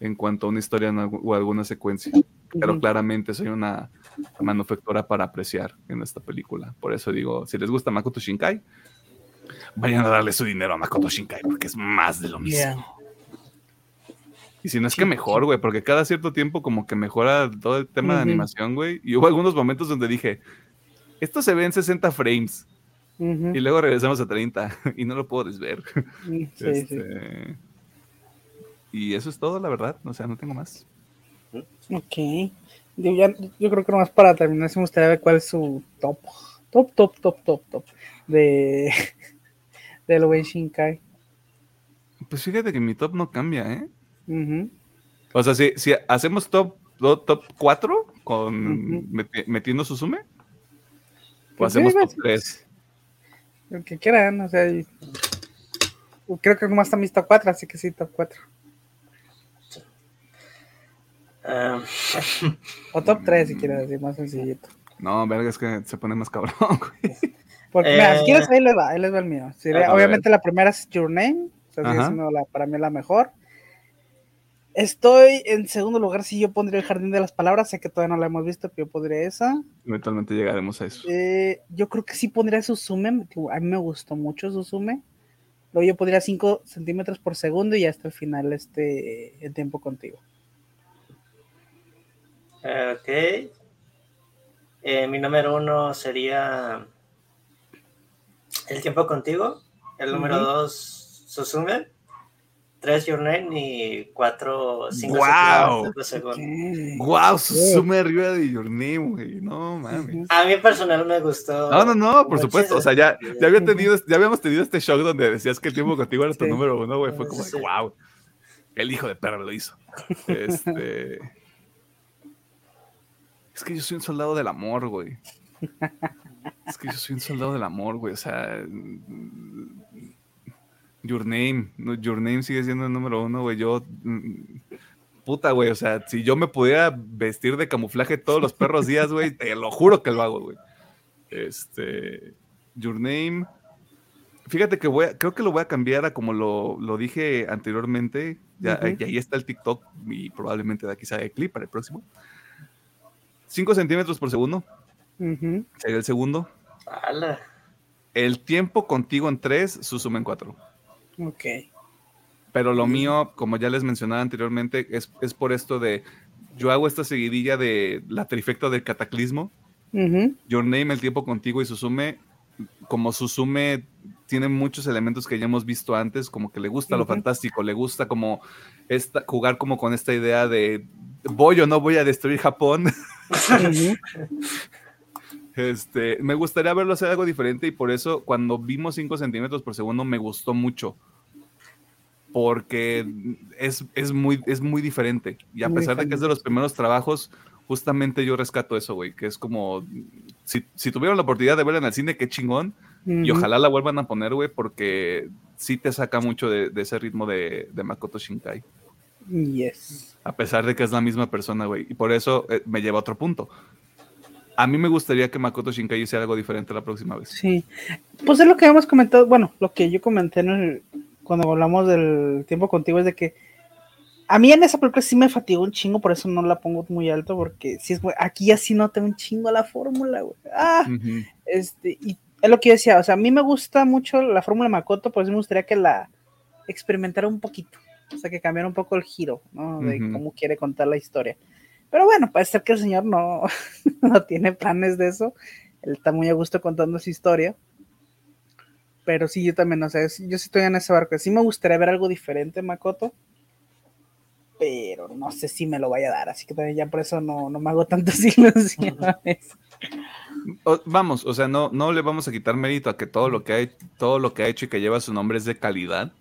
en cuanto a una historia o alguna secuencia. Pero claramente soy una manufactura para apreciar en esta película. Por eso digo, si les gusta Makoto Shinkai, vayan a darle su dinero a Makoto Shinkai porque es más de lo mismo. Y si no es que mejor, güey, porque cada cierto tiempo como que mejora todo el tema de animación, güey. Y hubo algunos momentos donde dije, esto se ve en 60 frames. Y luego regresamos a 30 y no lo puedo desver. Este, y eso es todo, la verdad. O sea, no tengo más. Ok. Yo, ya, yo creo que nomás para terminar, si me gustaría ver cuál es su top, top, top, top, top, top de del Wei Shinkai. Pues fíjate que mi top no cambia, ¿eh? O sea, si, si hacemos top, top 4 con metiendo Susume, o pues hacemos top 3. Lo que quieran, o sea, creo que nomás está mi top 4, así que sí, top 4. Ah. o top 3 si quieres decir, más sencillito. No, verga, es que se pone más cabrón, Porque, mira, si quieres, ahí les va, ahí les va el mío. Obviamente la primera es Your Name, o sea, siendo la, para mí la mejor. Estoy en segundo lugar, si yo pondría el Jardín de las Palabras, sé que todavía no la hemos visto, pero yo pondría esa. Eventualmente llegaremos a eso. Eh, yo creo que sí pondría Susume, a mí me gustó mucho Susume. Luego yo pondría 5 centímetros por segundo y hasta el final este, el tiempo contigo. Ok. Eh, mi número uno sería El tiempo contigo. El número dos, Susume. 3 Your Name y 4 5 wow. Wow, Susume arriba de Your Name, güey. No mames. A mí personal me gustó. No, no, no, por supuesto. O sea, ya, ya, había tenido, ya habíamos tenido este shock donde decías que el tiempo contigo era tu número uno, güey. Fue como, wow. El hijo de perra lo hizo. Este. Es que yo soy un soldado del amor, güey. Es que yo soy un soldado del amor, güey. O sea, Your Name, Your Name sigue siendo el número uno, güey. Yo, mm, puta, güey, o sea, si yo me pudiera vestir de camuflaje todos los perros días, güey, te lo juro que lo hago, güey. Este, Your Name, fíjate que voy creo que lo voy a cambiar a como lo, dije anteriormente, ya, y ahí está el TikTok y probablemente de aquí salga el clip para el próximo. 5 centímetros por segundo. Sería el segundo. El tiempo contigo en 3, Susume en 4. Ok. Pero lo mío, como ya les mencionaba anteriormente, es, por esto de, yo hago esta seguidilla de la trifecta del cataclismo. Your Name, El Tiempo Contigo y Susume, como Susume tiene muchos elementos que ya hemos visto antes, como que le gusta lo fantástico, le gusta como esta, jugar como con esta idea de voy o no voy a destruir Japón. Este, me gustaría verlo hacer algo diferente y por eso cuando vimos 5 centímetros por segundo me gustó mucho. Porque es, muy, es muy diferente. Y a pesar de que es de los primeros trabajos, justamente yo rescato eso, güey. Que es como, si, tuvieron la oportunidad de verla en el cine, qué chingón. Y ojalá la vuelvan a poner, güey, porque sí te saca mucho de, ese ritmo de, Makoto Shinkai. Yes. A pesar de que es la misma persona, güey. Y por eso eh, me lleva a otro punto a mí me gustaría que Makoto Shinkai hiciera algo diferente la próxima vez. Sí. Pues es lo que habíamos comentado, bueno, lo que yo comenté cuando hablamos del tiempo contigo es de que a mí en esa película sí me fatigó un chingo, por eso no la pongo muy alto, porque si es, aquí ya sí nota un chingo la fórmula, güey. Ah, este, y es lo que yo decía, o sea, a mí me gusta mucho la fórmula Makoto, por eso me gustaría que la experimentara un poquito, o sea, que cambiara un poco el giro, ¿no? De cómo quiere contar la historia. Pero bueno, parece ser que el señor no, no tiene planes de eso. Él está muy a gusto contando su historia. Pero sí, yo también, o sea, yo sí estoy en ese barco. Sí me gustaría ver algo diferente, Makoto. Pero no sé si me lo vaya a dar. Así que también ya por eso no, no me hago tantas ilusiones. vamos, o sea, no, no le vamos a quitar mérito a que todo lo que ha, todo lo que ha hecho y que lleva su nombre es de calidad.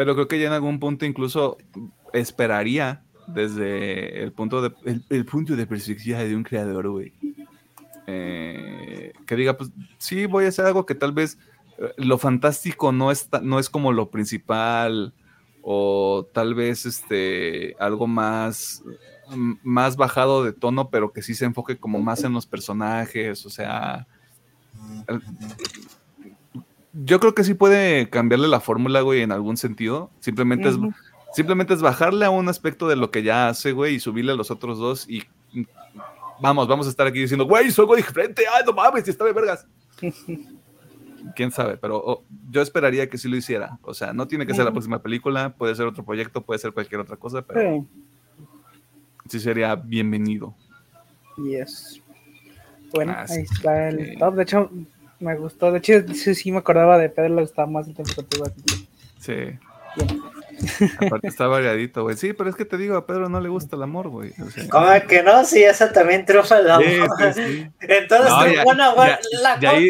Pero creo que ya en algún punto incluso esperaría desde el punto de, el, punto de perspectiva de un creador, güey. Eh, que diga, pues sí, voy a hacer algo que tal vez eh, lo fantástico no, está, no es como lo principal o tal vez este, algo más más bajado de tono, pero que sí se enfoque como más en los personajes, o sea... Yo creo que sí puede cambiarle la fórmula, güey, en algún sentido. Simplemente es simplemente es bajarle a un aspecto de lo que ya hace, güey, y subirle a los otros dos y vamos, vamos a estar aquí diciendo, güey, soy algo diferente, ay, no mames, está de vergas. Quién sabe, pero oh, yo esperaría que sí lo hiciera. O sea, no tiene que ser la próxima película, puede ser otro proyecto, puede ser cualquier otra cosa, pero sí, sería bienvenido. Yes. Bueno, ahí está el top. De hecho, me gustó. De hecho, sí, sí me acordaba de Pedro, le gustaba más interpretativo. Sí. Aparte está variadito, güey. Sí, pero es que te digo, a Pedro no le gusta el amor, güey. ¿Cómo que no? Sí, esa también triunfa el amor. Sí, sí, Entonces, bueno, bueno, la de ahí,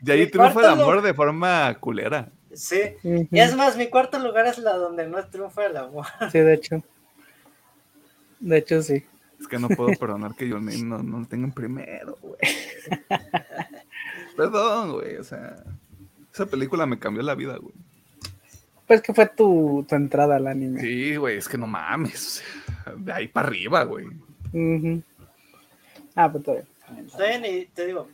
de ahí, triunfa el amor de forma culera. Sí, y es más, mi cuarto lugar es la donde no triunfa el amor. Sí, de hecho. De hecho, sí. Es que no puedo perdonar que yo no, no lo tengan primero, güey. Perdón, güey, o sea, esa película me cambió la vida, güey. Pues que fue tu, tu entrada al anime. Sí, güey, es que no mames. De ahí para arriba, güey. Ah, pues todavía. Está bien, y te digo,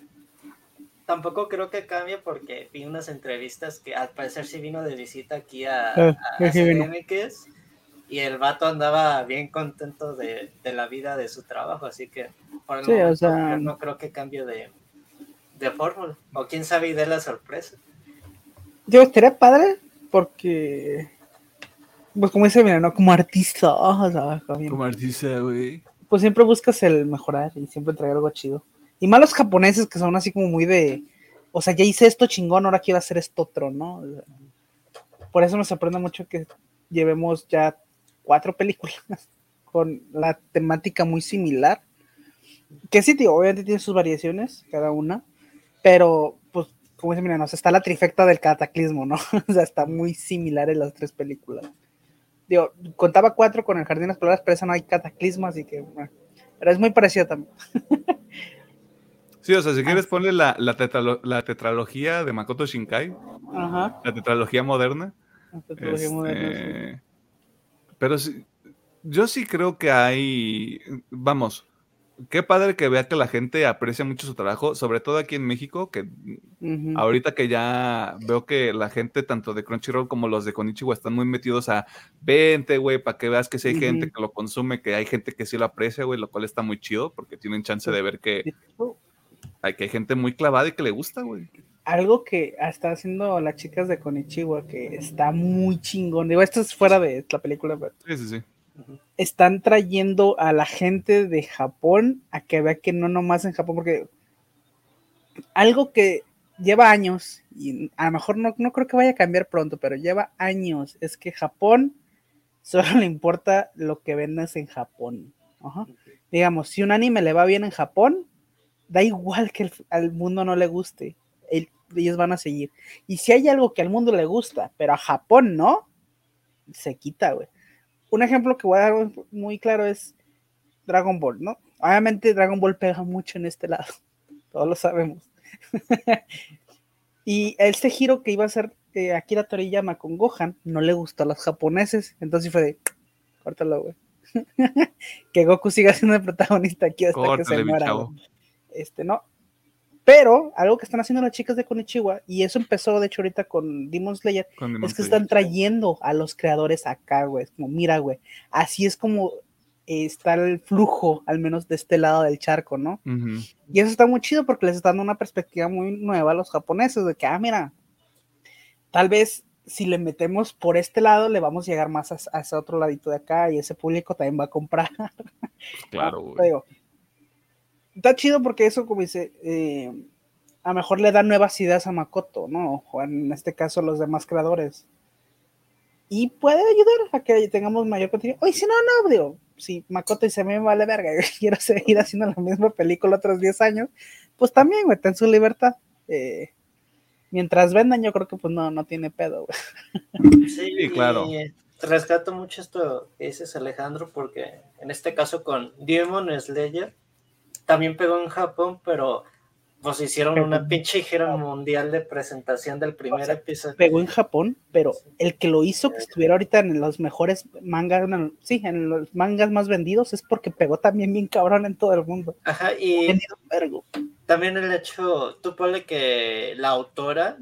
tampoco creo que cambie porque vi unas entrevistas que al parecer sí vino de visita aquí a, ah, y el vato andaba bien contento de, de, la vida de su trabajo, así que por el momento, no creo que cambie de, de fórmula. O quién sabe y de la sorpresa. Yo estaría padre porque, pues como dice, mira, ¿no? Como artista, Como artista, güey. Pues siempre buscas el mejorar y siempre traer algo chido. Y más los japoneses que son así como muy de, o sea, ya hice esto chingón, ahora quiero hacer esto otro, ¿no? Por eso me sorprende mucho que llevemos ya cuatro películas con la temática muy similar. Que sí, tío, obviamente tiene sus variaciones, cada una, pero pues como dice, mira, no, está la trifecta del cataclismo, ¿no? o sea, está muy similar en las tres películas. Digo, contaba cuatro con el Jardín de las Palabras, pero esa no hay cataclismo, así que, bueno, pero es muy parecida también. sí, o sea, si quieres ponle la, la, tetralogía de Makoto Shinkai, Ajá. la tetralogía moderna. La tetralogía moderna, este, Pero sí, yo sí creo que hay, vamos, qué padre que vea que la gente aprecia mucho su trabajo, sobre todo aquí en México, que ahorita que ya veo que la gente, tanto de Crunchyroll como los de Konichiwa, están muy metidos a vente, güey, para que veas que si hay gente que lo consume, que hay gente que sí lo aprecia, güey, lo cual está muy chido, porque tienen chance de ver que hay, que hay gente muy clavada y que le gusta, güey. Algo que está haciendo las chicas de Konichiwa, que está muy chingón. Digo, esto es fuera de la película, pero... Sí, sí, sí están trayendo a la gente de Japón a que vea que no nomás en Japón, porque algo que lleva años, y a lo mejor no, no creo que vaya a cambiar pronto, pero lleva años, es que Japón solo le importa lo que vendas en Japón. Digamos, si un anime le va bien en Japón, da igual que al mundo no le guste, ellos van a seguir. Y si hay algo que al mundo le gusta, pero a Japón no, se quita, güey un ejemplo que voy a dar muy claro es Dragon Ball, ¿no? Obviamente Dragon Ball pega mucho en este lado, todos lo sabemos. y este giro que iba a ser eh, Akira Toriyama con Gohan no le gustó a los japoneses, entonces fue de, córtalo, güey. que Goku siga siendo el protagonista aquí hasta que se muera. Este, no, pero algo que están haciendo las chicas de Konichiwa, y eso empezó de hecho ahorita con Demon Slayer, es que están trayendo a los creadores acá, güey. Como, mira, güey, así es como está el flujo, al menos de este lado del charco, ¿no? Y eso está muy chido porque les está dando una perspectiva muy nueva a los japoneses, de que, ah, mira, tal vez si le metemos por este lado, le vamos a llegar más a, ese otro ladito de acá y ese público también va a comprar. Claro, güey está chido porque eso, como dice, eh, a lo mejor le da nuevas ideas a Makoto, ¿no? O en este caso los demás creadores. Y puede ayudar a que tengamos mayor contenido. Oye, si no, no, digo, si Makoto dice, a mí me vale verga, yo quiero seguir haciendo la misma película otros 10 años, pues también, güey, ten su libertad. Eh, mientras vendan, yo creo que pues no, no tiene pedo, güey. Sí, claro. rescato mucho esto que dices, Alejandro, porque en este caso con Demon Slayer, también pegó en Japón, pero pues hicieron una pinche gira mundial de presentación del primer episodio. Pegó en Japón, pero el que lo hizo que estuviera ahorita en los mejores mangas, sí, en los mangas más vendidos, es porque pegó también bien cabrón en todo el mundo. Ajá, y también el hecho, tú ponle que la autora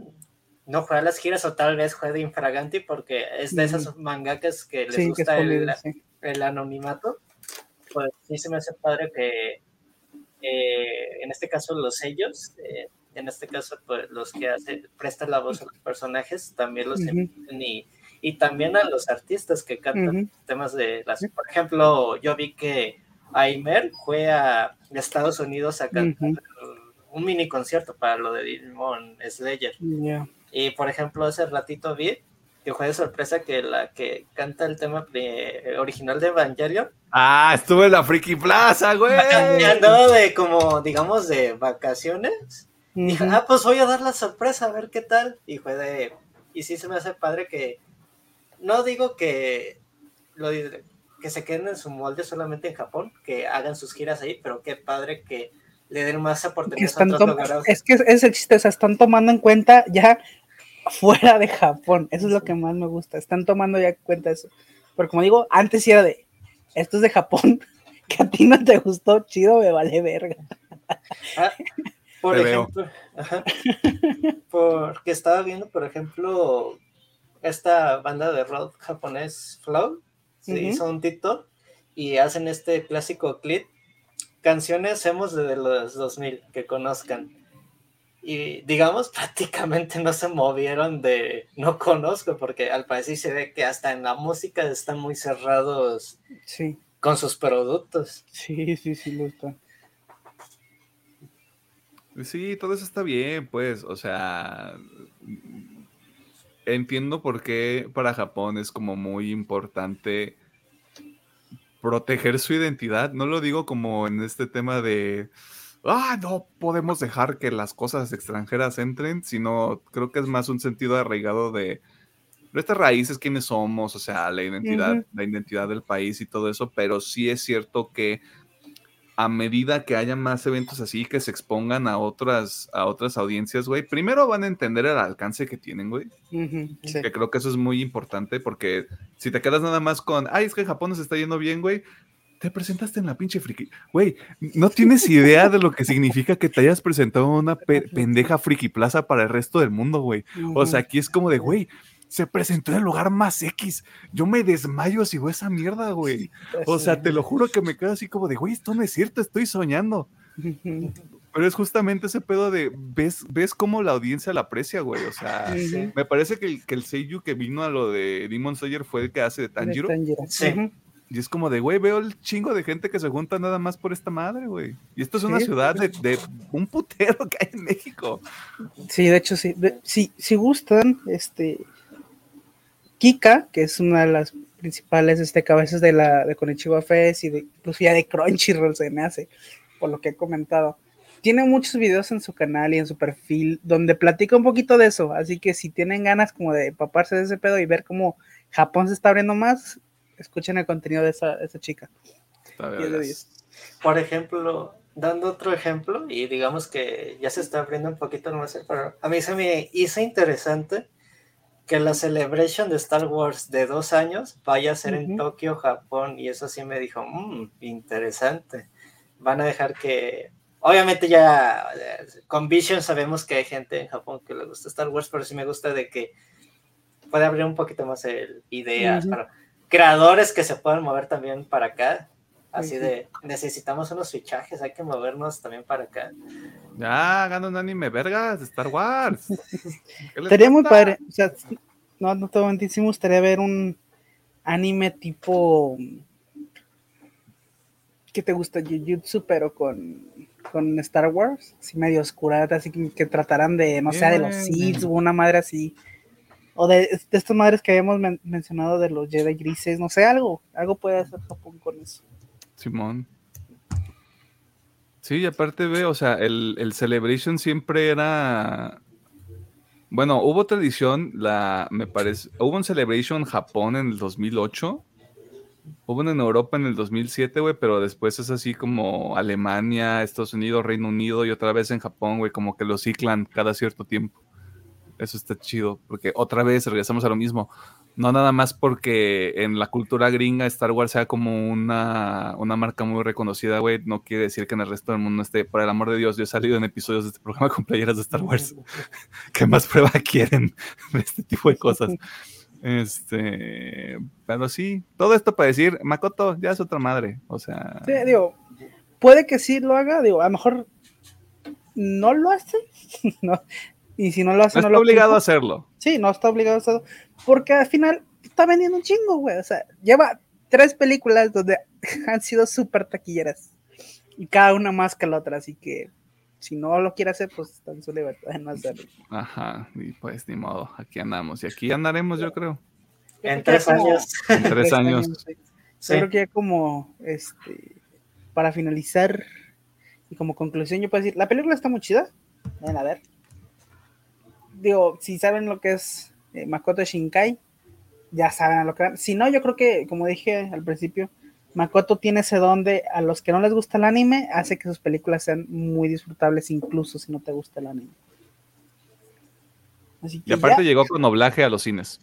no juega las giras o tal vez juega de infraganti porque es de esas mangakas que les gusta el, anonimato. Pues sí se me hace padre que eh, en este caso los sellos, eh, en este caso pues, los que hacen, prestan la voz a los personajes, también los y, y, también a los artistas que cantan temas de las... Por ejemplo, yo vi que Aimer fue a Estados Unidos a cantar un mini concierto para lo de Demon Slayer. Y por ejemplo, hace ratito vi que fue de sorpresa que la que canta el tema original de Evangelion. Ah, estuve en la Friki Plaza, güey. Andaba de como, digamos, de vacaciones. Dije, ah, pues voy a dar la sorpresa, a ver qué tal. Y fue de. Y sí se me hace padre que. No digo que. Lo, que se queden en su molde solamente en Japón, que hagan sus giras ahí, pero qué padre que le den más oportunidades a otros lugares. Es que es el chiste, o sea, están tomando en cuenta ya fuera de Japón. Eso es lo que más me gusta. Están tomando ya cuenta eso. Pero como digo, antes era de, esto es de Japón, que a ti no te gustó, chido, me vale verga. Ah, por ejemplo, porque estaba viendo, por ejemplo, esta banda de rock japonés Flow, se hizo un TikTok y hacen este clásico clip, canciones hemos desde los 2000 que conozcan y digamos prácticamente no se movieron de no conozco porque al parecer se ve que hasta en la música están muy cerrados sí. con sus productos. Sí, sí, sí lo están. Sí, todo eso está bien, pues, o sea, entiendo por qué para Japón es como muy importante proteger su identidad. No lo digo como en este tema de ah, no podemos dejar que las cosas extranjeras entren, sino creo que es más un sentido arraigado de nuestras raíces, quiénes somos, o sea, la identidad, la identidad del país y todo eso, pero sí es cierto que a medida que haya más eventos así que se expongan a otras, a otras audiencias, güey, primero van a entender el alcance que tienen, güey. Que creo que eso es muy importante porque si te quedas nada más con, ay, es que Japón nos está yendo bien, güey, te presentaste en la pinche friki. Güey, no tienes idea de lo que significa que te hayas presentado en una pendeja friki plaza para el resto del mundo, güey. O sea, aquí es como de, güey, se presentó en el lugar más X. Yo me desmayo si veo esa mierda, güey. O sea, te lo juro que me quedo así como de, güey, esto no es cierto, estoy soñando. Pero es justamente ese pedo de, ves, ves cómo la audiencia la aprecia, güey. O sea, me parece que el, que el Seiyu que vino a lo de Demon Slayer fue el que hace de Tanjiro. Sí. Y es como de, güey, veo el chingo de gente que se junta nada más por esta madre, güey. Y esto es una ciudad de, un putero que hay en México. Sí, de hecho, sí. si, gustan, este. Kika, que es una de las principales este, cabezas de la de Konichiwa Fest y de, incluso ya de Crunchyroll se me hace, por lo que he comentado. Tiene muchos videos en su canal y en su perfil donde platica un poquito de eso, así que si tienen ganas como de paparse de ese pedo y ver cómo Japón se está abriendo más, escuchen el contenido de esa, chica. Por ejemplo, dando otro ejemplo, y digamos que ya se está abriendo un poquito más, pero a mí se me hizo interesante que la celebration de Star Wars de dos años vaya a ser en Tokio, Japón, y eso sí me dijo, mmm, interesante. Van a dejar que, obviamente ya con Vision sabemos que hay gente en Japón que le gusta Star Wars, pero sí me gusta de que puede abrir un poquito más el ideas para creadores que se puedan mover también para acá. Así de, necesitamos unos fichajes, hay que movernos también para acá. Ya, hagan un anime vergas de Star Wars. Estaría muy padre. O sea, no, no te mentir, sí me gustaría ver un anime tipo. ¿Qué te gusta? Jujutsu, pero con, con Star Wars. Así medio oscura, así que, que tratarán de, no sé, de los Sith o una madre así. O de, estas madres que habíamos mencionado de los Jedi grises, no sé, algo, algo puede hacer Japón con eso. Simón. Sí, y aparte ve, o sea, el, el Celebration siempre era. Bueno, hubo tradición, la, me parece, hubo un Celebration Japón en el 2008 Hubo una en Europa en el 2007, güey, pero después es así como Alemania, Estados Unidos, Reino Unido y otra vez en Japón, güey, como que lo ciclan cada cierto tiempo. Eso está chido, porque otra vez regresamos a lo mismo. No nada más porque en la cultura gringa Star Wars sea como una, una marca muy reconocida, güey, no quiere decir que en el resto del mundo esté, por el amor de Dios, yo he salido en episodios de este programa con playeras de Star Wars. ¿Qué más prueba quieren de este tipo de cosas? Este, pero sí, todo esto para decir, Makoto ya es otra madre, o sea. Sí, digo, puede que sí lo haga, digo, a lo mejor no lo hace, no, y si no lo hace, no, no está lo obligado a hacerlo. Sí, no está obligado a hacerlo, porque al final está vendiendo un chingo, güey, o sea, lleva tres películas donde han sido súper taquilleras, y cada una más que la otra, así que si no lo quiere hacer, pues está en su libertad de no hacerlo. Ajá, y pues ni modo, aquí andamos. Y aquí andaremos, yo creo. En tres años. En tres años. Sí. Creo que ya como, este, para finalizar y como conclusión, yo puedo decir, la película está muy chida. Ven a ver. Digo, si saben lo que es eh, Makoto Shinkai, ya saben a lo que van. Si no, yo creo que, como dije al principio, Makoto tiene ese don de a los que no les gusta el anime, hace que sus películas sean muy disfrutables, incluso si no te gusta el anime. Así que Y aparte ya. llegó con doblaje a los cines.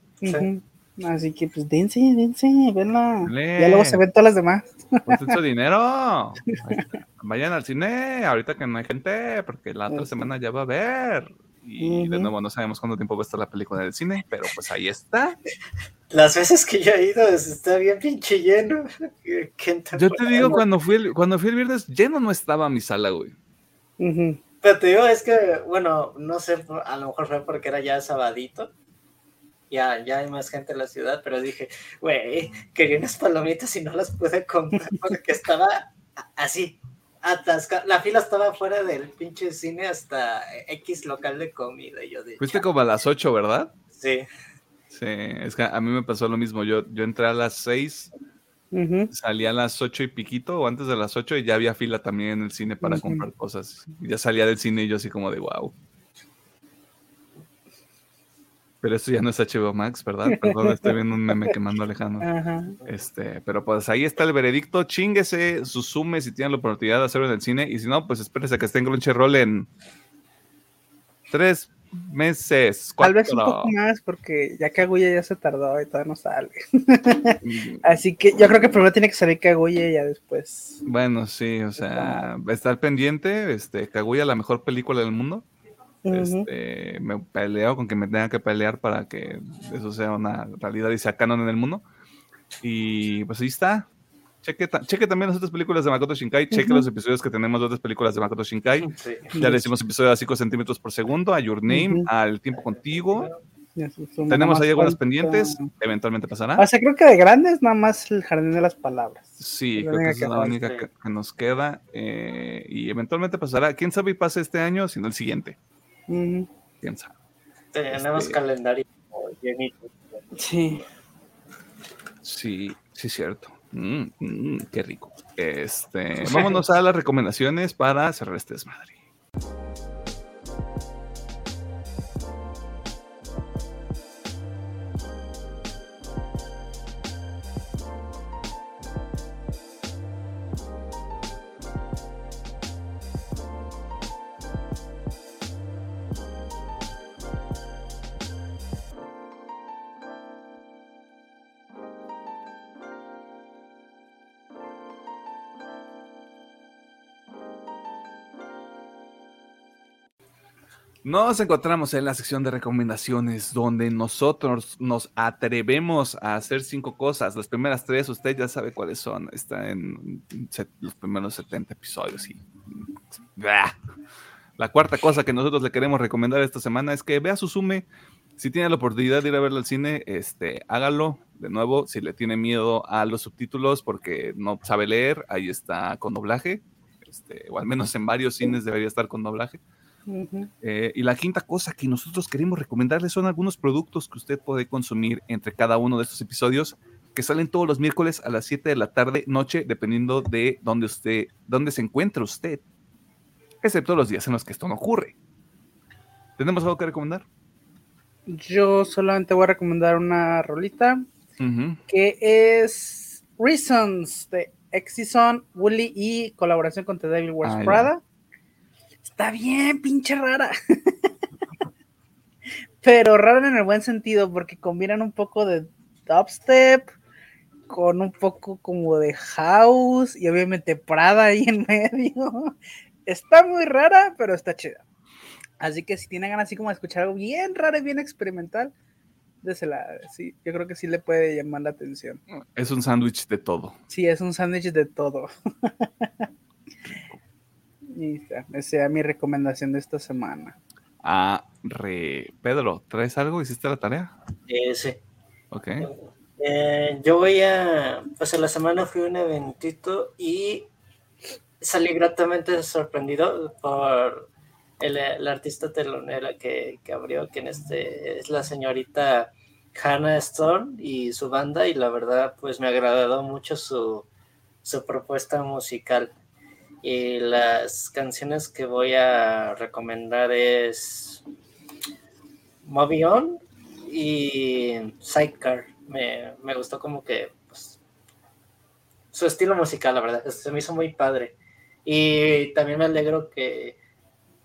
Así que pues dense, dense, venla. Dale. Ya luego se ven todas las demás. Ponte su dinero. Vayan al cine ahorita que no hay gente, porque la otra semana ya va a haber. Y de nuevo, no sabemos cuánto tiempo va a estar la película en el cine, pero pues ahí está. Las veces que yo he ido está bien pinche lleno. ¿Quién te Yo te digo, cuando fui el, cuando fui el viernes, lleno no estaba mi sala, güey. Pero te digo, es que, bueno, no sé, a lo mejor fue porque era ya sabadito. Ya, ya hay más gente en la ciudad, pero dije, güey, quería unas palomitas y no las pude comprar porque estaba así, atascada. La fila estaba fuera del pinche cine hasta X local de comida. Y yo de, Fuiste como a las 8, ¿verdad? sí, Sí, es que a mí me pasó lo mismo. Yo, yo entré a las 6, Ujú. salí a las 8 y piquito, o antes de las 8, y ya había fila también en el cine para comprar cosas. Y ya salía del cine y yo así como de wow. Pero esto ya no es HBO Max, ¿verdad? Perdón, estoy viendo un meme que mandó Alejandro. Ajá. Este, pero pues ahí está el veredicto. Chinguese, susume si tienen la oportunidad de hacerlo en el cine. Y si no, pues espérese a que esté en Crunchyroll en tres meses. Tal vez un cuatro. poco más, porque ya Kaguya ya se tardó y todavía no sale. Así que yo creo que primero tiene que salir Kaguya y ya después. Bueno, sí, o sea, estar pendiente. Este, Kaguya, la mejor película del mundo. Ujú. Este, me peleo con que me tenga que pelear para que eso sea una realidad y sea canon en el mundo. Y pues ahí está. Cheque, ta- cheque también las otras películas de Makoto Shinkai. Cheque Ujú. los episodios que tenemos de otras películas de Makoto Shinkai. sí. Ya le hicimos episodio a 5 centímetros por segundo, a Your Name, Ujú. al Tiempo Contigo. Tenemos ahí algunas falta. pendientes. Eventualmente pasará. O sea, creo que de grandes nada más el jardín de las palabras. Sí, creo que es la única que, que nos queda. eh, y eventualmente pasará. ¿Quién sabe y pase este año, sino el siguiente? Ujú. ¿Quién sabe? Tenemos Este- calendario llenito. Sí. Sí, sí, cierto. Mm, mm, qué rico. Este, vámonos a las recomendaciones para cerrar este desmadre. Nos encontramos en la sección de recomendaciones donde nosotros nos atrevemos a hacer cinco cosas. Las primeras tres, usted ya sabe cuáles son. Está en los primeros 70 episodios. La cuarta cosa que nosotros le queremos recomendar esta semana es que vea Susume. Si tiene la oportunidad de ir a verlo al cine, este, hágalo. De nuevo, si le tiene miedo a los subtítulos porque no sabe leer, ahí está con doblaje. Este, o al menos en varios cines debería estar con doblaje. Eh, y la quinta cosa que nosotros queremos recomendarles son algunos productos que usted puede consumir entre cada uno de estos episodios que salen todos los miércoles a las 7 de la tarde, noche, dependiendo de dónde usted, dónde se encuentra usted. Excepto los días en los que esto no ocurre. ¿Tenemos algo que recomendar? Yo solamente voy a recomendar una rolita que es Reasons de Exison, Wooly y colaboración con The Devil Wears. Prada. Está bien, pinche rara. Pero rara en el buen sentido, porque combinan un poco de dubstep con un poco como de house y obviamente Prada ahí en medio. Está muy rara, pero está chida. Así que si tienen ganas así como de escuchar algo bien raro y bien experimental, désela. Sí, yo creo que sí le puede llamar la atención. Es un sándwich de todo. Sí, es un sándwich de todo. y esa sea mi recomendación de esta semana. Ah, re... Pedro, ¿traes algo? ¿Hiciste la tarea? Eh, sí. Ok. Eh, yo voy a, pues en la semana fui a un eventito y salí gratamente sorprendido por el, el artista telonera que, que abrió, que en este es la señorita Hannah Storm y su banda y la verdad pues me agradó mucho su, su propuesta musical. Y las canciones que voy a recomendar es Movie On y Sidecar. Me, me gustó como que pues, su estilo musical, la verdad, se me hizo muy padre. Y también me alegro que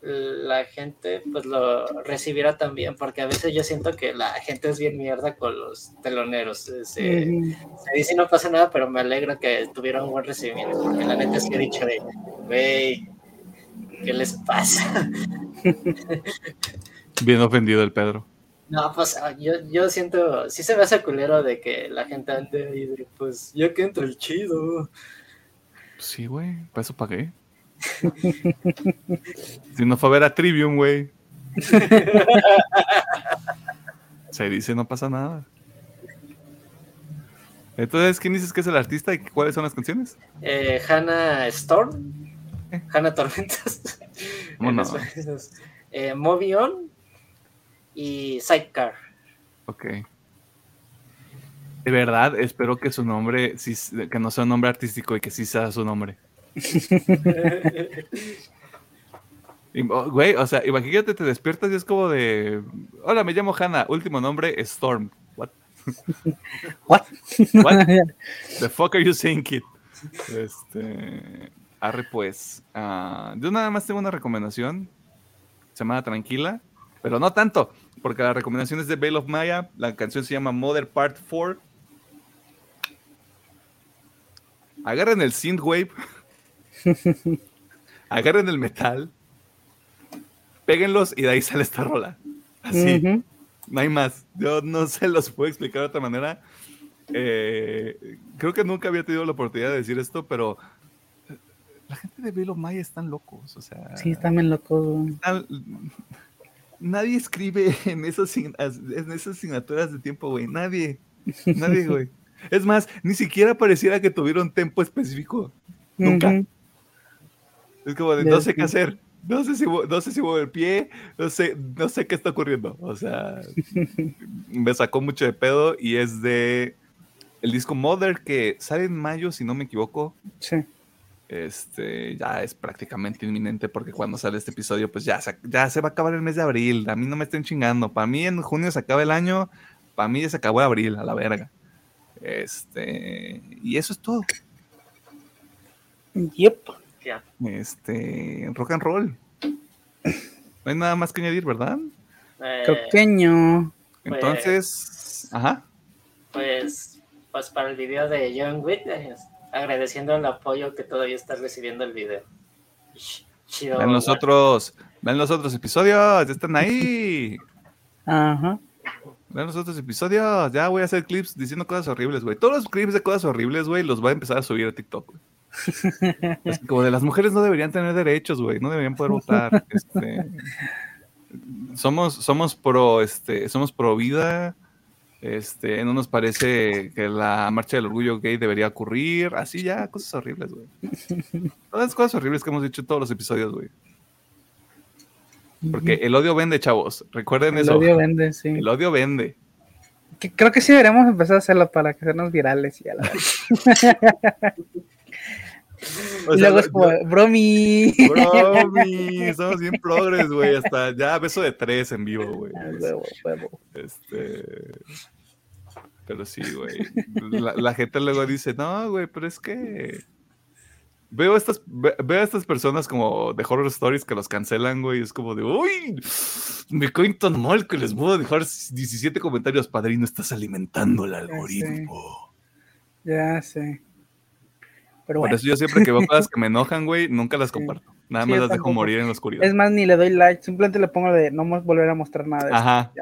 la gente pues lo recibiera también, porque a veces yo siento que la gente es bien mierda con los teloneros. Se, se dice no pasa nada, pero me alegra que tuvieron un buen recibimiento, porque la neta sí he dicho de, güey, ¿qué les pasa? Bien ofendido el Pedro. No, pues yo, yo siento, sí se me hace culero de que la gente ande ahí de, pues ya que entra el chido. Sí, güey, para eso pagué. Si no fue a ver a Trivium, güey. Se dice, no pasa nada. Entonces, ¿quién dices que es el artista y cuáles son las canciones? Eh, Hannah Storm, Hannah Tormentas, Bueno. eh, Movie On y Sidecar. Ok. De verdad, espero que su nombre, que no sea un nombre artístico y que sí sea su nombre. Oh, Güey, o sea, imagínate, te despiertas y es como de. Hola, me llamo Hannah. Último nombre, Storm. What? What? What? The fuck are you saying, kid? Este. Arre, pues. ah, yo nada más tengo una recomendación. Semana tranquila. Pero no tanto. Porque la recomendación es de Veil of Maya. La canción se llama Mother Part 4. Agarren el synthwave. Agarren el metal. Péguenlos y de ahí sale esta rola. Así. No hay más. Yo no se los puedo explicar de otra manera. Eh, creo que nunca había tenido la oportunidad de decir esto, pero la gente de Velo Maya están locos. O sea, Sí, está bien loco. güey. están- nadie escribe en esas, en esas asignaturas de tiempo, güey. Nadie. Nadie, güey. Es más, ni siquiera pareciera que tuvieron tiempo específico. Nunca. Es como de no sé qué hacer. No sé si no sé si muevo el pie, no sé, no sé qué está ocurriendo. O sea, me sacó mucho de pedo y es de el disco Mother que sale en mayo, si no me equivoco. Sí. Este ya es prácticamente inminente porque cuando sale este episodio, pues ya se, ya se va a acabar el mes de abril. A mí no me estén chingando. Para mí en junio se acaba el año. Para mí ya se acabó abril, a la verga. Este, y eso es todo. Yep. Ya. Este, rock and roll. No hay nada más que añadir, ¿verdad? Eh, Coqueño. Pues- Entonces, ajá. pues, pues para el video de John Wick, eh, agradeciendo el apoyo que todavía está recibiendo el video. Ch- Chido. Vean los otros, vean los otros episodios, ya están ahí. Ajá. Vean los otros episodios, ya voy a hacer clips diciendo cosas horribles, güey. Todos los clips de cosas horribles, güey, los voy a empezar a subir a TikTok, güey. Es como de las mujeres no deberían tener derechos, güey, no deberían poder votar. Este, somos, somos pro, este, somos pro vida. Este, no nos parece que la marcha del orgullo gay debería ocurrir. Así ya, cosas horribles, güey. Todas las cosas horribles que hemos dicho en todos los episodios, güey. Porque el odio vende, chavos. Recuerden El eso. odio vende, sí. El odio vende. Que- creo que sí deberíamos empezar a hacerlo para que seamos virales y a la vez. O sea, luego es yo- como, bromi. Bromi, estamos bien progres, güey. Hasta ya beso de tres en vivo, güey. Ah, huevo, huevo. Este. Pero sí, güey. La, la gente luego dice, no, güey, pero es que veo estas, ve- veo a estas personas como de horror stories que los cancelan, güey. Es como de, uy, me caen tan mal que les puedo dejar 17 comentarios, padrino, estás alimentando el algoritmo. Ya sé. Pero Por eso yo siempre que veo cosas que me enojan, güey, nunca las Sí. comparto. Nada Sí, más las dejo tampoco. morir en la oscuridad. es más, ni le doy like, simplemente le pongo de no volver a mostrar nada de. Ajá.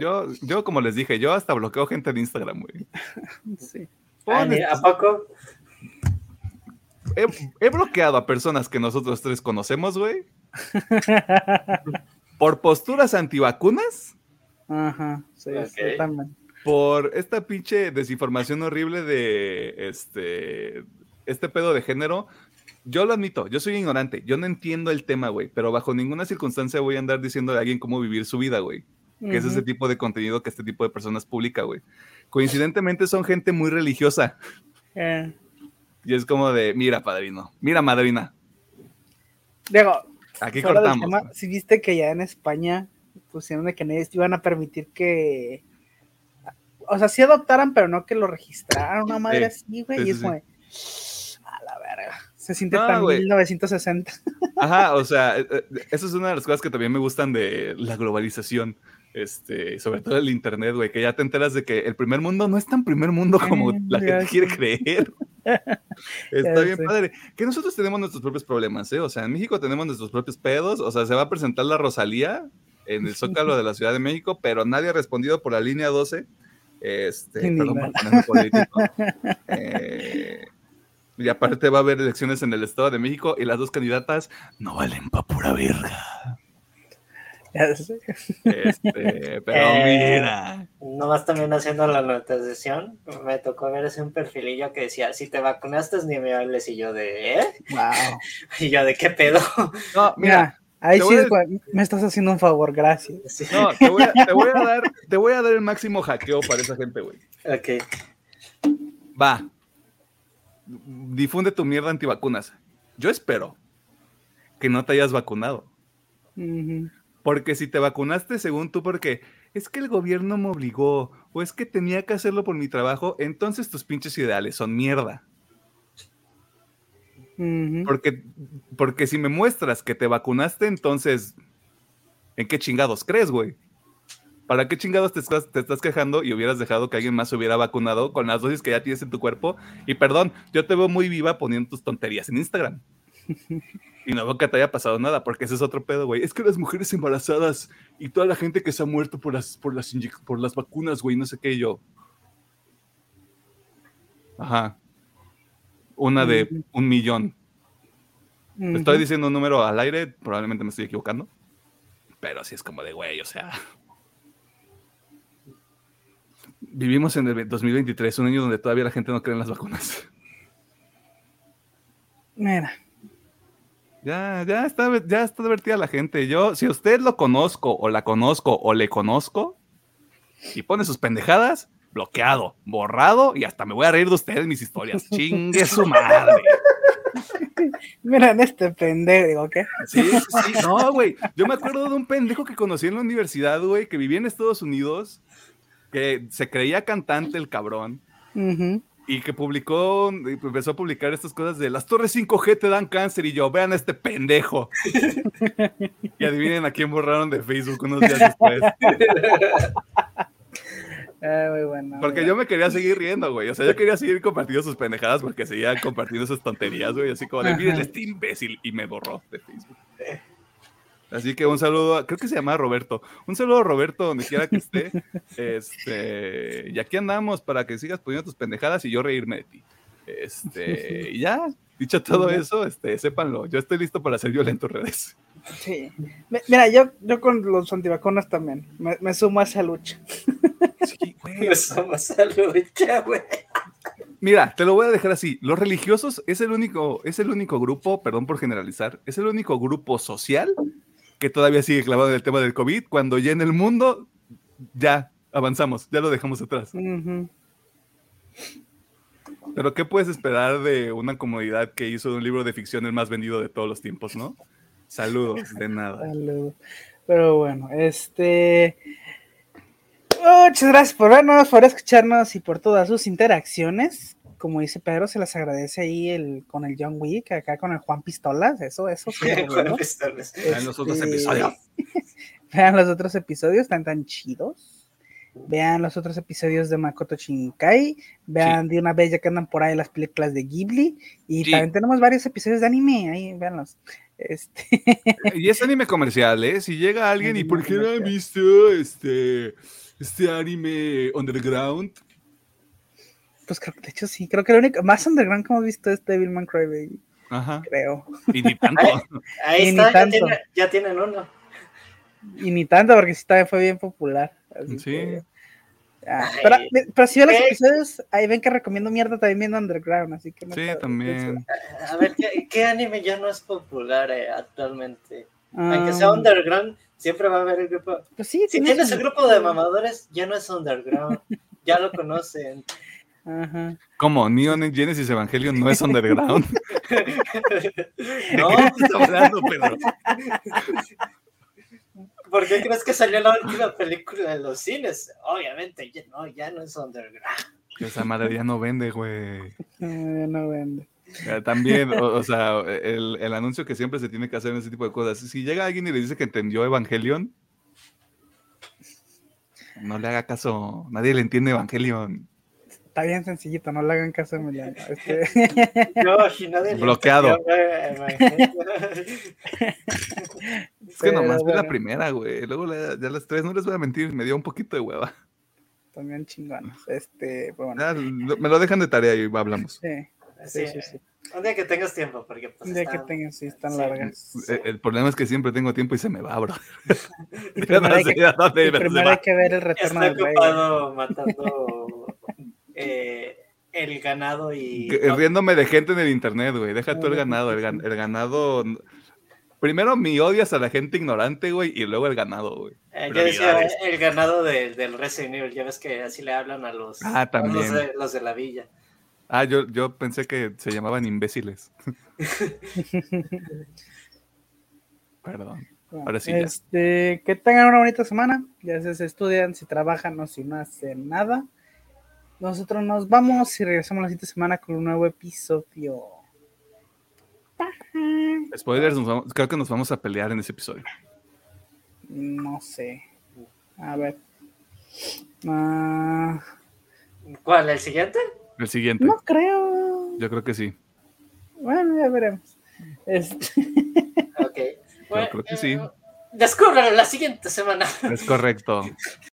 Yo, yo, como les dije, yo hasta bloqueo gente en Instagram, güey. sí. Ah, Pon ni- ¿A poco? he, he bloqueado a personas que nosotros tres conocemos, güey, por posturas antivacunas, Ajá, sí, sí, Ok. también. Por esta pinche desinformación horrible de este, este pedo de género. Yo lo admito, yo soy ignorante, yo no entiendo el tema, güey, pero bajo ninguna circunstancia voy a andar diciendo a alguien cómo vivir su vida, güey. Que es ese tipo de contenido que este tipo de personas publica, güey. Coincidentemente son gente muy religiosa. Eh, Y es como de, mira, padrino, mira, madrina, Digo, aquí cortamos. tema, si viste que ya en España pusieron de que no iban a permitir que. O sea, sí adoptaran, pero no que lo registraran, una madre Sí, así, güey. sí, y sí, es como de, A la verga. Se siente No, tan güey. 1960. Ajá, o sea, eh, eh, eso es una de las cosas que también me gustan de la globalización. Este, sobre todo el internet, güey, que ya te enteras de que el primer mundo no es tan primer mundo como Eh, la gente quiere creer. Está bien padre. Que nosotros tenemos nuestros propios problemas, ¿eh? O sea, en México tenemos nuestros propios pedos. O sea, se va a presentar la Rosalía en el Zócalo de la Ciudad de México, pero nadie ha respondido por la línea 12. Este, Ni perdón nada. por ponerme político. Eh, y aparte va a haber elecciones en el Estado de México y las dos candidatas no valen pa' pura verga. Ya sé. Este, pero Eh, mira. Nomás también haciendo la anotación, me tocó ver ese un perfilillo que decía, si te vacunaste ni me hables, y yo de, ¿eh? Wow. Y yo de, ¿qué pedo? No, mira, Mira, ahí sí a- me estás haciendo un favor, gracias. No, te voy, a, te voy a dar, te voy a dar el máximo hackeo para esa gente, güey. Ok. Va. Difunde tu mierda antivacunas. Yo espero que no te hayas vacunado. Porque si te vacunaste según tú, porque es que el gobierno me obligó, o es que tenía que hacerlo por mi trabajo, entonces tus pinches ideales son mierda. Porque, porque si me muestras que te vacunaste, entonces, ¿en qué chingados crees, güey? ¿Para qué chingados te estás, te estás quejando y hubieras dejado que alguien más se hubiera vacunado con las dosis que ya tienes en tu cuerpo? Y perdón, yo te veo muy viva poniendo tus tonterías en Instagram. Y no veo que te haya pasado nada, porque ese es otro pedo, güey. Es que las mujeres embarazadas y toda la gente que se ha muerto por las, por las, por las vacunas, güey, no sé qué, y yo. Ajá. Una de un millón. Estoy diciendo un número al aire, probablemente me estoy equivocando. Pero sí es como de, güey, o sea. Vivimos en el 2023, un año donde todavía la gente no cree en las vacunas. Mira, Ya, ya está, ya está divertida la gente. Yo, si usted lo conozco, o la conozco, o le conozco, y pone sus pendejadas, bloqueado, borrado, y hasta me voy a reír de usted en mis historias. Chingue su madre. miren este pendejo, ¿qué? Sí, sí. No, güey. Yo me acuerdo de un pendejo que conocí en la universidad, güey, que vivía en Estados Unidos, que se creía cantante el cabrón, Ujú. y que publicó, empezó a publicar estas cosas de las torres 5G te dan cáncer, y yo, vean a este pendejo. y adivinen a quién borraron de Facebook unos días después. Ah, muy bueno. Porque yo me quería seguir riendo, güey. O sea, yo quería seguir compartiendo sus pendejadas porque seguía compartiendo esas tonterías, güey. Así como de, miren este imbécil. Y me borró de Facebook. Así que un saludo, a- creo que se llama Roberto. Un saludo a Roberto, donde quiera que esté. Este, y aquí andamos para que sigas poniendo tus pendejadas y yo reírme de ti. Este, y ya, dicho todo eso, este, sépanlo. Yo estoy listo para ser violento en redes. Sí. Mi- Mira, yo, yo con los antivacunas también. Me, me sumo a esa lucha. Sí, güey. Somos a lucha, güey. Mira, te lo voy a dejar así. Los religiosos es el único, es el único grupo, perdón por generalizar, es el único grupo social que todavía sigue clavado en el tema del COVID, cuando ya en el mundo ya avanzamos, ya lo dejamos atrás. Pero ¿qué puedes esperar de una comunidad que hizo un libro de ficción el más vendido de todos los tiempos, no? Saludos, de nada. Saludos. Pero bueno, este. Muchas gracias por vernos, por escucharnos y por todas sus interacciones. Como dice Pedro, se las agradece ahí el, con el John Wick, acá con el Juan Pistolas, eso, eso. sí. Pistolas. Vean los otros Este, episodios. Vean los otros episodios, están tan chidos. Vean los otros episodios de Makoto Shinkai. Vean de una vez ya que andan por ahí las películas de Ghibli. Y Sí. también tenemos varios episodios de anime. Ahí, véanlos. Este, Y es anime comercial, ¿eh? Si llega alguien y ¿por qué no han visto este, este anime underground? pues creo que de hecho sí. Creo que lo único más underground que hemos visto es Devilman Crybaby. Ajá. Creo. Y ni tanto. Ahí Y ni está, ya, tanto. tiene- ya tienen uno. Y ni tanto, porque sí también fue bien popular. así Sí. que, ah, pero, pero si ven los Eh. episodios, ahí ven que recomiendo mierda también viendo Underground, así que no Sí, también. A ver, ¿qué, qué anime ya no es popular eh, actualmente? Aunque Ah, sea underground, siempre va a haber el grupo. Pues sí, Si tiene tienes el grupo de mamadores, ya no es underground. Ya lo conocen. Ajá. ¿Cómo? Neon Genesis Evangelion no es underground. No, ¿Qué estás hablando, Pedro? ¿por qué crees que salió la última película en los cines? Obviamente, ya no, ya no es underground. Esa madre ya no vende, güey. Eh, no vende. Eh, También, o, o sea, el, el anuncio que siempre se tiene que hacer en ese tipo de cosas. Si llega alguien y le dice que entendió Evangelion, no le haga caso. Nadie le entiende Evangelion. Está bien sencillito, no le hagan caso a Emiliano. Este, No, nadie le Bloqueado. Es que Pero nomás vi la primera, güey. Luego la- ya las tres, no les voy a mentir, me dio un poquito de hueva. también chingones. Este, pues bueno. Ya, lo- me lo dejan de tarea y hablamos. Sí, Sí, sí, sí. Un día que tengas tiempo, porque pues Un día que tengan, sí, están sí. largas. Eh, El problema es que siempre tengo tiempo y se me va, bro. Primero no hay que- primero hay que ver el retorno Está del rey. ocupado matando eh, el ganado y... Que- Riéndome de gente en el internet, güey. Deja tú el ganado. El, gan- el ganado. Primero me odias a la gente ignorante, güey, y luego el ganado, güey. Eh, yo decía el ganado del del Resident Evil, ya ves que así le hablan a los, Ah, los, también. de, los de la villa. Ah, yo, yo pensé que se llamaban imbéciles. Perdón. Bueno, Ahora sí ya. Este, que tengan una bonita semana. Ya si estudian, si trabajan o si no hacen nada. Nosotros nos vamos y regresamos la siguiente semana con un nuevo episodio. Spoilers, nos vamos- creo que nos vamos a pelear en ese episodio. No sé. A ver. Ah, ¿Cuál? ¿El siguiente? El siguiente. no creo. Yo creo que sí. Bueno, ya veremos. Este, Ok. Bueno, creo que sí. Descúbralo la siguiente semana. Es correcto.